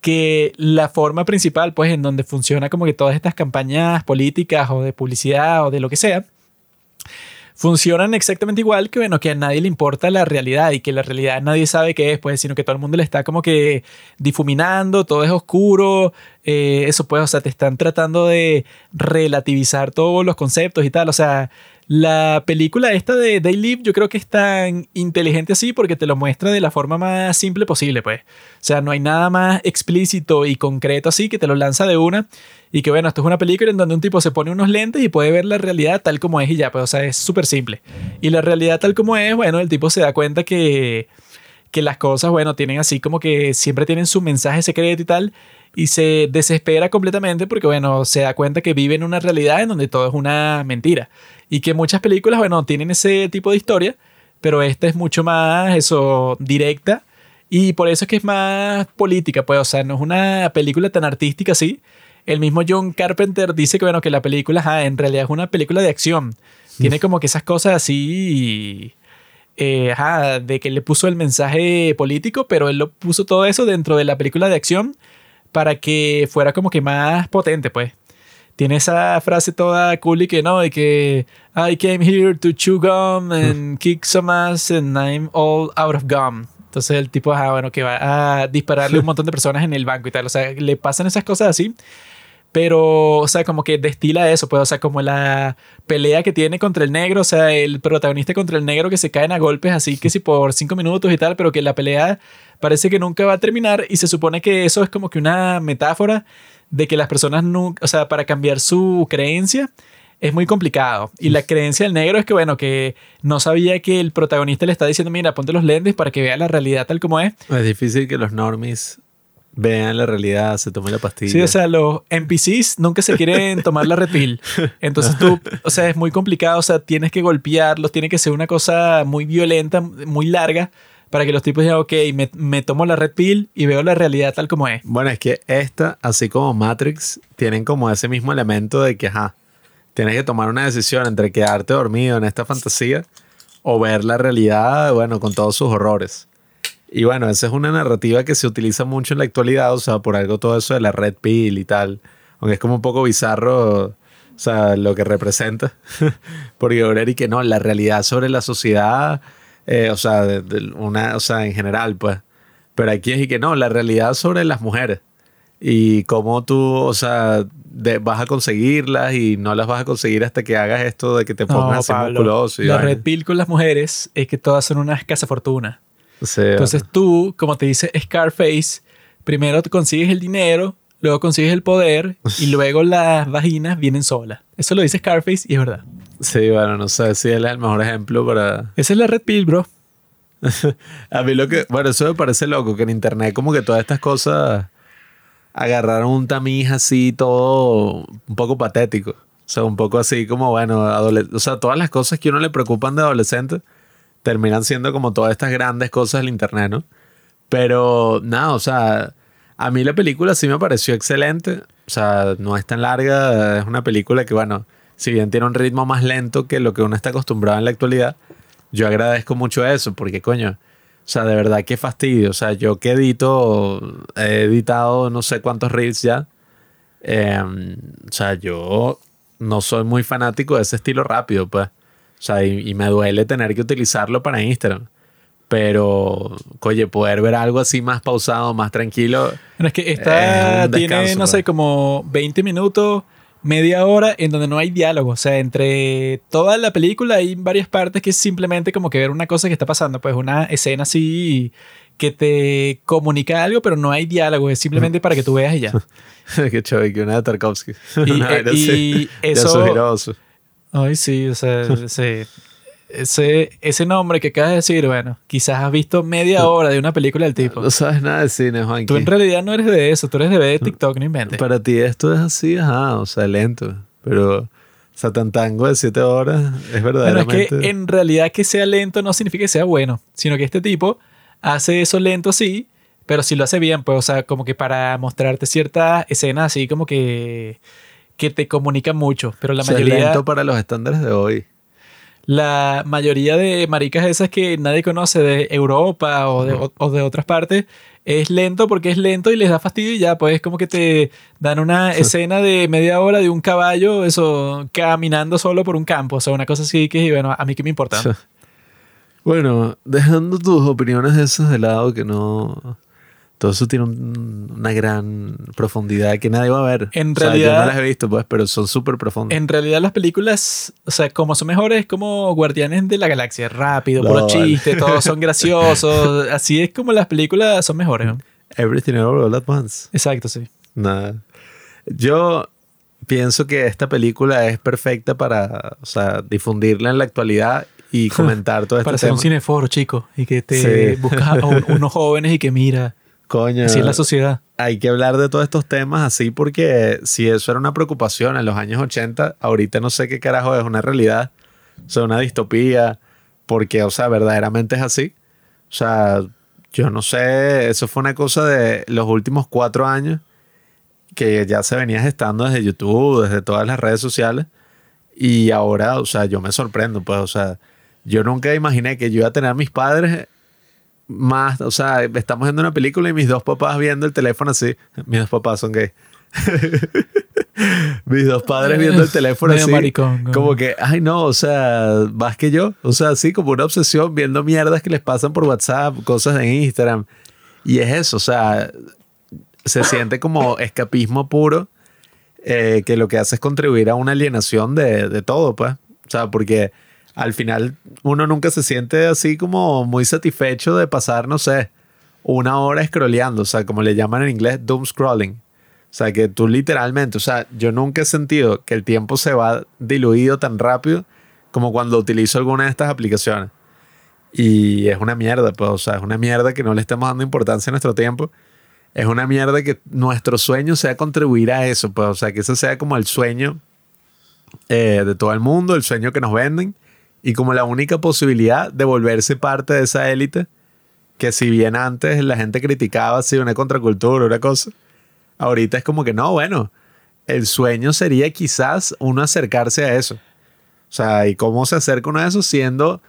Que la forma principal, pues, en donde funciona como que todas estas campañas políticas o de publicidad o de lo que sea, funcionan exactamente igual que, bueno, que a nadie le importa la realidad y que la realidad nadie sabe qué es, pues, sino que todo el mundo le está como que difuminando, todo es oscuro, eh, eso pues, o sea, te están tratando de relativizar todos los conceptos y tal, o sea, La película esta de They Live yo creo que es tan inteligente así porque te lo muestra de la forma más simple posible, pues. O sea, no hay nada más explícito y concreto así que te lo lanza de una y que bueno, esto es una película en donde un tipo se pone unos lentes y puede ver la realidad tal como es y ya, pues o sea, es súper simple. Y la realidad tal como es, bueno, el tipo se da cuenta que que las cosas, bueno, tienen así como que siempre tienen su mensaje secreto y tal, y se desespera completamente porque, bueno, se da cuenta que vive en una realidad en donde todo es una mentira. Y que muchas películas, bueno, tienen ese tipo de historia, pero esta es mucho más, eso, directa. Y por eso es que es más política, pues, o sea, no es una película tan artística así. El mismo John Carpenter dice que, bueno, que la película, en realidad es una película de acción. Tiene como que esas cosas así eh, de que le puso el mensaje político, pero él lo puso todo eso dentro de la película de acción para que fuera como que más potente, pues. Tiene esa frase toda cool y que no, de que I came here to chew gum and kick some ass and I'm all out of gum. Entonces el tipo, ah, bueno, que va a dispararle un montón de personas en el banco y tal. O sea, le pasan esas cosas así pero, o sea, como que destila eso, pues, o sea, como la pelea que tiene contra el negro, o sea, el protagonista contra el negro que se caen a golpes así que si por cinco minutos y tal, pero que la pelea parece que nunca va a terminar y se supone que eso es como que una metáfora de que las personas nunca, o sea, para cambiar su creencia es muy complicado. Y la creencia del negro es que, bueno, que no sabía que el protagonista le está diciendo, mira, ponte los lentes para que vea la realidad tal como es. Es difícil que los normies vean la realidad, se tomen la pastilla. Sí, o sea, los NPCs nunca se quieren tomar la red pill. Entonces tú, o sea, es muy complicado, o sea, tienes que golpearlos, tiene que ser una cosa muy violenta, muy larga, para que los tipos digan, ok, me, me tomo la red pill y veo la realidad tal como es. Bueno, es que esta, así como Matrix, tienen como ese mismo elemento de que, ajá, tienes que tomar una decisión entre quedarte dormido en esta fantasía o ver la realidad, bueno, con todos sus horrores. Y bueno, esa es una narrativa que se utiliza mucho en la actualidad, o sea, por algo todo eso de la red pill y tal. Aunque es como un poco bizarro, o sea, lo que representa. Porque y que no, la realidad sobre la sociedad, eh, o sea, de, una, o sea, en general, pues. Pero aquí es y que no, la realidad sobre las mujeres. Y cómo tú, o sea, vas a conseguirlas y no las vas a conseguir hasta que hagas esto de que te pongas no, musculoso. la red pill con las mujeres es que todas son unas entonces tú, como te dice Scarface, primero te consigues el dinero, luego consigues el poder y luego las vaginas vienen solas. Eso lo dice Scarface y es verdad. Sí, bueno, no sé si él es el mejor ejemplo para... Esa es la red pill, bro. a mí lo que... Bueno, eso me parece loco, que en internet como que todas estas cosas agarraron un tamiz así todo un poco patético. O sea, un poco así como, bueno, o sea, todas las cosas que uno le preocupan de adolescente terminan siendo como todas estas grandes cosas del internet, ¿no? Pero nada, o sea, a mí la película sí me pareció excelente. O sea, no es tan larga, es una película que, bueno, si bien tiene un ritmo más lento que lo que uno está acostumbrado en la actualidad, yo agradezco mucho eso, porque coño, o sea, de verdad qué fastidio. O sea, yo que edito, he editado no sé cuántos reels ya. Em, o sea, yo no soy muy fanático de ese estilo rápido, pues. O sea, y, me duele tener que utilizarlo para Instagram. Pero, oye, poder ver algo así más pausado, más tranquilo. Bueno, es que esta tiene, no sé, pues. como 20 minutos, media hora, en donde no hay diálogo. O sea, entre toda la película hay varias partes que es simplemente como que ver una cosa que está pasando. Pues una escena así que te comunica algo, pero no hay diálogo. Es simplemente para que tú veas y ya. Qué chévere, que una de Tarkovsky. Y, eh, y eso. Ay, sí, o sea, ese, ese, ese nombre que acabas de decir, bueno, quizás has visto media hora de una película del tipo. No sabes nada de cine, Juan. Tú en realidad no eres de eso, tú eres de ver TikTok, no inventes. Para ti esto es así, ajá, o sea, lento. Pero Satantango de siete horas es verdaderamente... Bueno, es que en realidad que sea lento no significa que sea bueno, sino que este tipo hace eso lento sí, pero si lo hace bien, pues, o sea, como que para mostrarte ciertas escenas así como que que te comunican mucho, pero la mayoría... Es lento para los estándares de hoy. La mayoría de maricas esas que nadie conoce de Europa o de, o de otras partes es lento porque es lento y les da fastidio y ya, pues como que te dan una escena de media hora de un caballo, eso, caminando solo por un campo, o sea, una cosa así que, bueno, a mí que me importa. Bueno, dejando tus opiniones esas de lado, que no, todo eso tiene una gran profundidad que nadie va a ver. En realidad. yo no las he visto, pues, pero son súper profundas. En realidad, las películas, o sea, como son mejores, es como Guardianes de la Galaxia. Rápido, puro chiste, todos son graciosos. Así es como las películas son mejores. Everything All at Once. Exacto, sí. Nada. Yo pienso que esta película es perfecta para, o sea, difundirla en la actualidad y comentar todo esto. para hacer un cineforo, chico, y que te buscas a unos jóvenes y que mira. Coño. Así es la sociedad. Hay que hablar de todos estos temas así porque si eso era una preocupación en los años 80, ahorita no sé qué carajo es una realidad, o sea, una distopía, porque, o sea, verdaderamente es así. O sea, yo no sé, eso fue una cosa de los últimos cuatro años que ya se venía gestando desde YouTube, desde todas las redes sociales. Y ahora, o sea, yo me sorprendo, pues, o sea, yo nunca imaginé que yo iba a tener a mis padres más, o sea, estamos viendo una película y mis dos papás viendo el teléfono así. Mis dos papás son gay. mis dos padres viendo el teléfono así. Como que, ay no, o sea, más que yo. O sea, así como una obsesión viendo mierdas que les pasan por WhatsApp, cosas de Instagram. Y es eso, o sea, se siente como escapismo puro eh, que lo que hace es contribuir a una alienación de, de todo, pues. O sea, porque al final uno nunca se siente así como muy satisfecho de pasar, no sé, una hora scrolleando, o sea, como le llaman en inglés, doom scrolling. O sea, que tú literalmente, o sea, yo nunca he sentido que el tiempo se va diluido tan rápido como cuando utilizo alguna de estas aplicaciones. Y es una mierda, pues, o sea, es una mierda que no le estemos dando importancia a nuestro tiempo. Es una mierda que nuestro sueño sea contribuir a eso, pues, o sea, que ese sea como el sueño eh, de todo el mundo, el sueño que nos venden y como la única posibilidad de volverse parte de esa élite que si bien antes la gente criticaba así una contracultura, una cosa, ahorita es como que no, bueno, el sueño sería quizás uno acercarse a eso. O sea, ¿y cómo se acerca uno a eso? Siendo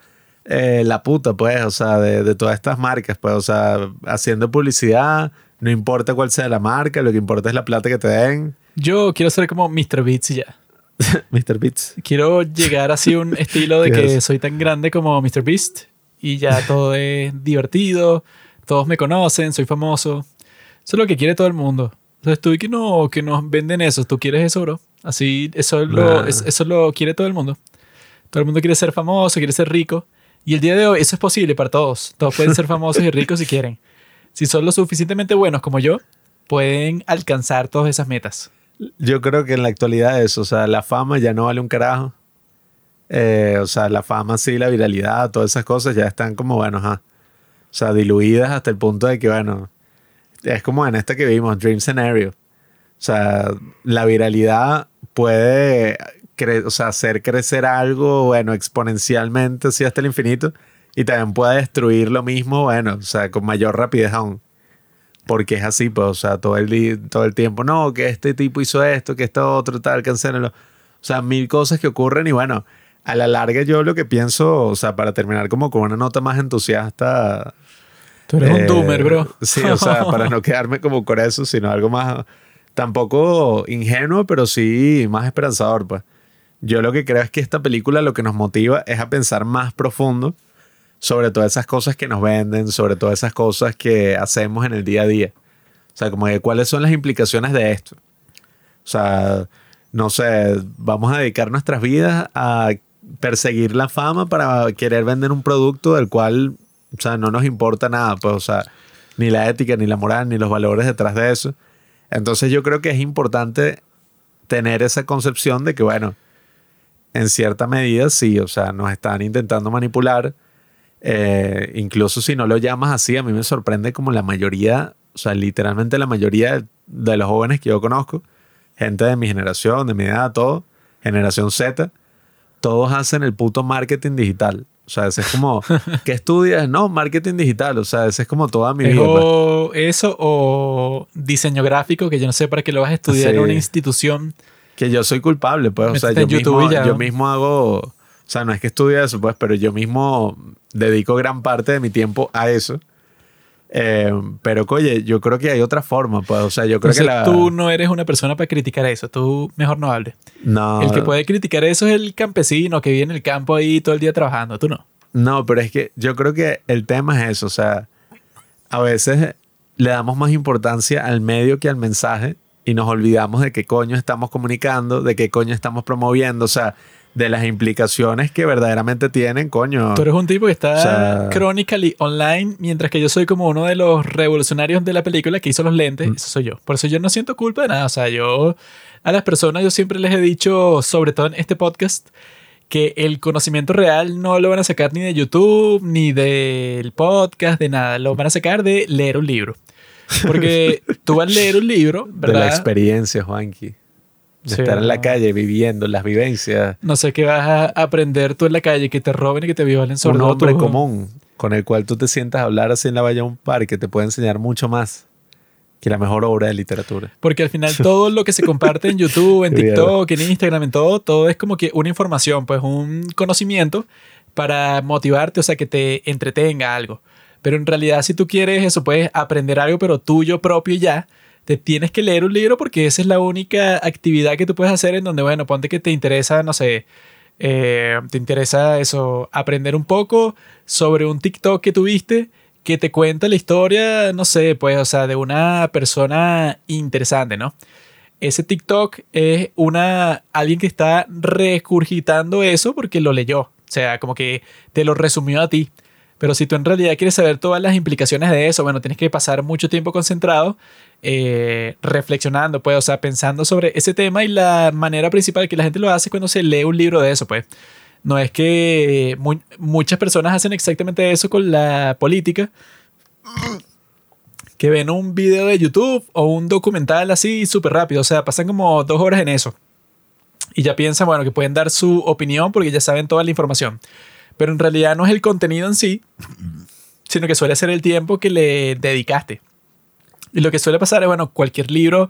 eh, la puta, pues, o sea, de, de, todas estas marcas, pues, o sea, haciendo publicidad, no importa cuál sea la marca, lo que importa es la plata que te den. Yo quiero ser como Mr. Beats y ya. Mr. Beats. Quiero llegar así a un estilo de que soy tan grande como Mr. Beast y ya todo es divertido, todos me conocen, soy famoso. Eso es lo que quiere todo el mundo. Entonces tú y que no, que nos venden eso, tú quieres eso, bro. Así, eso lo, eso lo quiere todo el mundo. Todo el mundo quiere ser famoso, quiere ser rico. Y el día de hoy eso es posible para todos. Todos pueden ser famosos y ricos si quieren. Si son lo suficientemente buenos como yo, pueden alcanzar todas esas metas. Yo creo que en la actualidad eso, o sea, la fama ya no vale un carajo. Eh, o sea, la fama sí, la viralidad, todas esas cosas ya están como, bueno, o sea, diluidas hasta el punto de que, bueno, es como en esta que vimos, Dream Scenario. O sea, la viralidad puede o sea, hacer crecer algo, bueno, exponencialmente, así hasta el infinito, y también puede destruir lo mismo, bueno, o sea, con mayor rapidez aún porque es así, pues, o sea, todo el, todo el tiempo, no, que este tipo hizo esto, que esto otro, tal, cancélenlo. O sea, mil cosas que ocurren y bueno, a la larga yo lo que pienso, o sea, para terminar como con una nota más entusiasta. Tú eres un eh, doomer, bro. Sí, o sea, para no quedarme como con eso, sino algo más, tampoco ingenuo, pero sí más esperanzador, pues. Yo lo que creo es que esta película lo que nos motiva es a pensar más profundo sobre todas esas cosas que nos venden, sobre todas esas cosas que hacemos en el día a día. O sea, como que cuáles son las implicaciones de esto. O sea, no sé, vamos a dedicar nuestras vidas a perseguir la fama para querer vender un producto del cual, o sea, no nos importa nada, pues, o sea, ni la ética, ni la moral, ni los valores detrás de eso. Entonces yo creo que es importante tener esa concepción de que, bueno, en cierta medida sí, o sea, nos están intentando manipular, eh, incluso si no lo llamas así, a mí me sorprende como la mayoría, o sea, literalmente la mayoría de los jóvenes que yo conozco, gente de mi generación, de mi edad, todo, generación Z, todos hacen el puto marketing digital. O sea, ese es como, ¿qué estudias? No, marketing digital. O sea, ese es como toda mi vida. O pues. eso o diseño gráfico, que yo no sé para qué lo vas a estudiar en una institución. Que yo soy culpable, pues. O sea, yo mismo, yo mismo hago o sea, no es que estudie eso, pues, pero yo mismo dedico gran parte de mi tiempo a eso. Eh, pero, oye, yo creo que hay otra forma, pues, o sea, yo creo que la... tú no eres una persona para criticar eso, tú mejor no hables. No. El que puede criticar eso es el campesino que vive en el campo ahí todo el día trabajando, tú no. No, pero es que yo creo que el tema es eso, o sea, a veces le damos más importancia al medio que al mensaje y nos olvidamos de qué coño estamos comunicando, de qué coño estamos promoviendo, o sea, de las implicaciones que verdaderamente tienen, coño. Tú eres un tipo que está chronically online, mientras que yo soy como uno de los revolucionarios de la película que hizo los lentes, mm. eso soy yo. Por eso yo no siento culpa de nada, o sea, yo a las personas yo siempre les he dicho, sobre todo en este podcast, que el conocimiento real no lo van a sacar ni de YouTube, ni del podcast, de nada. Lo van a sacar de leer un libro. Porque tú vas a leer un libro, ¿verdad? De la experiencia, Juanqui. De estar en la calle viviendo las vivencias. No sé qué vas a aprender tú en la calle, que te roben y que te violen sobre Un hombre común con el cual tú te sientas a hablar así en la valla de un parque te puede enseñar mucho más que la mejor obra de literatura. Porque al final todo lo que se comparte en YouTube, en TikTok, en Instagram, en todo, todo es como que una información, pues un conocimiento para motivarte, o sea, que te entretenga algo. Pero en realidad si tú quieres eso, puedes aprender algo, pero tuyo propio ya, te tienes que leer un libro porque esa es la única actividad que tú puedes hacer en donde, bueno, ponte que te interesa, no sé, eh, te interesa eso, aprender un poco sobre un TikTok que tuviste que te cuenta la historia, no sé, pues, o sea, de una persona interesante, ¿no? Ese TikTok es una, alguien que está recurgitando eso porque lo leyó, o sea, como que te lo resumió a ti. Pero si tú en realidad quieres saber todas las implicaciones de eso, bueno, tienes que pasar mucho tiempo concentrado, eh, reflexionando, pues, o sea, pensando sobre ese tema y la manera principal que la gente lo hace cuando se lee un libro de eso, pues. No es que muchas personas hacen exactamente eso con la política, que ven un video de YouTube o un documental así súper rápido, o sea, pasan como dos horas en eso. Y ya piensan, bueno, que pueden dar su opinión porque ya saben toda la información. Pero en realidad no es el contenido en sí, sino que suele ser el tiempo que le dedicaste. Y lo que suele pasar es, bueno, cualquier libro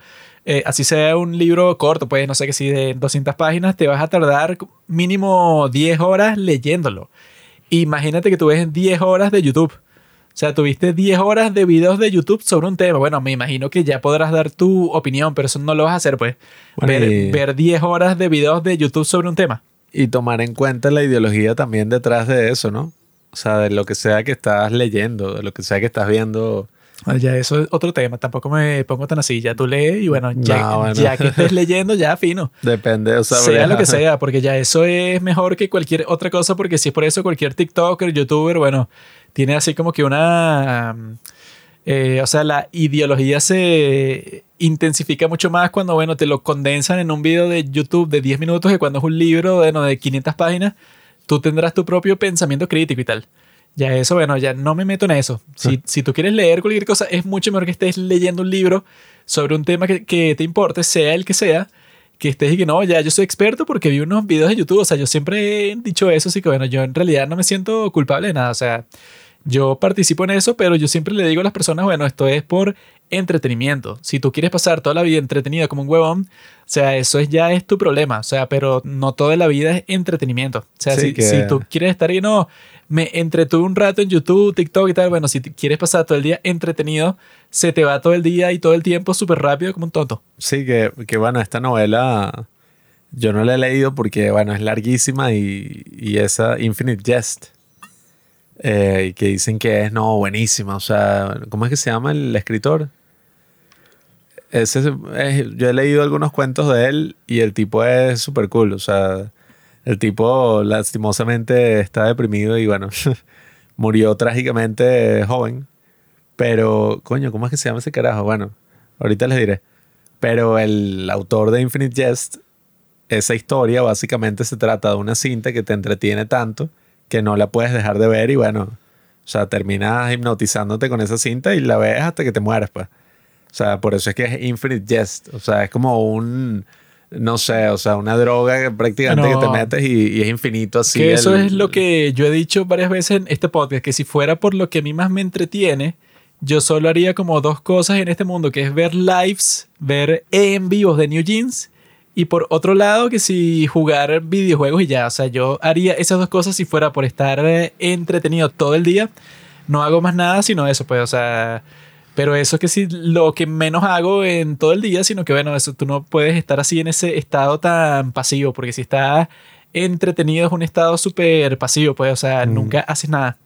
eh, así sea un libro corto, pues no sé que si de 200 páginas, te vas a tardar mínimo 10 horas leyéndolo. Imagínate que tú ves 10 horas de YouTube. O sea, tuviste 10 horas de videos de YouTube sobre un tema. Bueno, me imagino que ya podrás dar tu opinión, pero eso no lo vas a hacer, pues. ver, 10 horas de videos de YouTube sobre un tema. Y tomar en cuenta la ideología también detrás de eso, ¿no? O sea, de lo que sea que estás leyendo, de lo que sea que estás viendo ya eso es otro tema, tampoco me pongo tan así. Ya tú lees y bueno, ya, ya que estés leyendo, ya fino. Depende, o sea, sea lo que sea, porque ya eso es mejor que cualquier otra cosa, porque si es por eso cualquier TikToker, YouTuber, bueno, tiene así como que una. Eh, o sea, la ideología se intensifica mucho más cuando, bueno, te lo condensan en un video de YouTube de 10 minutos que cuando es un libro bueno, de 500 páginas, tú tendrás tu propio pensamiento crítico y tal. Ya eso, bueno, ya no me meto en eso. Si, si tú quieres leer cualquier cosa, es mucho mejor que estés leyendo un libro sobre un tema que, que te importe, sea el que sea, que estés y que no, ya yo soy experto porque vi unos videos de YouTube. O sea, yo siempre he dicho eso, así que bueno, yo en realidad no me siento culpable de nada. O sea, yo participo en eso, pero yo siempre le digo a las personas, bueno, esto es por entretenimiento. Si tú quieres pasar toda la vida entretenida como un huevón, o sea, eso es, ya es tu problema. O sea, pero no toda la vida es entretenimiento. O sea, si, si, tú quieres estar y no, me entretuve un rato en YouTube, TikTok y tal. Bueno, si quieres pasar todo el día entretenido, se te va todo el día y todo el tiempo súper rápido como un tonto. Sí, que, que, bueno, esta novela yo no la he leído porque, bueno, es larguísima y, y esa Infinite Jest, eh, que dicen que es, no, buenísima. O sea, ¿cómo es que se llama el escritor? Ese, yo he leído algunos cuentos de él y el tipo es súper cool. O sea, el tipo lastimosamente está deprimido y bueno, murió trágicamente joven. Pero, coño, ¿cómo es que se llama ese carajo? Bueno, ahorita les diré. Pero el autor de Infinite Jest, esa historia básicamente se trata de una cinta que te entretiene tanto que no la puedes dejar de ver y bueno, o sea, terminas hipnotizándote con esa cinta y la ves hasta que te mueras, pues. O sea, por eso es que es Infinite Jest. O sea, es como un no sé, o sea, una droga prácticamente que te metes y, es infinito así. Que eso es lo que yo he dicho varias veces en este podcast, que si fuera por lo que a mí más me entretiene, yo solo haría como dos cosas en este mundo, que es ver lives, ver en vivos de New Jeans, y por otro lado, que si jugar videojuegos y ya, o sea, yo haría esas dos cosas si fuera por estar eh, entretenido todo el día. No hago más nada sino eso, pues, o sea, pero eso es que sí, lo que menos hago en todo el día, sino que bueno, eso tú no puedes estar así en ese estado tan pasivo, porque si estás entretenido es un estado súper pasivo, pues, o sea, mm. nunca haces nada.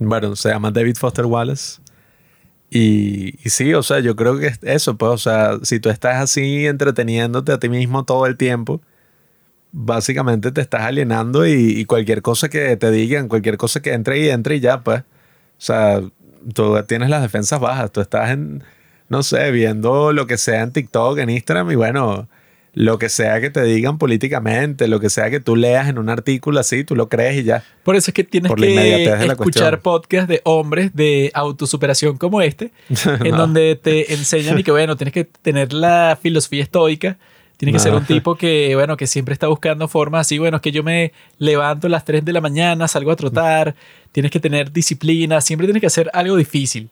Bueno, se llama David Foster Wallace. Y, y, sí, o sea, yo creo que es eso, pues, o sea, si tú estás así entreteniéndote a ti mismo todo el tiempo, básicamente te estás alienando y, cualquier cosa que te digan, cualquier cosa que entre y entre y ya, pues, o sea, tú tienes las defensas bajas, tú estás en, no sé, viendo lo que sea en TikTok, en Instagram y bueno, lo que sea que te digan políticamente, lo que sea que tú leas en un artículo así, tú lo crees y ya. Por eso es que tienes que escuchar podcasts de hombres de autosuperación como este, en donde te enseñan y que, bueno, tienes que tener la filosofía estoica. Tienes que ser un tipo que, bueno, que siempre está buscando formas así, bueno, es que yo me levanto a las 3 de la mañana, salgo a trotar, tienes que tener disciplina, siempre tienes que hacer algo difícil.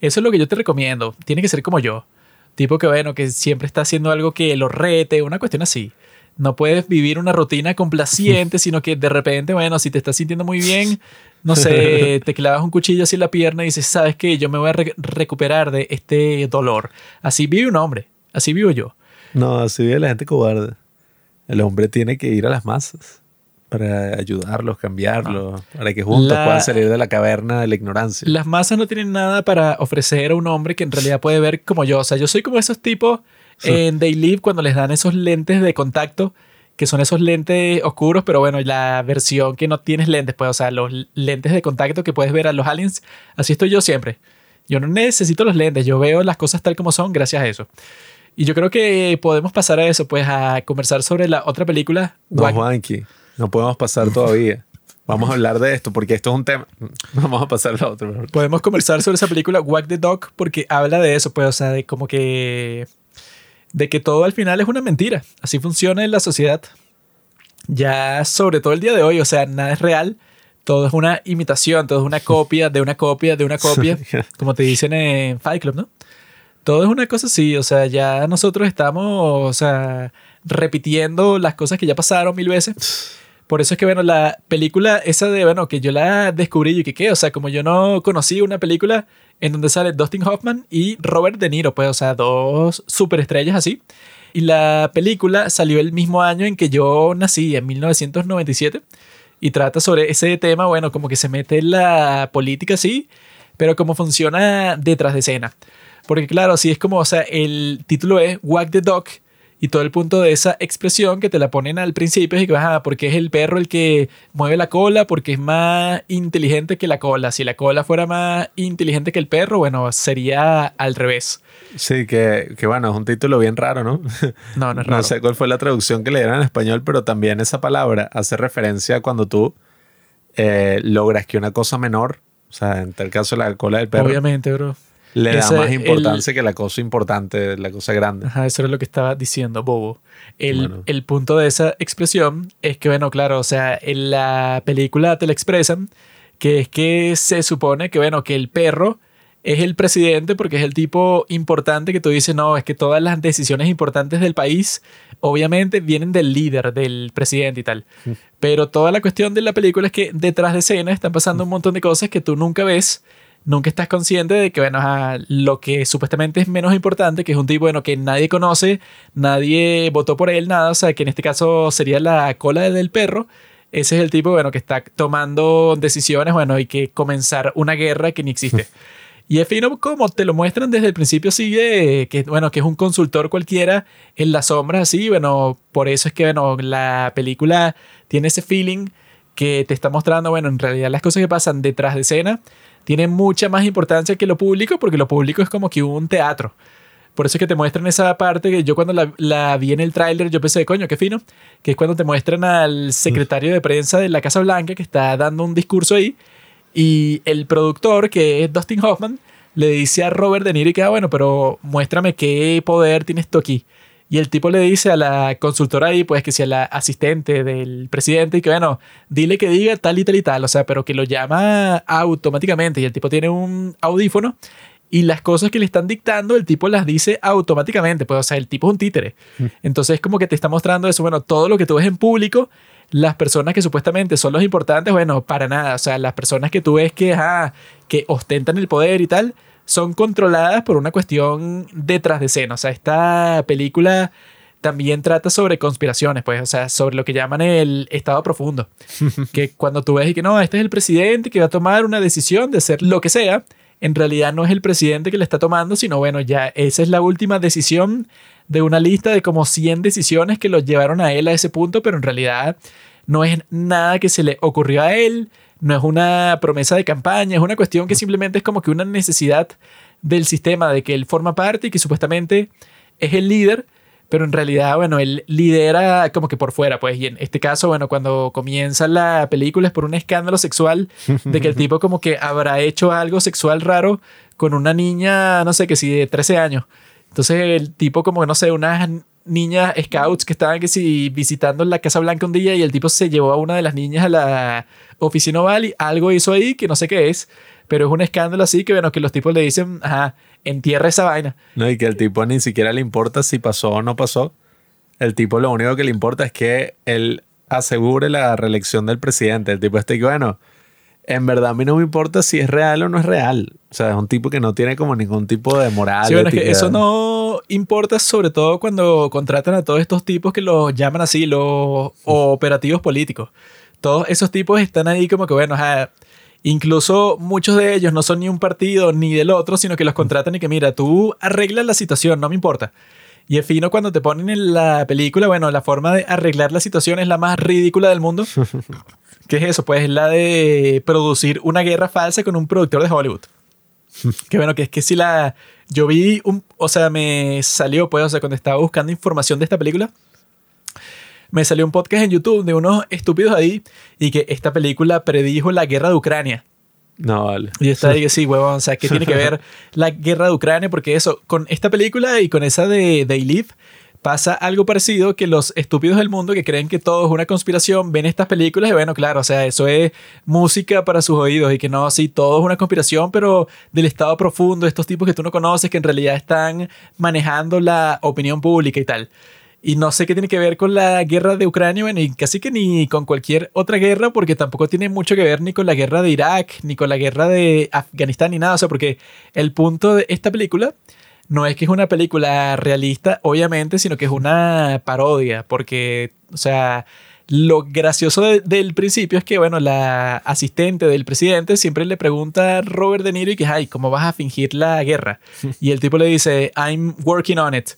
Eso es lo que yo te recomiendo, tienes que ser como yo. Tipo que, bueno, que siempre está haciendo algo que lo rete, una cuestión así. No puedes vivir una rutina complaciente, sino que de repente, bueno, si te estás sintiendo muy bien, no sé, te clavas un cuchillo así en la pierna y dices, ¿sabes qué? Yo me voy a recuperar de este dolor. Así vive un hombre, así vivo yo. No, así vive la gente cobarde. El hombre tiene que ir a las masas para ayudarlos, cambiarlos, para que juntos puedan salir de la caverna de la ignorancia. Las masas no tienen nada para ofrecer a un hombre que en realidad puede ver como yo. O sea, yo soy como esos tipos en Day Live cuando les dan esos lentes de contacto, que son esos lentes oscuros, pero bueno, la versión que no tienes lentes, pues, o sea, los lentes de contacto que puedes ver a los aliens, así estoy yo siempre. Yo no necesito los lentes, yo veo las cosas tal como son gracias a eso. Y yo creo que podemos pasar a eso, pues a conversar sobre la otra película. No, Juanqui. No podemos pasar todavía. Vamos a hablar de esto porque esto es un tema. Vamos a pasar a la otra. Podemos conversar sobre esa película Wag the Dog porque habla de eso, pues, o sea, de como que. de que todo al final es una mentira. Así funciona en la sociedad. Ya sobre todo el día de hoy, o sea, nada es real. Todo es una imitación, todo es una copia de una copia de una copia, como te dicen en Fight Club, ¿no? Todo es una cosa así, o sea, ya nosotros estamos, o sea, repitiendo las cosas que ya pasaron mil veces. Por eso es que, bueno, la película esa de, bueno, que yo la descubrí y que qué, o sea, como yo no conocí una película en donde sale Dustin Hoffman y Robert De Niro, pues, o sea, dos superestrellas así. Y la película salió el mismo año en que yo nací, en 1997, y trata sobre ese tema, bueno, como que se mete en la política así, pero como funciona detrás de escena. Porque claro, sí es como, o sea, el título es Wag the Dog, y todo el punto de esa expresión que te la ponen al principio es que, ah, porque es el perro el que mueve la cola, porque es más inteligente que la cola. Si la cola fuera más inteligente que el perro, bueno, sería al revés. Sí, que, que bueno, es un título bien raro, ¿no? No, no es raro. No sé cuál fue la traducción que le dieron en español, pero también esa palabra hace referencia a cuando tú eh, logras que una cosa menor, o sea, en tal caso la cola del perro. Obviamente, bro le da más importancia que la cosa importante, la cosa grande. Ajá, eso es lo que estaba diciendo Bobo. El, el, punto de esa expresión es que, bueno, claro, o sea, en la película te la expresan, que es que se supone que, bueno, que el perro es el presidente porque es el tipo importante que tú dices, no, es que todas las decisiones importantes del país obviamente vienen del líder, del presidente y tal. Mm. Pero toda la cuestión de la película es que detrás de escena están pasando un montón de cosas que tú nunca ves nunca estás consciente de que, bueno, lo que supuestamente es menos importante, que es un tipo, bueno, que nadie conoce, nadie votó por él, nada, o sea, que en este caso sería la cola del perro. Ese es el tipo, bueno, que está tomando decisiones, bueno, y que comenzar una guerra que ni existe. Y es fino como te lo muestran desde el principio, sigue que, bueno, que es un consultor cualquiera en las sombras, así, bueno, por eso es que, bueno, la película tiene ese feeling que te está mostrando, bueno, en realidad las cosas que pasan detrás de escena tiene mucha más importancia que lo público, porque lo público es como que un teatro. Por eso es que te muestran esa parte que yo cuando la, vi en el tráiler, yo pensé, coño, qué fino, que es cuando te muestran al secretario de prensa de la Casa Blanca que está dando un discurso ahí y el productor, que es Dustin Hoffman, le dice a Robert De Niro y que, ah, bueno, pero muéstrame qué poder tienes tú aquí. Y el tipo le dice a la consultora ahí, pues que sea la asistente del presidente, y que bueno, dile que diga tal y tal y tal, o sea, pero que lo llama automáticamente. Y el tipo tiene un audífono y las cosas que le están dictando, el tipo las dice automáticamente. Pues, o sea, el tipo es un títere. Mm. Entonces, como que te está mostrando eso, bueno, todo lo que tú ves en público, las personas que supuestamente son los importantes, bueno, para nada. O sea, las personas que tú ves que, que ostentan el poder y tal son controladas por una cuestión detrás de escena. O sea, esta película también trata sobre conspiraciones, pues, o sea, sobre lo que llaman el estado profundo. que cuando tú ves y que no, este es el presidente que va a tomar una decisión de hacer lo que sea, en realidad no es el presidente que le está tomando, sino bueno, ya esa es la última decisión de una lista de como 100 decisiones que lo llevaron a él a ese punto, pero en realidad no es nada que se le ocurrió a él, no es una promesa de campaña, es una cuestión que simplemente es como que una necesidad del sistema de que él forma parte y que supuestamente es el líder, pero en realidad, bueno, él lidera como que por fuera, pues, y en este caso, bueno, cuando comienza la película es por un escándalo sexual de que el tipo como que habrá hecho algo sexual raro con una niña, no sé, que si de 13 años. Entonces el tipo como, no sé, unas niñas scouts que estaban que si visitando la Casa Blanca un día y el tipo se llevó a una de las niñas a la oficina oval y algo hizo ahí que no sé qué es, pero es un escándalo así que bueno, que los tipos le dicen, ajá, entierra esa vaina. No, y que el tipo ni siquiera le importa si pasó o no pasó. El tipo lo único que le importa es que él asegure la reelección del presidente. El tipo este que, bueno, en verdad a mí no me importa si es real o no es real. O sea, es un tipo que no tiene como ningún tipo de moral. Sí, bueno, es que eso no importa sobre todo cuando contratan a todos estos tipos que los llaman así, los operativos políticos. Todos esos tipos están ahí como que, bueno, incluso muchos de ellos no son ni un partido ni del otro, sino que los contratan y que, mira, tú arreglas la situación, no me importa. Y es fino cuando te ponen en la película, bueno, la forma de arreglar la situación es la más ridícula del mundo. ¿Qué es eso? Pues es la de producir una guerra falsa con un productor de Hollywood. que bueno, que es que si la... Yo vi un... O sea, me salió, pues, o sea, cuando estaba buscando información de esta película, me salió un podcast en YouTube de unos estúpidos ahí y que esta película predijo la guerra de Ucrania. No, vale. Y está ahí que sí, huevón. O sea, ¿qué tiene que ver la guerra de Ucrania? Porque eso, con esta película y con esa de They Live, pasa algo parecido que los estúpidos del mundo que creen que todo es una conspiración ven estas películas y bueno, claro, o sea, eso es música para sus oídos y que no, sí, todo es una conspiración, pero del estado profundo, estos tipos que tú no conoces que en realidad están manejando la opinión pública y tal. Y no sé qué tiene que ver con la guerra de Ucrania, bueno, casi que ni con cualquier otra guerra, porque tampoco tiene mucho que ver ni con la guerra de Irak, ni con la guerra de Afganistán, ni nada. O sea, porque el punto de esta película no es que es una película realista, obviamente, sino que es una parodia, porque, o sea, lo gracioso del principio es que, bueno, la asistente del presidente siempre le pregunta a Robert De Niro y que, ay, ¿cómo vas a fingir la guerra? Y el tipo le dice, I'm working on it.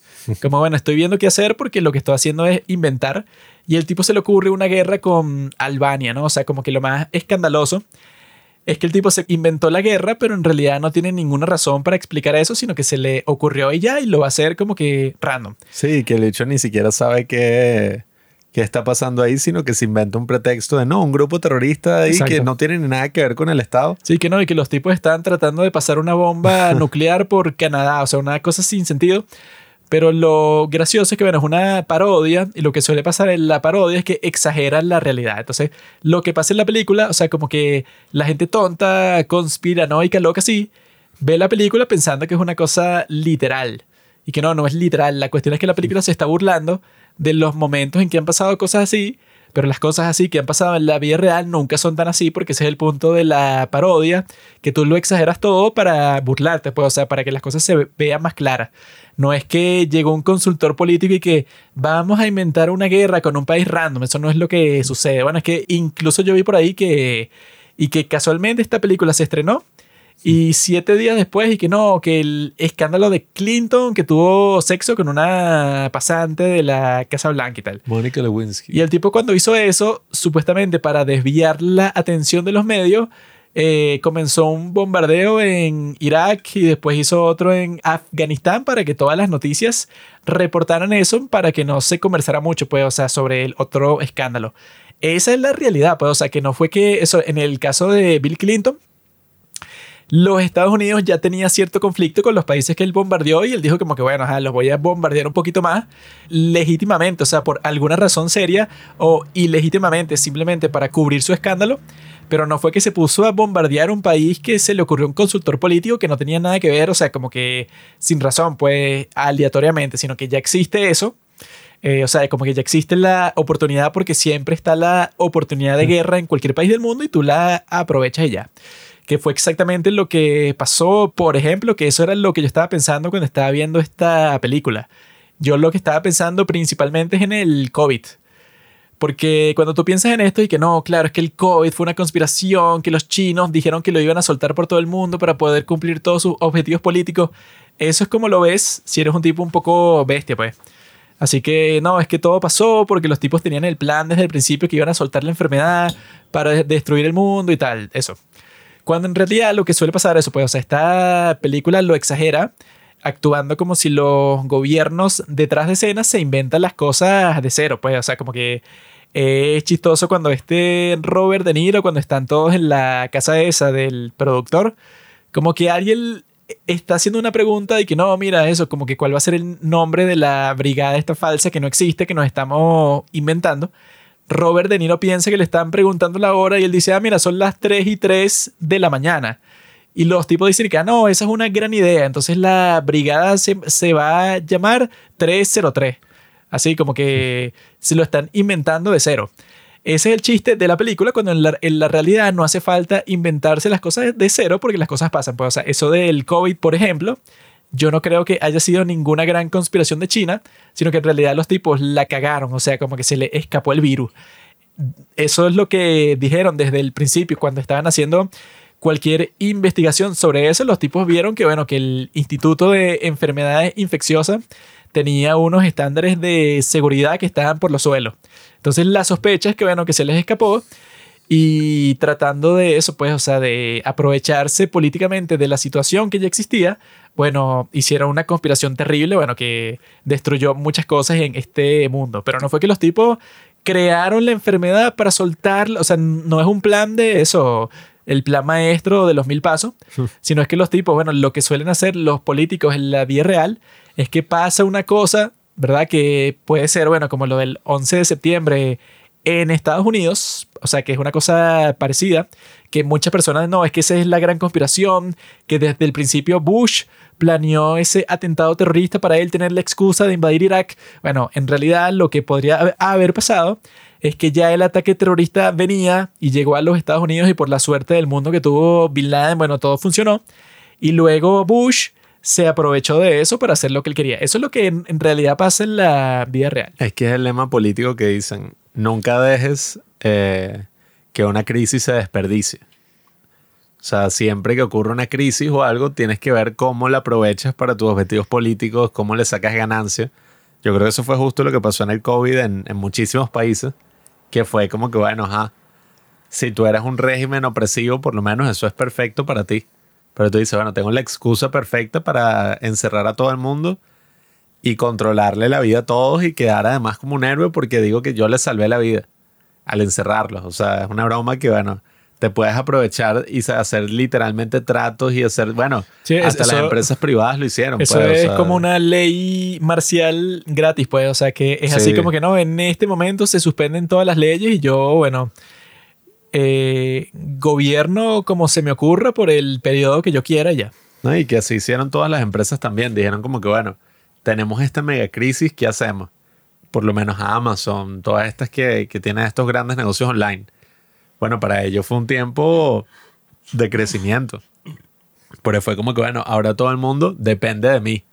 Como, bueno, estoy viendo qué hacer porque lo que estoy haciendo es inventar. Y el tipo se le ocurre una guerra con Albania, ¿no? O sea, como que lo más escandaloso es que el tipo se inventó la guerra, pero en realidad no tiene ninguna razón para explicar eso, sino que se le ocurrió y ya y lo va a hacer como que random. Sí, que el hecho ni siquiera sabe qué, qué está pasando ahí, sino que se inventa un pretexto de no, un grupo terrorista ahí que no tiene nada que ver con el Estado. Sí, que no, y que los tipos están tratando de pasar una bomba nuclear por Canadá, o sea, una cosa sin sentido. Pero lo gracioso es que, bueno, es una parodia y lo que suele pasar en la parodia es que exageran la realidad. Entonces, lo que pasa en la película, o sea, como que la gente tonta, conspiranoica, loca así, ve la película pensando que es una cosa literal. Y que no, no es literal. La cuestión es que la película se está burlando de los momentos en que han pasado cosas así pero las cosas así que han pasado en la vida real nunca son tan así porque ese es el punto de la parodia, que tú lo exageras todo para burlarte, pues, o sea, para que las cosas se vean más claras. No es que llegó un consultor político y que vamos a inventar una guerra con un país random, eso no es lo que sucede. Bueno, es que incluso yo vi por ahí que, y que casualmente esta película se estrenó y siete días después, y que no, que el escándalo de Clinton, que tuvo sexo con una pasante de la Casa Blanca y tal. Mónica Lewinsky. Y el tipo cuando hizo eso, supuestamente para desviar la atención de los medios, eh, comenzó un bombardeo en Irak y después hizo otro en Afganistán para que todas las noticias reportaran eso para que no se conversara mucho, pues, o sea, sobre el otro escándalo. Esa es la realidad, pues, o sea, que no fue que eso, en el caso de Bill Clinton, los Estados Unidos ya tenía cierto conflicto con los países que él bombardeó y él dijo como que bueno, los voy a bombardear un poquito más legítimamente, o sea, por alguna razón seria o ilegítimamente, simplemente para cubrir su escándalo, pero no fue que se puso a bombardear un país que se le ocurrió un consultor político que no tenía nada que ver, o sea, como que sin razón, pues aleatoriamente, sino que ya existe eso. Eh, o sea, como que ya existe la oportunidad porque siempre está la oportunidad de guerra en cualquier país del mundo y tú la aprovechas y ya que fue exactamente lo que pasó, por ejemplo, que eso era lo que yo estaba pensando cuando estaba viendo esta película. Yo lo que estaba pensando principalmente es en el COVID. Porque cuando tú piensas en esto y que no, claro, es que el COVID fue una conspiración, que los chinos dijeron que lo iban a soltar por todo el mundo para poder cumplir todos sus objetivos políticos, eso es como lo ves si eres un tipo un poco bestia, pues. Así que no, es que todo pasó porque los tipos tenían el plan desde el principio que iban a soltar la enfermedad para destruir el mundo y tal, eso. Cuando en realidad lo que suele pasar eso, pues, o sea, esta película lo exagera, actuando como si los gobiernos detrás de escenas se inventan las cosas de cero, pues, o sea, como que es chistoso cuando este Robert De Niro, cuando están todos en la casa esa del productor, como que alguien está haciendo una pregunta y que no, mira eso, como que cuál va a ser el nombre de la brigada esta falsa que no existe, que nos estamos inventando. Robert De Niro piensa que le están preguntando la hora y él dice, ah, mira, son las 3 y 3 de la mañana. Y los tipos dicen que, ah, no, esa es una gran idea. Entonces la brigada se, se va a llamar 303. Así como que se lo están inventando de cero. Ese es el chiste de la película, cuando en la, realidad no hace falta inventarse las cosas de cero porque las cosas pasan. Pues, o sea, eso del COVID, por ejemplo, yo no creo que haya sido ninguna gran conspiración de China, sino que en realidad los tipos la cagaron, o sea, como que se le escapó el virus. Eso es lo que dijeron desde el principio, cuando estaban haciendo cualquier investigación sobre eso, los tipos vieron que, bueno, que el Instituto de Enfermedades Infecciosas tenía unos estándares de seguridad que estaban por los suelos. Entonces la sospecha es que, bueno, que se les escapó y tratando de eso, pues, o sea, de aprovecharse políticamente de la situación que ya existía, bueno, hicieron una conspiración terrible, bueno, que destruyó muchas cosas en este mundo. Pero no fue que los tipos crearon la enfermedad para soltarla, o sea, no es un plan de eso, el plan maestro de los mil pasos, sino es que los tipos, bueno, lo que suelen hacer los políticos en la vida real es que pasa una cosa ¿verdad? Que puede ser, bueno, como lo del 11 de septiembre en Estados Unidos, o sea, que es una cosa parecida, que muchas personas, no, es que esa es la gran conspiración, que desde el principio Bush planeó ese atentado terrorista para él tener la excusa de invadir Irak. Bueno, en realidad lo que podría haber pasado es que ya el ataque terrorista venía y llegó a los Estados Unidos y por la suerte del mundo que tuvo Bin Laden, bueno, todo funcionó. Y luego Bush se aprovechó de eso para hacer lo que él quería. Eso es lo que en, realidad pasa en la vida real. Es que es el lema político que dicen, nunca dejes eh, que una crisis se desperdicie. O sea, siempre que ocurre una crisis o algo, tienes que ver cómo la aprovechas para tus objetivos políticos, cómo le sacas ganancia. Yo creo que eso fue justo lo que pasó en el COVID en, en muchísimos países, que fue como que, bueno, ajá, si tú eres un régimen opresivo, por lo menos eso es perfecto para ti. Pero tú dices, bueno, tengo la excusa perfecta para encerrar a todo el mundo y controlarle la vida a todos y quedar además como un héroe porque digo que yo le salvé la vida al encerrarlos. O sea, es una broma que, bueno, te puedes aprovechar y hacer literalmente tratos y hacer, bueno, hasta las empresas privadas lo hicieron. Eso pues, es como una ley marcial gratis, pues, o sea, que es así como que no, en este momento se suspenden todas las leyes y yo, bueno, eh, gobierno como se me ocurra por el periodo que yo quiera ya. No, y que así hicieron todas las empresas también. Dijeron como que, bueno, tenemos esta mega crisis, ¿qué hacemos? Por lo menos Amazon, todas estas que, que tienen estos grandes negocios online. Bueno, para ellos fue un tiempo de crecimiento. Pero fue como que, bueno, ahora todo el mundo depende de mí.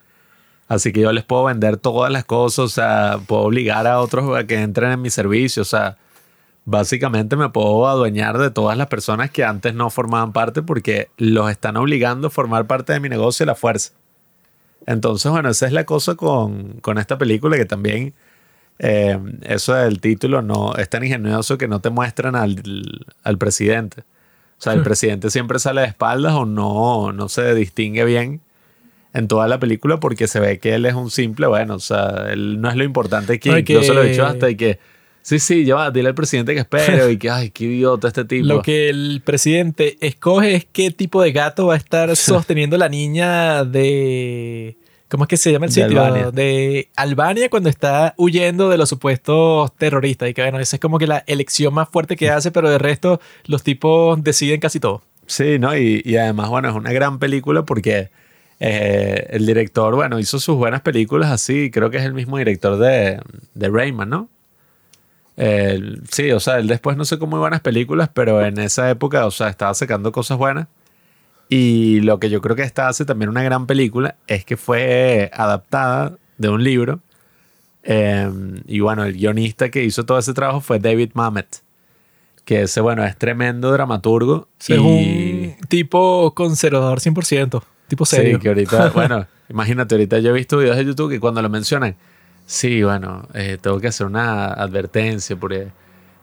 Así que yo les puedo vender todas las cosas, o sea, puedo obligar a otros a que entren en mi servicio, o sea, básicamente me puedo adueñar de todas las personas que antes no formaban parte porque los están obligando a formar parte de mi negocio a la fuerza. Entonces, bueno, esa es la cosa con, con esta película que también eh, eso del título no es tan ingenioso que no te muestran al, al presidente. O sea, el presidente siempre sale de espaldas o no, no se distingue bien en toda la película porque se ve que él es un simple, bueno, o sea, él no es lo importante aquí. Yo se lo he dicho hasta que Sí, sí, ya dile al presidente que espere y que, ay, qué idiota este tipo. Lo que el presidente escoge es qué tipo de gato va a estar sosteniendo la niña de... ¿Cómo es que se llama el sitio? Albania. De Albania cuando está huyendo de los supuestos terroristas. Y que bueno, esa es como que la elección más fuerte que hace, pero de resto los tipos deciden casi todo. Sí, ¿no? Y, y además, bueno, es una gran película porque eh, el director, bueno, hizo sus buenas películas así. Creo que es el mismo director de, de Rayman, ¿no? Sí, o sea, él después no sé cómo muy buenas películas, pero en esa época, o sea, estaba sacando cosas buenas. Y lo que yo creo que esta hace también una gran película es que fue adaptada de un libro Em, y bueno, el guionista que hizo todo ese trabajo fue David Mamet, que ese, bueno, es tremendo dramaturgo. Es un tipo conservador 100%, tipo serio. Sí, que ahorita, bueno, imagínate, ahorita yo he visto videos de YouTube que cuando lo mencionan, sí, bueno, eh, tengo que hacer una advertencia porque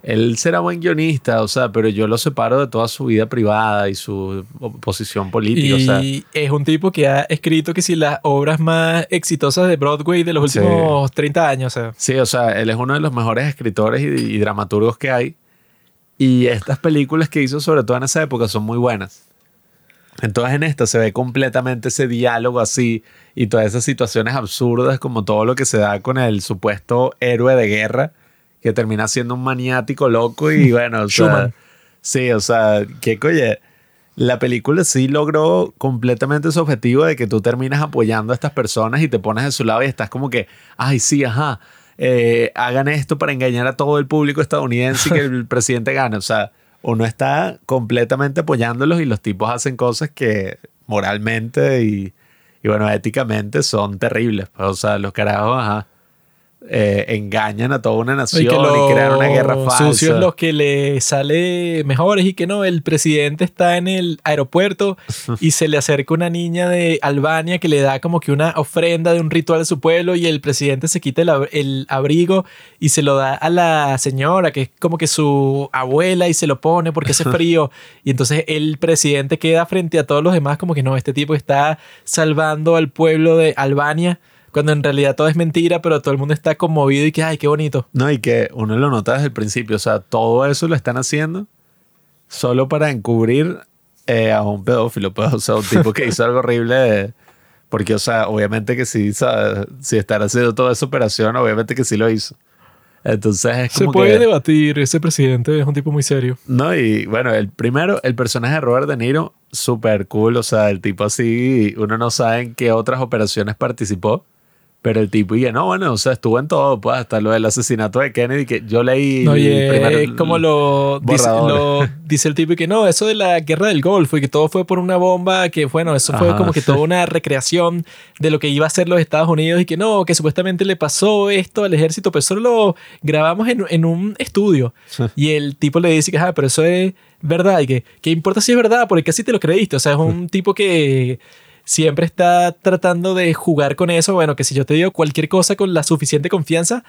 él será buen guionista, o sea, pero yo lo separo de toda su vida privada y su posición política. Y es un tipo que ha escrito que si las obras más exitosas de Broadway de los últimos 30 años. O sea. Sí, o sea, él es uno de los mejores escritores y, dramaturgos que hay. Y estas películas que hizo, sobre todo en esa época, son muy buenas. Entonces en esta se ve completamente ese diálogo así y todas esas situaciones absurdas como todo lo que se da con el supuesto héroe de guerra que termina siendo un maniático loco y bueno, o sea, sí, o sea, que oye, la película sí logró completamente su objetivo de que tú terminas apoyando a estas personas y te pones de su lado y estás como que, ay, sí, ajá, eh, hagan esto para engañar a todo el público estadounidense y que el presidente gane, o sea, uno está completamente apoyándolos y los tipos hacen cosas que moralmente y, y bueno, éticamente son terribles, o sea, los carajos, ajá eh, engañan a toda una nación y, crean una guerra falsa. Sucios los que le sale mejores y que no, el presidente está en el aeropuerto y se le acerca una niña de Albania que le da como que una ofrenda de un ritual de su pueblo y el presidente se quita el, abrigo y se lo da a la señora que es como que su abuela y se lo pone porque hace frío y entonces el presidente queda frente a todos los demás como que no, este tipo está salvando al pueblo de Albania cuando en realidad todo es mentira, pero todo el mundo está conmovido y que, ay, qué bonito. No, y que uno lo nota desde el principio, o sea, todo eso lo están haciendo solo para encubrir eh, a un pedófilo, pues, o sea, un tipo que hizo algo horrible. porque, o sea, obviamente que sí, si están haciendo toda esa operación, obviamente que sí lo hizo. Entonces es como Se puede debatir, ese presidente es un tipo muy serio. No, y bueno, el primero, el personaje de Robert De Niro, súper cool, o sea, el tipo así, uno no sabe en qué otras operaciones participó. Pero el tipo, y no, bueno, o sea, estuvo en todo, pues hasta lo del asesinato de Kennedy, que yo leí. No, es como lo dice, lo dice, el tipo, y que no, eso de la guerra del Golfo, y que todo fue por una bomba, que bueno, eso fue como que toda una recreación de lo que iba a ser los Estados Unidos, y que no, que supuestamente le pasó esto al ejército, pero eso lo grabamos en, en un estudio. Y el tipo le dice que, ah, pero eso es verdad, y que, ¿qué importa si es verdad? Porque casi te lo creíste, o sea, es un tipo que siempre está tratando de jugar con eso. Bueno, que si yo te digo cualquier cosa con la suficiente confianza,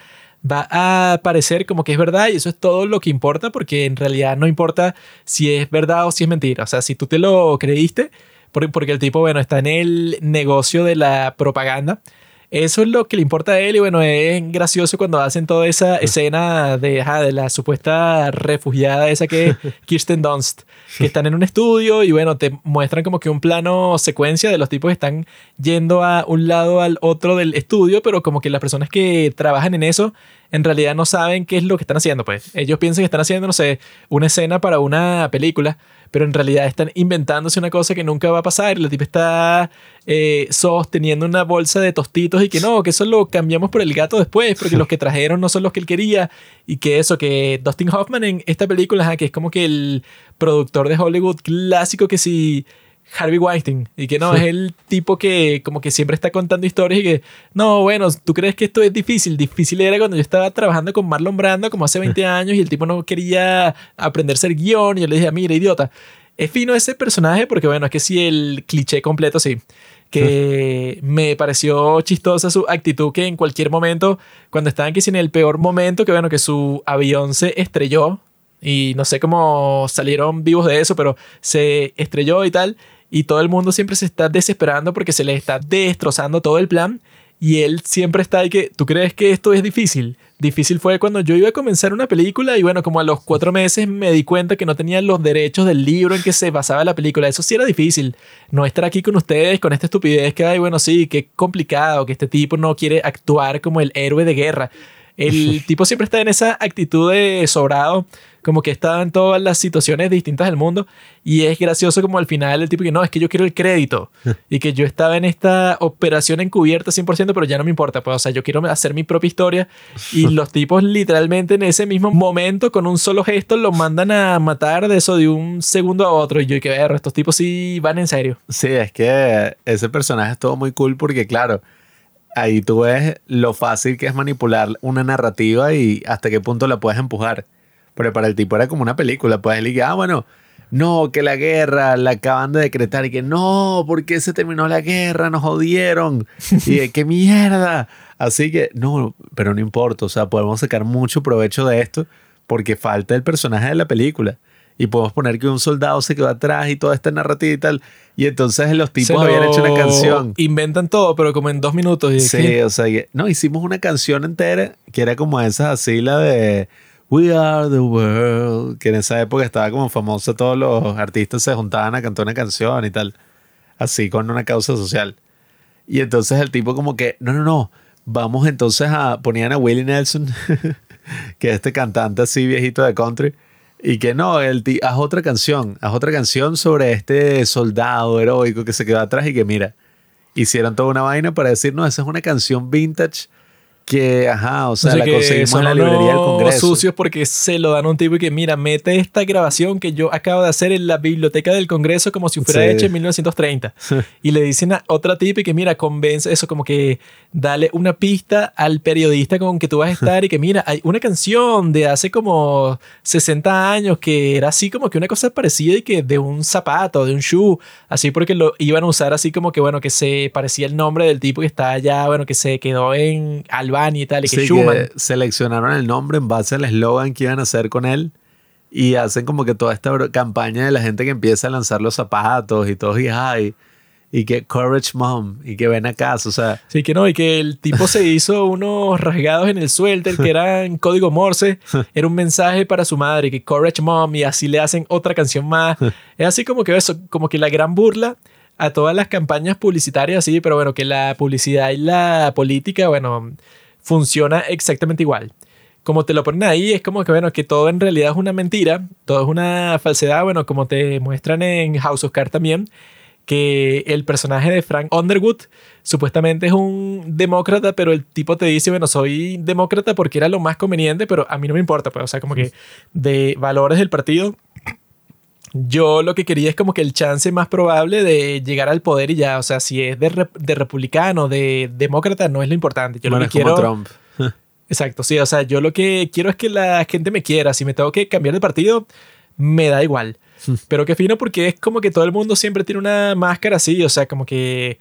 va a parecer como que es verdad y eso es todo lo que importa porque en realidad no importa si es verdad o si es mentira. O sea, si tú te lo creíste, porque el tipo, bueno, está en el negocio de la propaganda eso es lo que le importa a él y bueno, es gracioso cuando hacen toda esa escena de, de la supuesta refugiada esa que es Kirsten Dunst, que están en un estudio y bueno, te muestran como que un plano secuencia de los tipos que están yendo a un lado al otro del estudio, pero como que las personas que trabajan en eso en realidad no saben qué es lo que están haciendo, pues. Ellos piensan que están haciendo, no sé, una escena para una película pero en realidad están inventándose una cosa que nunca va a pasar. Y la tipa está eh, sosteniendo una bolsa de tostitos y que no, que eso lo cambiamos por el gato después, porque los que trajeron no son los que él quería. Y que eso, que Dustin Hoffman en esta película, que es como que el productor de Hollywood clásico que si Harvey Weinstein y que no, es el tipo que como que siempre está contando historias y que no, bueno, tú crees que esto es difícil, difícil era cuando yo estaba trabajando con Marlon Brando como hace 20 años y el tipo no quería aprender a ser guion y yo le dije, mira, idiota, es fino ese personaje porque bueno, es que sí, el cliché completo, sí que me pareció chistosa su actitud que en cualquier momento, cuando estaban que en el peor momento, que bueno, que su avión se estrelló y no sé cómo salieron vivos de eso, pero se estrelló y tal, y todo el mundo siempre se está desesperando porque se le está destrozando todo el plan y él siempre está ahí que, ¿tú crees que esto es difícil? Difícil fue cuando yo iba a comenzar una película y bueno, como a los cuatro meses me di cuenta que no tenía los derechos del libro en que se basaba la película. Eso sí era difícil. No estar aquí con ustedes con esta estupidez que hay, bueno, sí, qué complicado que este tipo no quiere actuar como el héroe de guerra. El tipo siempre está en esa actitud de sobrado como que estaba en todas las situaciones distintas del mundo y es gracioso como al final el tipo que no, es que yo quiero el crédito y que yo estaba en esta operación encubierta 100%, pero ya no me importa, pues o sea, yo quiero hacer mi propia historia y los tipos literalmente en ese mismo momento con un solo gesto lo mandan a matar de eso de un segundo a otro y yo que ver, estos tipos sí van en serio. Sí, es que ese personaje es todo muy cool porque claro, ahí tú ves lo fácil que es manipular una narrativa y hasta qué punto la puedes empujar. Pero para el tipo era como una película, pues él dice, ah, bueno, no, que la guerra la acaban de decretar y que no, ¿por qué se terminó la guerra? Nos jodieron. Y de qué mierda. Así que, no, pero no importa, o sea, podemos sacar mucho provecho de esto porque falta el personaje de la película. Y podemos poner que un soldado se quedó atrás y toda esta narrativa y tal. Y entonces los tipos habían hecho una canción. Inventan todo, pero como en dos minutos. sí, o sea, no, hicimos una canción entera que era como esa así, la de We Are the World, que en esa época estaba como famosa, todos los artistas se juntaban a cantar una canción y tal, así con una causa social. Y entonces el tipo como que, no, no, no, vamos entonces a, ponían a Willie Nelson, que es este cantante así viejito de country, y que no, el haz otra canción, haz otra canción sobre este soldado heroico que se quedó atrás y que mira, hicieron toda una vaina para decir, no, esa es una canción vintage que, ajá, o sea, la conseguimos en la librería del Congreso. sucios porque se lo dan a un tipo y que, mira, mete esta grabación que yo acabo de hacer en la biblioteca del Congreso como si fuera hecha en 1930. y le dicen a otra tipo y que, mira, convence eso, como que dale una pista al periodista con que tú vas a estar y que, mira, hay una canción de hace como 60 años que era así como que una cosa parecida y que de un zapato, de un shoe, así porque lo iban a usar así como que, bueno, que se parecía el nombre del tipo que está allá, bueno, que se quedó en Alba y tal, y que Schumann. seleccionaron el nombre en base al eslogan que iban a hacer con él y hacen como que toda esta campaña de la gente que empieza a lanzar los zapatos y todos y ay y que Courage Mom y que ven acá, o sea. Sí, que no, y que el tipo se hizo unos rasgados en el suéter que eran código Morse, era un mensaje para su madre, que Courage Mom, y así le hacen otra canción más. es así como que eso, como que la gran burla a todas las campañas publicitarias, sí, pero bueno, que la publicidad y la política, bueno, funciona exactamente igual. Como te lo ponen ahí, es como que, bueno, que todo en realidad es una mentira, todo es una falsedad, bueno, como te muestran en House of Cards también, que el personaje de Frank Underwood supuestamente es un demócrata, pero el tipo te dice, bueno, soy demócrata porque era lo más conveniente, pero a mí no me importa, pues, o sea, como que de valores del partido, yo lo que quería es como que el chance más probable de llegar al poder y ya, o sea, si es de, de republicano, de demócrata, no es lo importante. Yo lo que quiero... Trump. Exacto, sí, o sea, yo lo que quiero es que la gente me quiera. Si me tengo que cambiar de partido, me da igual. Pero qué fino porque es como que todo el mundo siempre tiene una máscara así, o sea, como que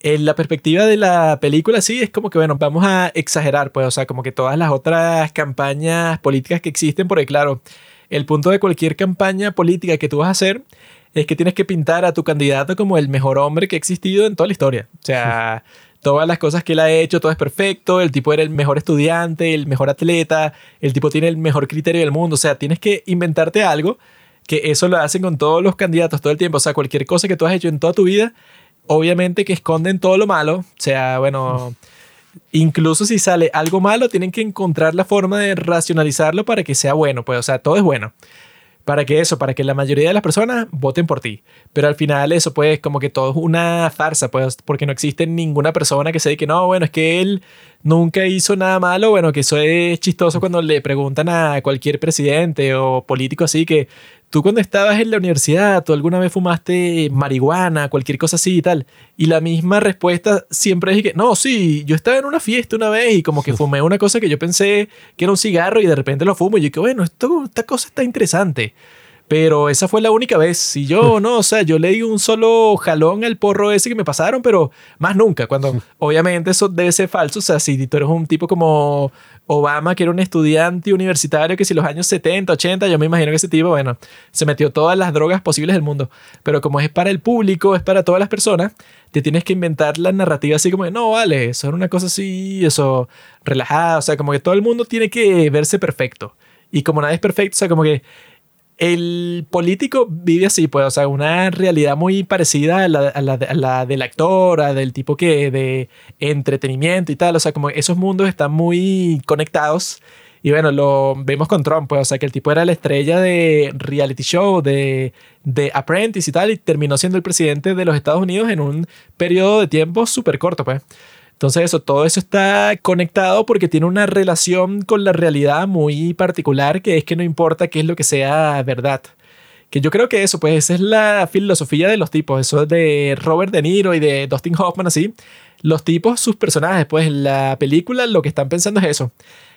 en la perspectiva de la película sí es como que, bueno, vamos a exagerar, pues, o sea, como que todas las otras campañas políticas que existen, porque claro, el punto de cualquier campaña política que tú vas a hacer es que tienes que pintar a tu candidato como el mejor hombre que ha existido en toda la historia. O sea, todas las cosas que él ha hecho, todo es perfecto, el tipo era el mejor estudiante, el mejor atleta, el tipo tiene el mejor criterio del mundo. O sea, tienes que inventarte algo que eso lo hacen con todos los candidatos todo el tiempo. O sea, cualquier cosa que tú has hecho en toda tu vida, obviamente que esconden todo lo malo. O sea, bueno... incluso si sale algo malo, tienen que encontrar la forma de racionalizarlo para que sea bueno. Pues, o sea, todo es bueno. Para que eso, para que la mayoría de las personas voten por ti. Pero al final eso, pues, como que todo es una farsa, pues, porque no existe ninguna persona que se diga que no, bueno, es que él nunca hizo nada malo. Bueno, que eso es chistoso cuando le preguntan a cualquier presidente o político así que tú cuando estabas en la universidad, tú alguna vez fumaste marihuana, cualquier cosa así y tal. Y la misma respuesta siempre es que, no, sí, yo estaba en una fiesta una vez y como que fumé una cosa que yo pensé que era un cigarro y de repente lo fumo y yo que, bueno, esto, esta cosa está interesante. Pero esa fue la única vez. Y yo, no, o sea, yo le di un solo jalón al porro ese que me pasaron, pero más nunca. Cuando, obviamente, eso debe ser falso. O sea, si tú eres un tipo como Obama, que era un estudiante universitario que si los años 70, 80, yo me imagino que ese tipo, bueno, se metió todas las drogas posibles del mundo. Pero como es para el público, es para todas las personas, te tienes que inventar la narrativa así como de, no, vale, eso era una cosa así, eso, relajada. O sea, como que todo el mundo tiene que verse perfecto. Y como nadie es perfecto, o sea, como que el político vive así, pues, o sea, una realidad muy parecida a la, a la, a del actor, a del tipo que de entretenimiento y tal, o sea, como esos mundos están muy conectados. Y bueno, lo vemos con Trump, pues, o sea, que el tipo era la estrella de reality show, de, de Apprentice y tal, y terminó siendo el presidente de los Estados Unidos en un periodo de tiempo súper corto, pues. Entonces eso, todo eso está conectado porque tiene una relación con la realidad muy particular, que es que no importa qué es lo que sea verdad. Que yo creo que eso, pues esa es la filosofía de los tipos, eso de Robert De Niro y de Dustin Hoffman así, los tipos, sus personajes, pues en la película lo que están pensando es eso.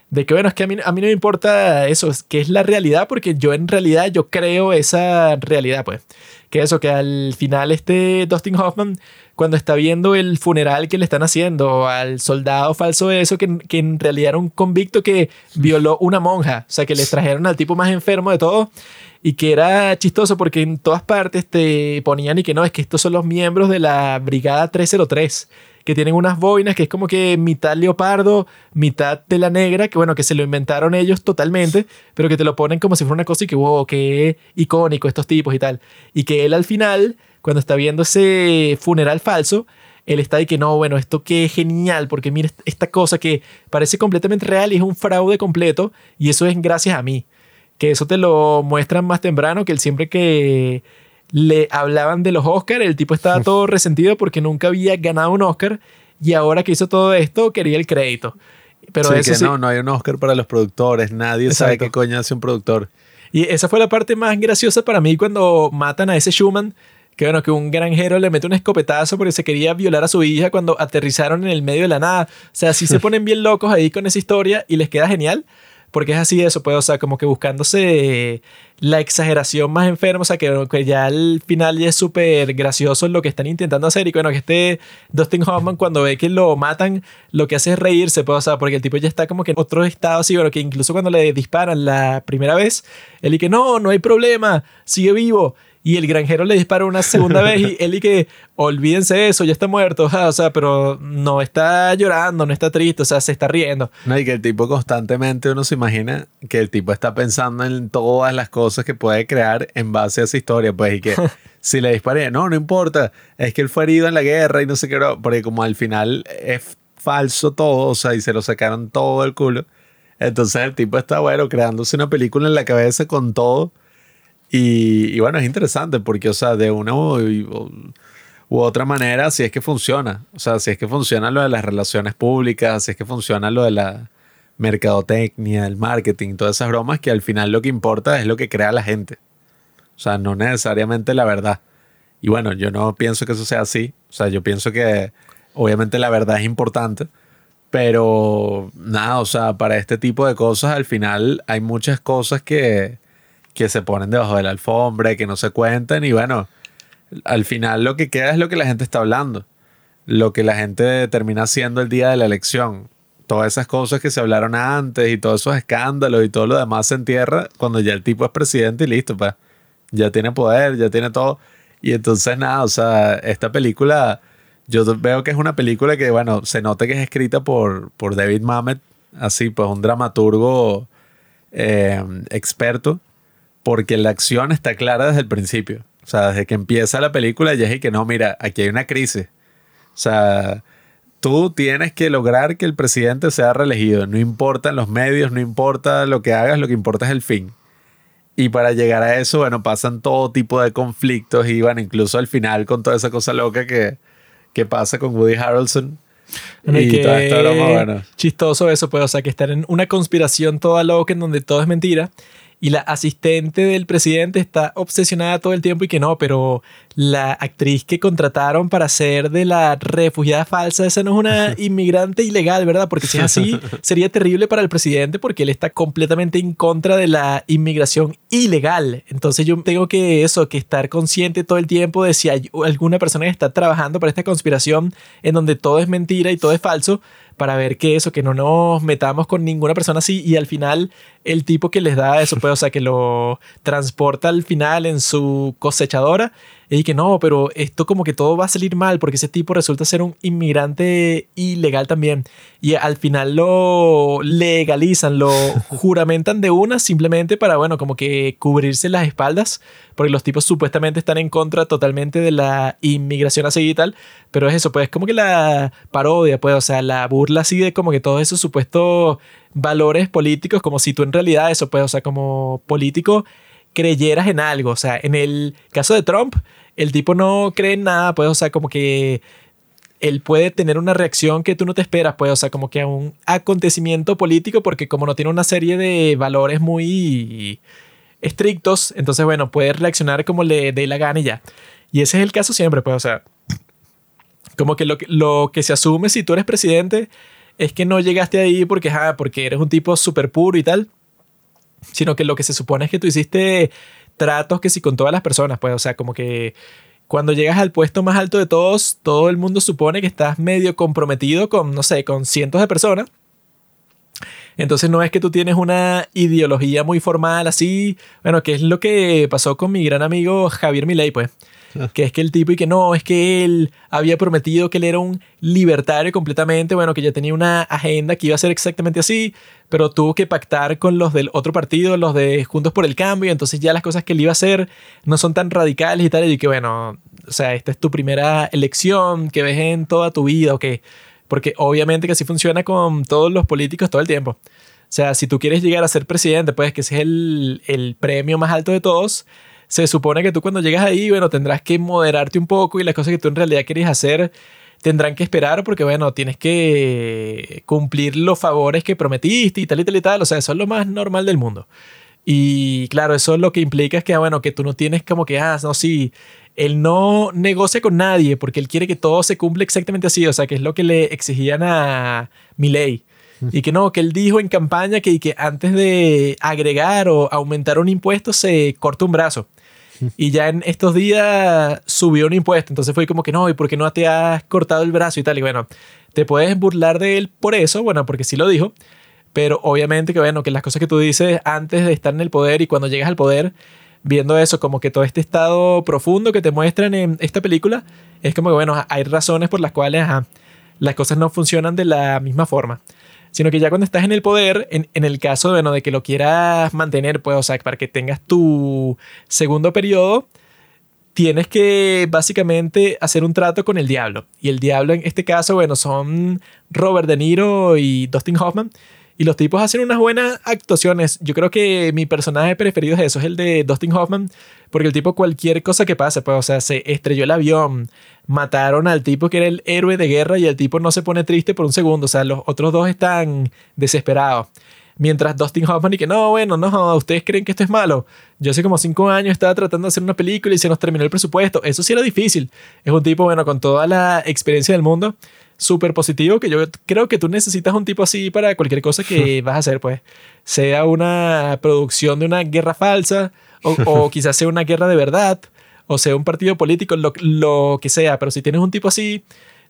De que bueno, es que a mí, a mí no me importa eso, es que es la realidad, porque yo en realidad yo creo esa realidad, pues. Que eso, que al final este Dustin Hoffman, cuando está viendo el funeral que le están haciendo al soldado falso eso, que, que en realidad era un convicto que violó una monja, o sea, que le trajeron al tipo más enfermo de todo y que era chistoso porque en todas partes te ponían y que no, es que estos son los miembros de la Brigada 303 que tienen unas boinas que es como que mitad leopardo, mitad de la negra, que bueno, que se lo inventaron ellos totalmente, pero que te lo ponen como si fuera una cosa y que, wow, qué icónico estos tipos y tal. Y que él al final, cuando está viendo ese funeral falso, él está de que no, bueno, esto qué genial, porque mira esta cosa que parece completamente real y es un fraude completo, y eso es gracias a mí. Que eso te lo muestran más temprano, que él siempre que le hablaban de los Oscars, el tipo estaba todo resentido porque nunca había ganado un Oscar y ahora que hizo todo esto quería el crédito. Pero sí, que no, no hay un Oscar para los productores, nadie sabe qué coño hace un productor. Y esa fue la parte más graciosa para mí cuando matan a ese Schumann, que bueno, que un granjero le mete un escopetazo porque se quería violar a su hija cuando aterrizaron en el medio de la nada. O sea, sí se ponen bien locos ahí con esa historia y les queda genial porque es así eso, pues, o sea, como que buscándose la exageración más enferma, o sea, que, que ya al final ya es súper gracioso lo que están intentando hacer y bueno, que este Dustin Hoffman cuando ve que lo matan, lo que hace es reírse, pues, o sea, porque el tipo ya está como que en otro estado así, bueno, que incluso cuando le disparan la primera vez, él y que no, no hay problema, sigue vivo y el granjero le dispara una segunda vez y él y que olvídense de eso, ya está muerto, o sea, pero no está llorando, no está triste, o sea, se está riendo. No, y que el tipo constantemente uno se imagina que el tipo está pensando en todas las cosas que puede crear en base a esa historia, pues, y que si le disparé, no, no importa, es que él fue herido en la guerra y no sé qué, porque como al final es falso todo, o sea, y se lo sacaron todo el culo. Entonces el tipo está, bueno, creándose una película en la cabeza con todo y, bueno, es interesante porque, o sea, de una u, otra manera, si es que funciona. O sea, si es que funciona lo de las relaciones públicas, si es que funciona lo de la mercadotecnia, el marketing, todas esas bromas, que al final lo que importa es lo que crea la gente. O sea, no necesariamente la verdad. Y bueno, yo no pienso que eso sea así. O sea, yo pienso que obviamente la verdad es importante. Pero nada, o sea, para este tipo de cosas al final hay muchas cosas que, que se ponen debajo de la alfombra, que no se cuentan y bueno, al final lo que queda es lo que la gente está hablando, lo que la gente termina haciendo el día de la elección. Todas esas cosas que se hablaron antes y todos esos escándalos y todo lo demás se entierra cuando ya el tipo es presidente y listo, pues. Ya tiene poder, ya tiene todo. Y entonces nada, o sea, esta película, yo veo que es una película que, bueno, se nota que es escrita por, por David Mamet, así, pues un dramaturgo eh, experto porque la acción está clara desde el principio. O sea, desde que empieza la película ya es que no, mira, aquí hay una crisis. O sea, tú tienes que lograr que el presidente sea reelegido. No importa los medios, no importa lo que hagas, lo que importa es el fin. Y para llegar a eso, bueno, pasan todo tipo de conflictos y bueno, incluso al final con toda esa cosa loca que, que pasa con Woody Harrelson. Y que toda esta broma, bueno. Chistoso eso, pues, o sea, que estar en una conspiración toda loca en donde todo es mentira y la asistente del presidente está obsesionada todo el tiempo y que no, pero la actriz que contrataron para ser de la refugiada falsa, esa no es una inmigrante ilegal, ¿verdad? Porque si es así, sería terrible para el presidente porque él está completamente en contra de la inmigración ilegal. Entonces yo tengo que eso, que estar consciente todo el tiempo de si hay alguna persona que está trabajando para esta conspiración en donde todo es mentira y todo es falso, para ver que eso, que no nos metamos con ninguna persona así y al final el tipo que les da eso, pues, o sea, que lo transporta al final en su cosechadora y que no, pero esto como que todo va a salir mal porque ese tipo resulta ser un inmigrante ilegal también. Y al final lo legalizan, lo juramentan de una simplemente para, bueno, como que cubrirse las espaldas, porque los tipos supuestamente están en contra totalmente de la inmigración así y tal. Pero es eso, pues como que la parodia, pues, o sea, la burla así de como que todos esos supuestos valores políticos, como si tú en realidad eso, pues, o sea, como político creyeras en algo. O sea, en el caso de Trump, el tipo no cree en nada, pues, o sea, como que él puede tener una reacción que tú no te esperas, pues, o sea, como que a un acontecimiento político, porque como no tiene una serie de valores muy estrictos, entonces, bueno, puede reaccionar como le dé la gana y ya. Y ese es el caso siempre, pues, o sea, como que lo, que se asume si tú eres presidente es que no llegaste ahí porque, ah, porque eres un tipo súper puro y tal, sino que lo que se supone es que tú hiciste tratos que sí con todas las personas, pues, o sea, como que cuando llegas al puesto más alto de todos, todo el mundo supone que estás medio comprometido con, no sé, con cientos de personas. Entonces no es que tú tienes una ideología muy formal así, bueno, que es lo que pasó con mi gran amigo Javier Milei, pues. Que es que el tipo y que no, es que él había prometido que él era un libertario completamente, bueno, que ya tenía una agenda que iba a ser exactamente así, pero tuvo que pactar con los del otro partido, los de Juntos por el Cambio, entonces ya las cosas que él iba a hacer no son tan radicales y tal, y que bueno, o sea, esta es tu primera elección que ves en toda tu vida, o que, porque obviamente que así funciona con todos los políticos todo el tiempo. O sea, si tú quieres llegar a ser presidente, pues que ese es el, el premio más alto de todos, se supone que tú cuando llegas ahí, bueno, tendrás que moderarte un poco y las cosas que tú en realidad quieres hacer tendrán que esperar porque, bueno, tienes que cumplir los favores que prometiste y tal y tal y tal. O sea, eso es lo más normal del mundo. Y claro, eso lo que implica es que, bueno, que tú no tienes como que, ah, no, sí, él no negocia con nadie porque él quiere que todo se cumpla exactamente así. O sea, que es lo que le exigían a Milei. Y que no, que él dijo en campaña que, que antes de agregar o aumentar un impuesto se corta un brazo. Y ya en estos días subió un impuesto. Entonces fue como que no, ¿y por qué no te has cortado el brazo y tal? Y bueno, te puedes burlar de él por eso, bueno, porque sí lo dijo. Pero obviamente que bueno, que las cosas que tú dices antes de estar en el poder y cuando llegas al poder, viendo eso, como que todo este estado profundo que te muestran en esta película, es como que bueno, hay razones por las cuales las cosas no funcionan de la misma forma sino que ya cuando estás en el poder, en, el caso bueno, de que lo quieras mantener, pues, o sea, para que tengas tu segundo periodo, tienes que básicamente hacer un trato con el diablo. Y el diablo en este caso, bueno, son Robert De Niro y Dustin Hoffman. Y los tipos hacen unas buenas actuaciones. Yo creo que mi personaje preferido es eso, es el de Dustin Hoffman, porque el tipo cualquier cosa que pase, pues, o sea, se estrelló el avión, mataron al tipo que era el héroe de guerra y el tipo no se pone triste por un segundo, o sea, los otros dos están desesperados. Mientras Dustin Hoffman y que no, bueno, no, ustedes creen que esto es malo. Yo hace como cinco años estaba tratando de hacer una película y se nos terminó el presupuesto. Eso sí era difícil. Es un tipo, bueno, con toda la experiencia del mundo súper positivo que yo creo que tú necesitas un tipo así para cualquier cosa que vas a hacer, pues. Sea una producción de una guerra falsa o, quizás sea una guerra de verdad o sea un partido político, lo, lo, que sea. Pero si tienes un tipo así,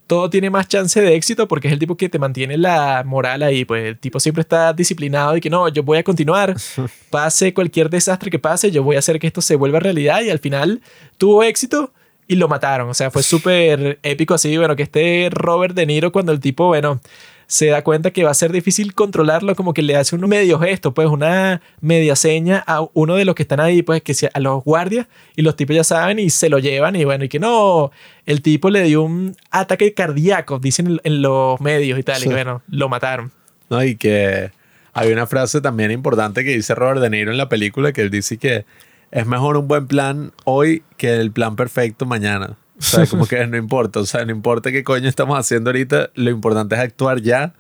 todo tiene más chance de éxito porque es el tipo que te mantiene la moral ahí. Pues el tipo siempre está disciplinado y que no, yo voy a continuar. Pase cualquier desastre que pase, yo voy a hacer que esto se vuelva realidad y al final tuvo éxito y lo mataron. O sea, fue súper épico así, bueno, que este Robert De Niro cuando el tipo, bueno, se da cuenta que va a ser difícil controlarlo, como que le hace un medio gesto, pues una media seña a uno de los que están ahí, pues que sea a los guardias, y los tipos ya saben y se lo llevan, y bueno, y que no, el tipo le dio un ataque cardíaco, dicen en los medios y tal, y bueno, lo mataron. No, y que hay una frase también importante que dice Robert De Niro en la película, que él dice que es mejor un buen plan hoy que el plan perfecto mañana. O sea, como que no importa, o sea, no importa qué coño estamos haciendo ahorita, lo importante es actuar ya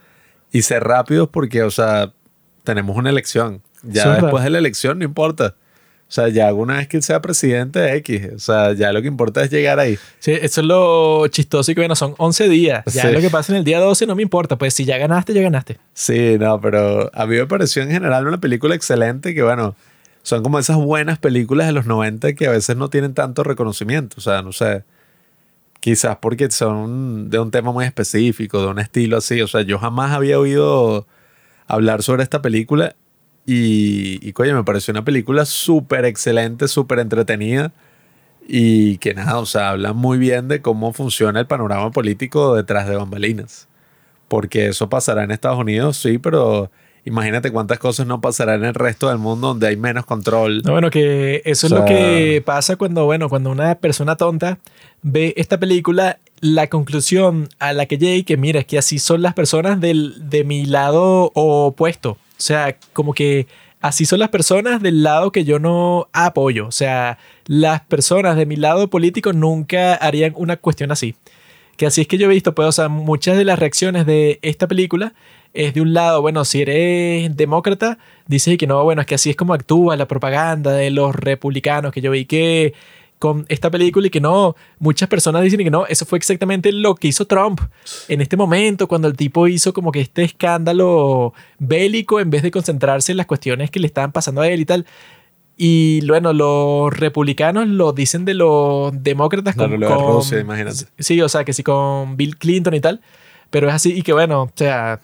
y ser rápidos porque, o sea, tenemos una elección. Ya después de la elección no importa. O sea, ya alguna vez que él sea presidente X, o sea, ya lo que importa es llegar ahí. Sí, eso es lo chistoso y que bueno, son 11 días. Ya lo que pasa en el día 12 no me importa, pues si ya ganaste, ya ganaste. Sí, no, pero a mí me pareció en general una película excelente que bueno, son como esas buenas películas de los 90 que a veces no tienen tanto reconocimiento. O sea, no sé. Quizás porque son de un tema muy específico, de un estilo así. O sea, yo jamás había oído hablar sobre esta película y, y coño, me pareció una película súper excelente, súper entretenida y que nada, o sea, habla muy bien de cómo funciona el panorama político detrás de bambalinas. Porque eso pasará en Estados Unidos, sí, pero Imagínate cuántas cosas no pasarán en el resto del mundo donde hay menos control. No, bueno, que eso es lo que pasa cuando, bueno, cuando una persona tonta ve esta película, la conclusión a la que llega que mira, es que así son las personas del, de mi lado opuesto. O sea, como que así son las personas del lado que yo no apoyo. O sea, las personas de mi lado político nunca harían una cuestión así. Que así es que yo he visto, pues, o sea, muchas de las reacciones de esta película es de un lado, bueno, si eres demócrata, dices que no, bueno, es que así es como actúa la propaganda de los republicanos, que yo vi que, con esta película y que no, muchas personas dicen que no, eso fue exactamente lo que hizo Trump en este momento, cuando el tipo hizo como que este escándalo bélico en vez de concentrarse en las cuestiones que le estaban pasando a él y tal. Y bueno, los republicanos lo dicen de los demócratas con, Rusia, imagínate. Sí, o sea, que sí con Bill Clinton y tal. Pero es así y que bueno, o sea...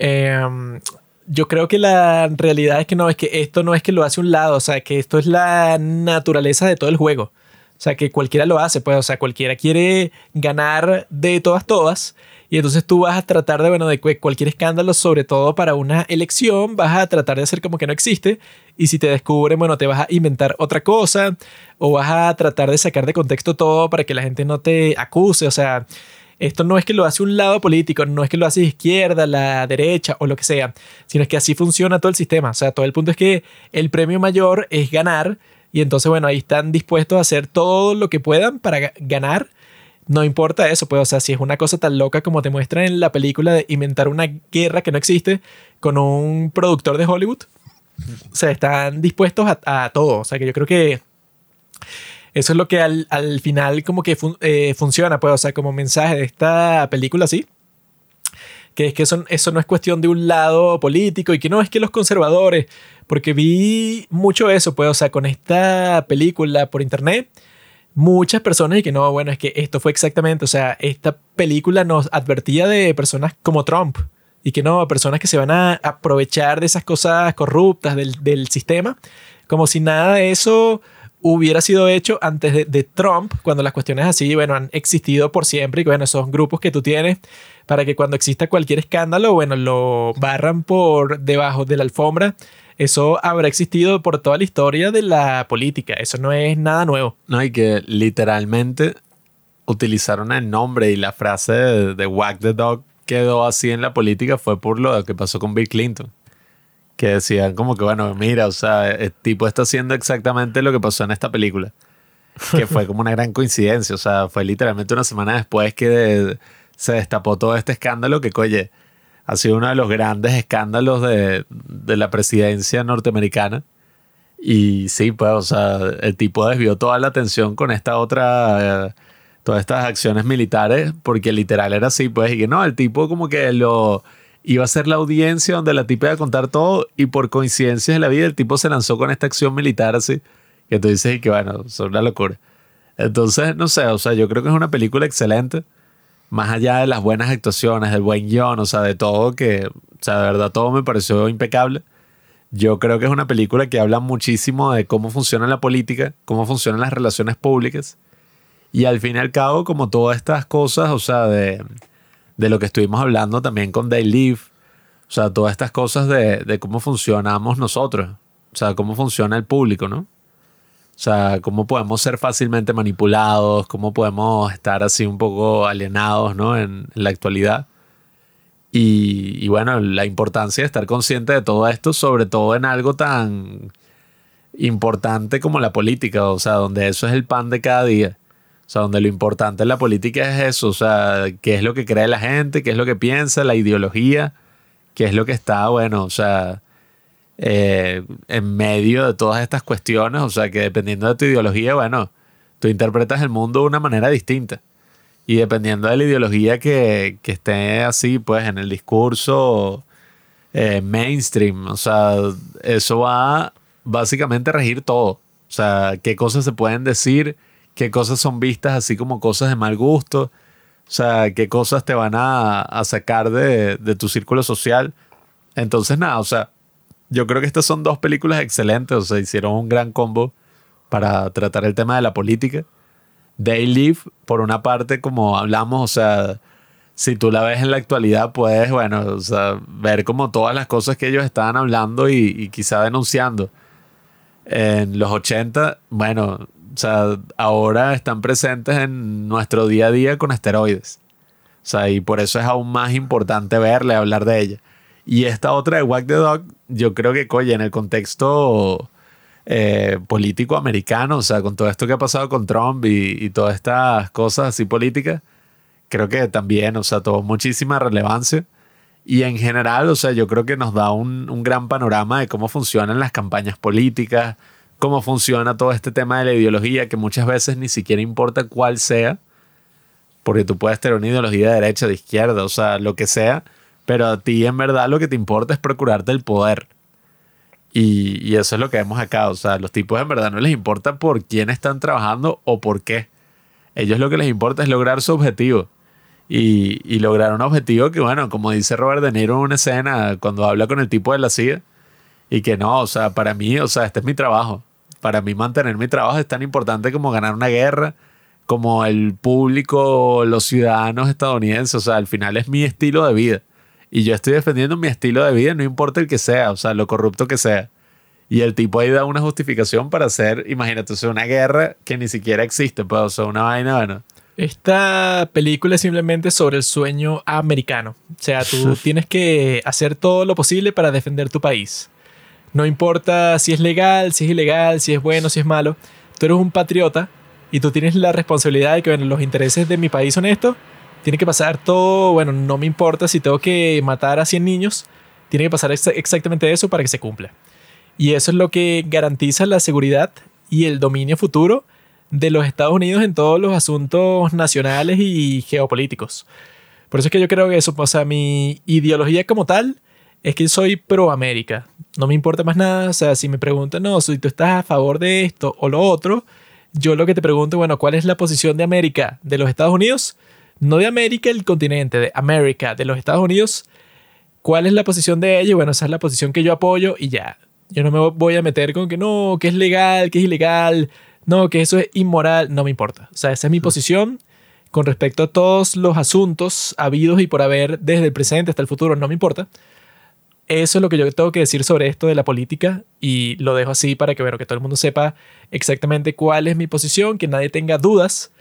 Em, yo creo que la realidad es que no, es que esto no es que lo hace un lado, o sea, que esto es la naturaleza de todo el juego. O sea, que cualquiera lo hace, pues, o sea, cualquiera quiere ganar de todas, todas. Y entonces tú vas a tratar de, bueno, de cualquier escándalo, sobre todo para una elección, vas a tratar de hacer como que no existe. Y si te descubren, bueno, te vas a inventar otra cosa o vas a tratar de sacar de contexto todo para que la gente no te acuse. O sea, esto no es que lo hace un lado político, no es que lo hace izquierda, la derecha o lo que sea, sino es que así funciona todo el sistema. O sea, todo el punto es que el premio mayor es ganar y entonces, bueno, ahí están dispuestos a hacer todo lo que puedan para ganar. No importa eso, pues, o sea, si es una cosa tan loca como te muestra en la película de inventar una guerra que no existe con un productor de Hollywood, o sea, están dispuestos a, a todo. O sea, que yo creo que eso es lo que al, final como que eh, funciona, pues, o sea, como mensaje de esta película, sí. Que es que eso, eso no es cuestión de un lado político y que no es que los conservadores, porque vi mucho eso, pues, o sea, con esta película por internet, muchas personas y que no, bueno, es que esto fue exactamente, o sea, esta película nos advertía de personas como Trump y que no, personas que se van a aprovechar de esas cosas corruptas del, del sistema, como si nada de eso hubiera sido hecho antes de, Trump, cuando las cuestiones así, bueno, han existido por siempre y bueno, esos grupos que tú tienes para que cuando exista cualquier escándalo, bueno, lo barran por debajo de la alfombra. Eso habrá existido por toda la historia de la política. Eso no es nada nuevo. No, y que literalmente utilizaron el nombre y la frase de, de Whack the Dog quedó así en la política fue por lo que pasó con Bill Clinton que decían como que, bueno, mira, o sea, el tipo está haciendo exactamente lo que pasó en esta película. Que fue como una gran coincidencia, o sea, fue literalmente una semana después que se destapó todo este escándalo que, oye, ha sido uno de los grandes escándalos de, de la presidencia norteamericana. Y sí, pues, o sea, el tipo desvió toda la atención con esta otra, eh, todas estas acciones militares, porque literal era así, pues, y que no, el tipo como que lo iba a ser la audiencia donde la tipa iba a contar todo y por coincidencias de la vida el tipo se lanzó con esta acción militar así, que tú dices que bueno, es una locura. Entonces, no sé, o sea, yo creo que es una película excelente, más allá de las buenas actuaciones, del buen guion, o sea, de todo que, o sea, de verdad todo me pareció impecable. Yo creo que es una película que habla muchísimo de cómo funciona la política, cómo funcionan las relaciones públicas. Y al fin y al cabo, como todas estas cosas, o sea, de, de lo que estuvimos hablando también con Day Live. O sea, todas estas cosas de, de, cómo funcionamos nosotros. O sea, cómo funciona el público, ¿no? O sea, cómo podemos ser fácilmente manipulados, cómo podemos estar así un poco alienados, ¿no? En, la actualidad. Y, y, bueno, la importancia de estar consciente de todo esto, sobre todo en algo tan importante como la política, o sea, donde eso es el pan de cada día. O sea, donde lo importante en la política es eso, o sea, qué es lo que cree la gente, qué es lo que piensa, la ideología, qué es lo que está, bueno, o sea, eh, en medio de todas estas cuestiones, o sea, que dependiendo de tu ideología, bueno, tú interpretas el mundo de una manera distinta. Y dependiendo de la ideología que, que esté así, pues, en el discurso eh, mainstream, o sea, eso va básicamente a regir todo. O sea, qué cosas se pueden decir, qué cosas son vistas así como cosas de mal gusto, o sea, qué cosas te van a, sacar de, tu círculo social. Entonces, nada, o sea, yo creo que estas son dos películas excelentes, o sea, hicieron un gran combo para tratar el tema de la política. They Live, por una parte, como hablamos, o sea, si tú la ves en la actualidad, puedes, bueno, ver como todas las cosas que ellos estaban hablando y, y quizá denunciando. En los 80, bueno, o sea, ahora están presentes en nuestro día a día con esteroides. O sea, y por eso es aún más importante verle, hablar de ella. Y esta otra de Wack the Dog, yo creo que, oye, en el contexto eh, político americano, o sea, con todo esto que ha pasado con Trump y, todas estas cosas así políticas, creo que también, o sea, tuvo muchísima relevancia. Y en general, o sea, yo creo que nos da un, un gran panorama de cómo funcionan las campañas políticas, cómo funciona todo este tema de la ideología, que muchas veces ni siquiera importa cuál sea, porque tú puedes tener una ideología de derecha, de izquierda, o sea, lo que sea, pero a ti en verdad lo que te importa es procurarte el poder. Y, eso es lo que vemos acá. O sea, los tipos en verdad no les importa por quién están trabajando o por qué. Ellos lo que les importa es lograr su objetivo. Y, y lograr un objetivo que, bueno, como dice Robert De Niro en una escena cuando habla con el tipo de la CIA, y que no, o sea, para mí, o sea, este es mi trabajo. Para mí mantener mi trabajo es tan importante como ganar una guerra, como el público, los ciudadanos estadounidenses. O sea, al final es mi estilo de vida. Y yo estoy defendiendo mi estilo de vida, no importa el que sea, o sea, lo corrupto que sea. Y el tipo ahí da una justificación para hacer, imagínate, o sea, una guerra que ni siquiera existe, pues, o sea, una vaina, bueno. Esta película es simplemente sobre el sueño americano. O sea, tú tienes que hacer todo lo posible para defender tu país. No importa si es legal, si es ilegal, si es bueno, si es malo. Tú eres un patriota y tú tienes la responsabilidad de que bueno, los intereses de mi país son estos. Tiene que pasar todo, bueno, no me importa si tengo que matar a 100 niños. Tiene que pasar exactamente eso para que se cumpla. Y eso es lo que garantiza la seguridad y el dominio futuro de los Estados Unidos en todos los asuntos nacionales y geopolíticos. Por eso es que yo creo que eso, o sea, mi ideología como tal es que soy pro América. No me importa más nada. O sea, si me preguntan, no, si tú estás a favor de esto o lo otro, yo lo que te pregunto, bueno, ¿cuál es la posición de América de los Estados Unidos? No de América, el continente, de América, de los Estados Unidos. ¿Cuál es la posición de ella? Bueno, esa es la posición que yo apoyo y ya. Yo no me voy a meter con que no, que es legal, que es ilegal, no, que eso es inmoral. No me importa. O sea, esa es mi posición con respecto a todos los asuntos habidos y por haber desde el presente hasta el futuro. No me importa. Eso es lo que yo tengo que decir sobre esto de la política y lo dejo así para que, bueno, que todo el mundo sepa exactamente cuál es mi posición, que nadie tenga dudas,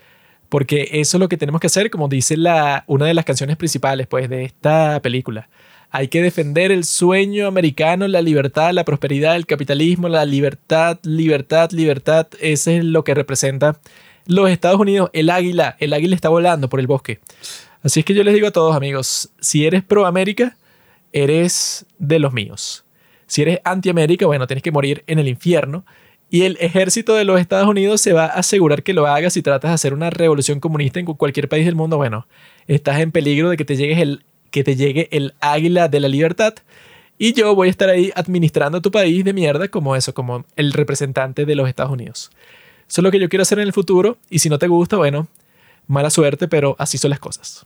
porque eso es lo que tenemos que hacer, como dice la, una de las canciones principales pues, de esta película. Hay que defender el sueño americano, la libertad, la prosperidad, el capitalismo, la libertad, libertad, libertad. Ese es lo que representa los Estados Unidos, el águila. El águila está volando por el bosque. Así es que yo les digo a todos amigos, si eres pro América, eres de los míos. Si eres anti-América, bueno, tienes que morir en el infierno. Y el ejército de los Estados Unidos se va a asegurar que lo hagas si tratas de hacer una revolución comunista en cualquier país del mundo. Bueno, estás en peligro de que te, que te llegue el águila de la libertad. Y yo voy a estar ahí administrando tu país de mierda como eso, como el representante de los Estados Unidos. Eso es lo que yo quiero hacer en el futuro. Y si no te gusta, bueno, mala suerte, pero así son las cosas.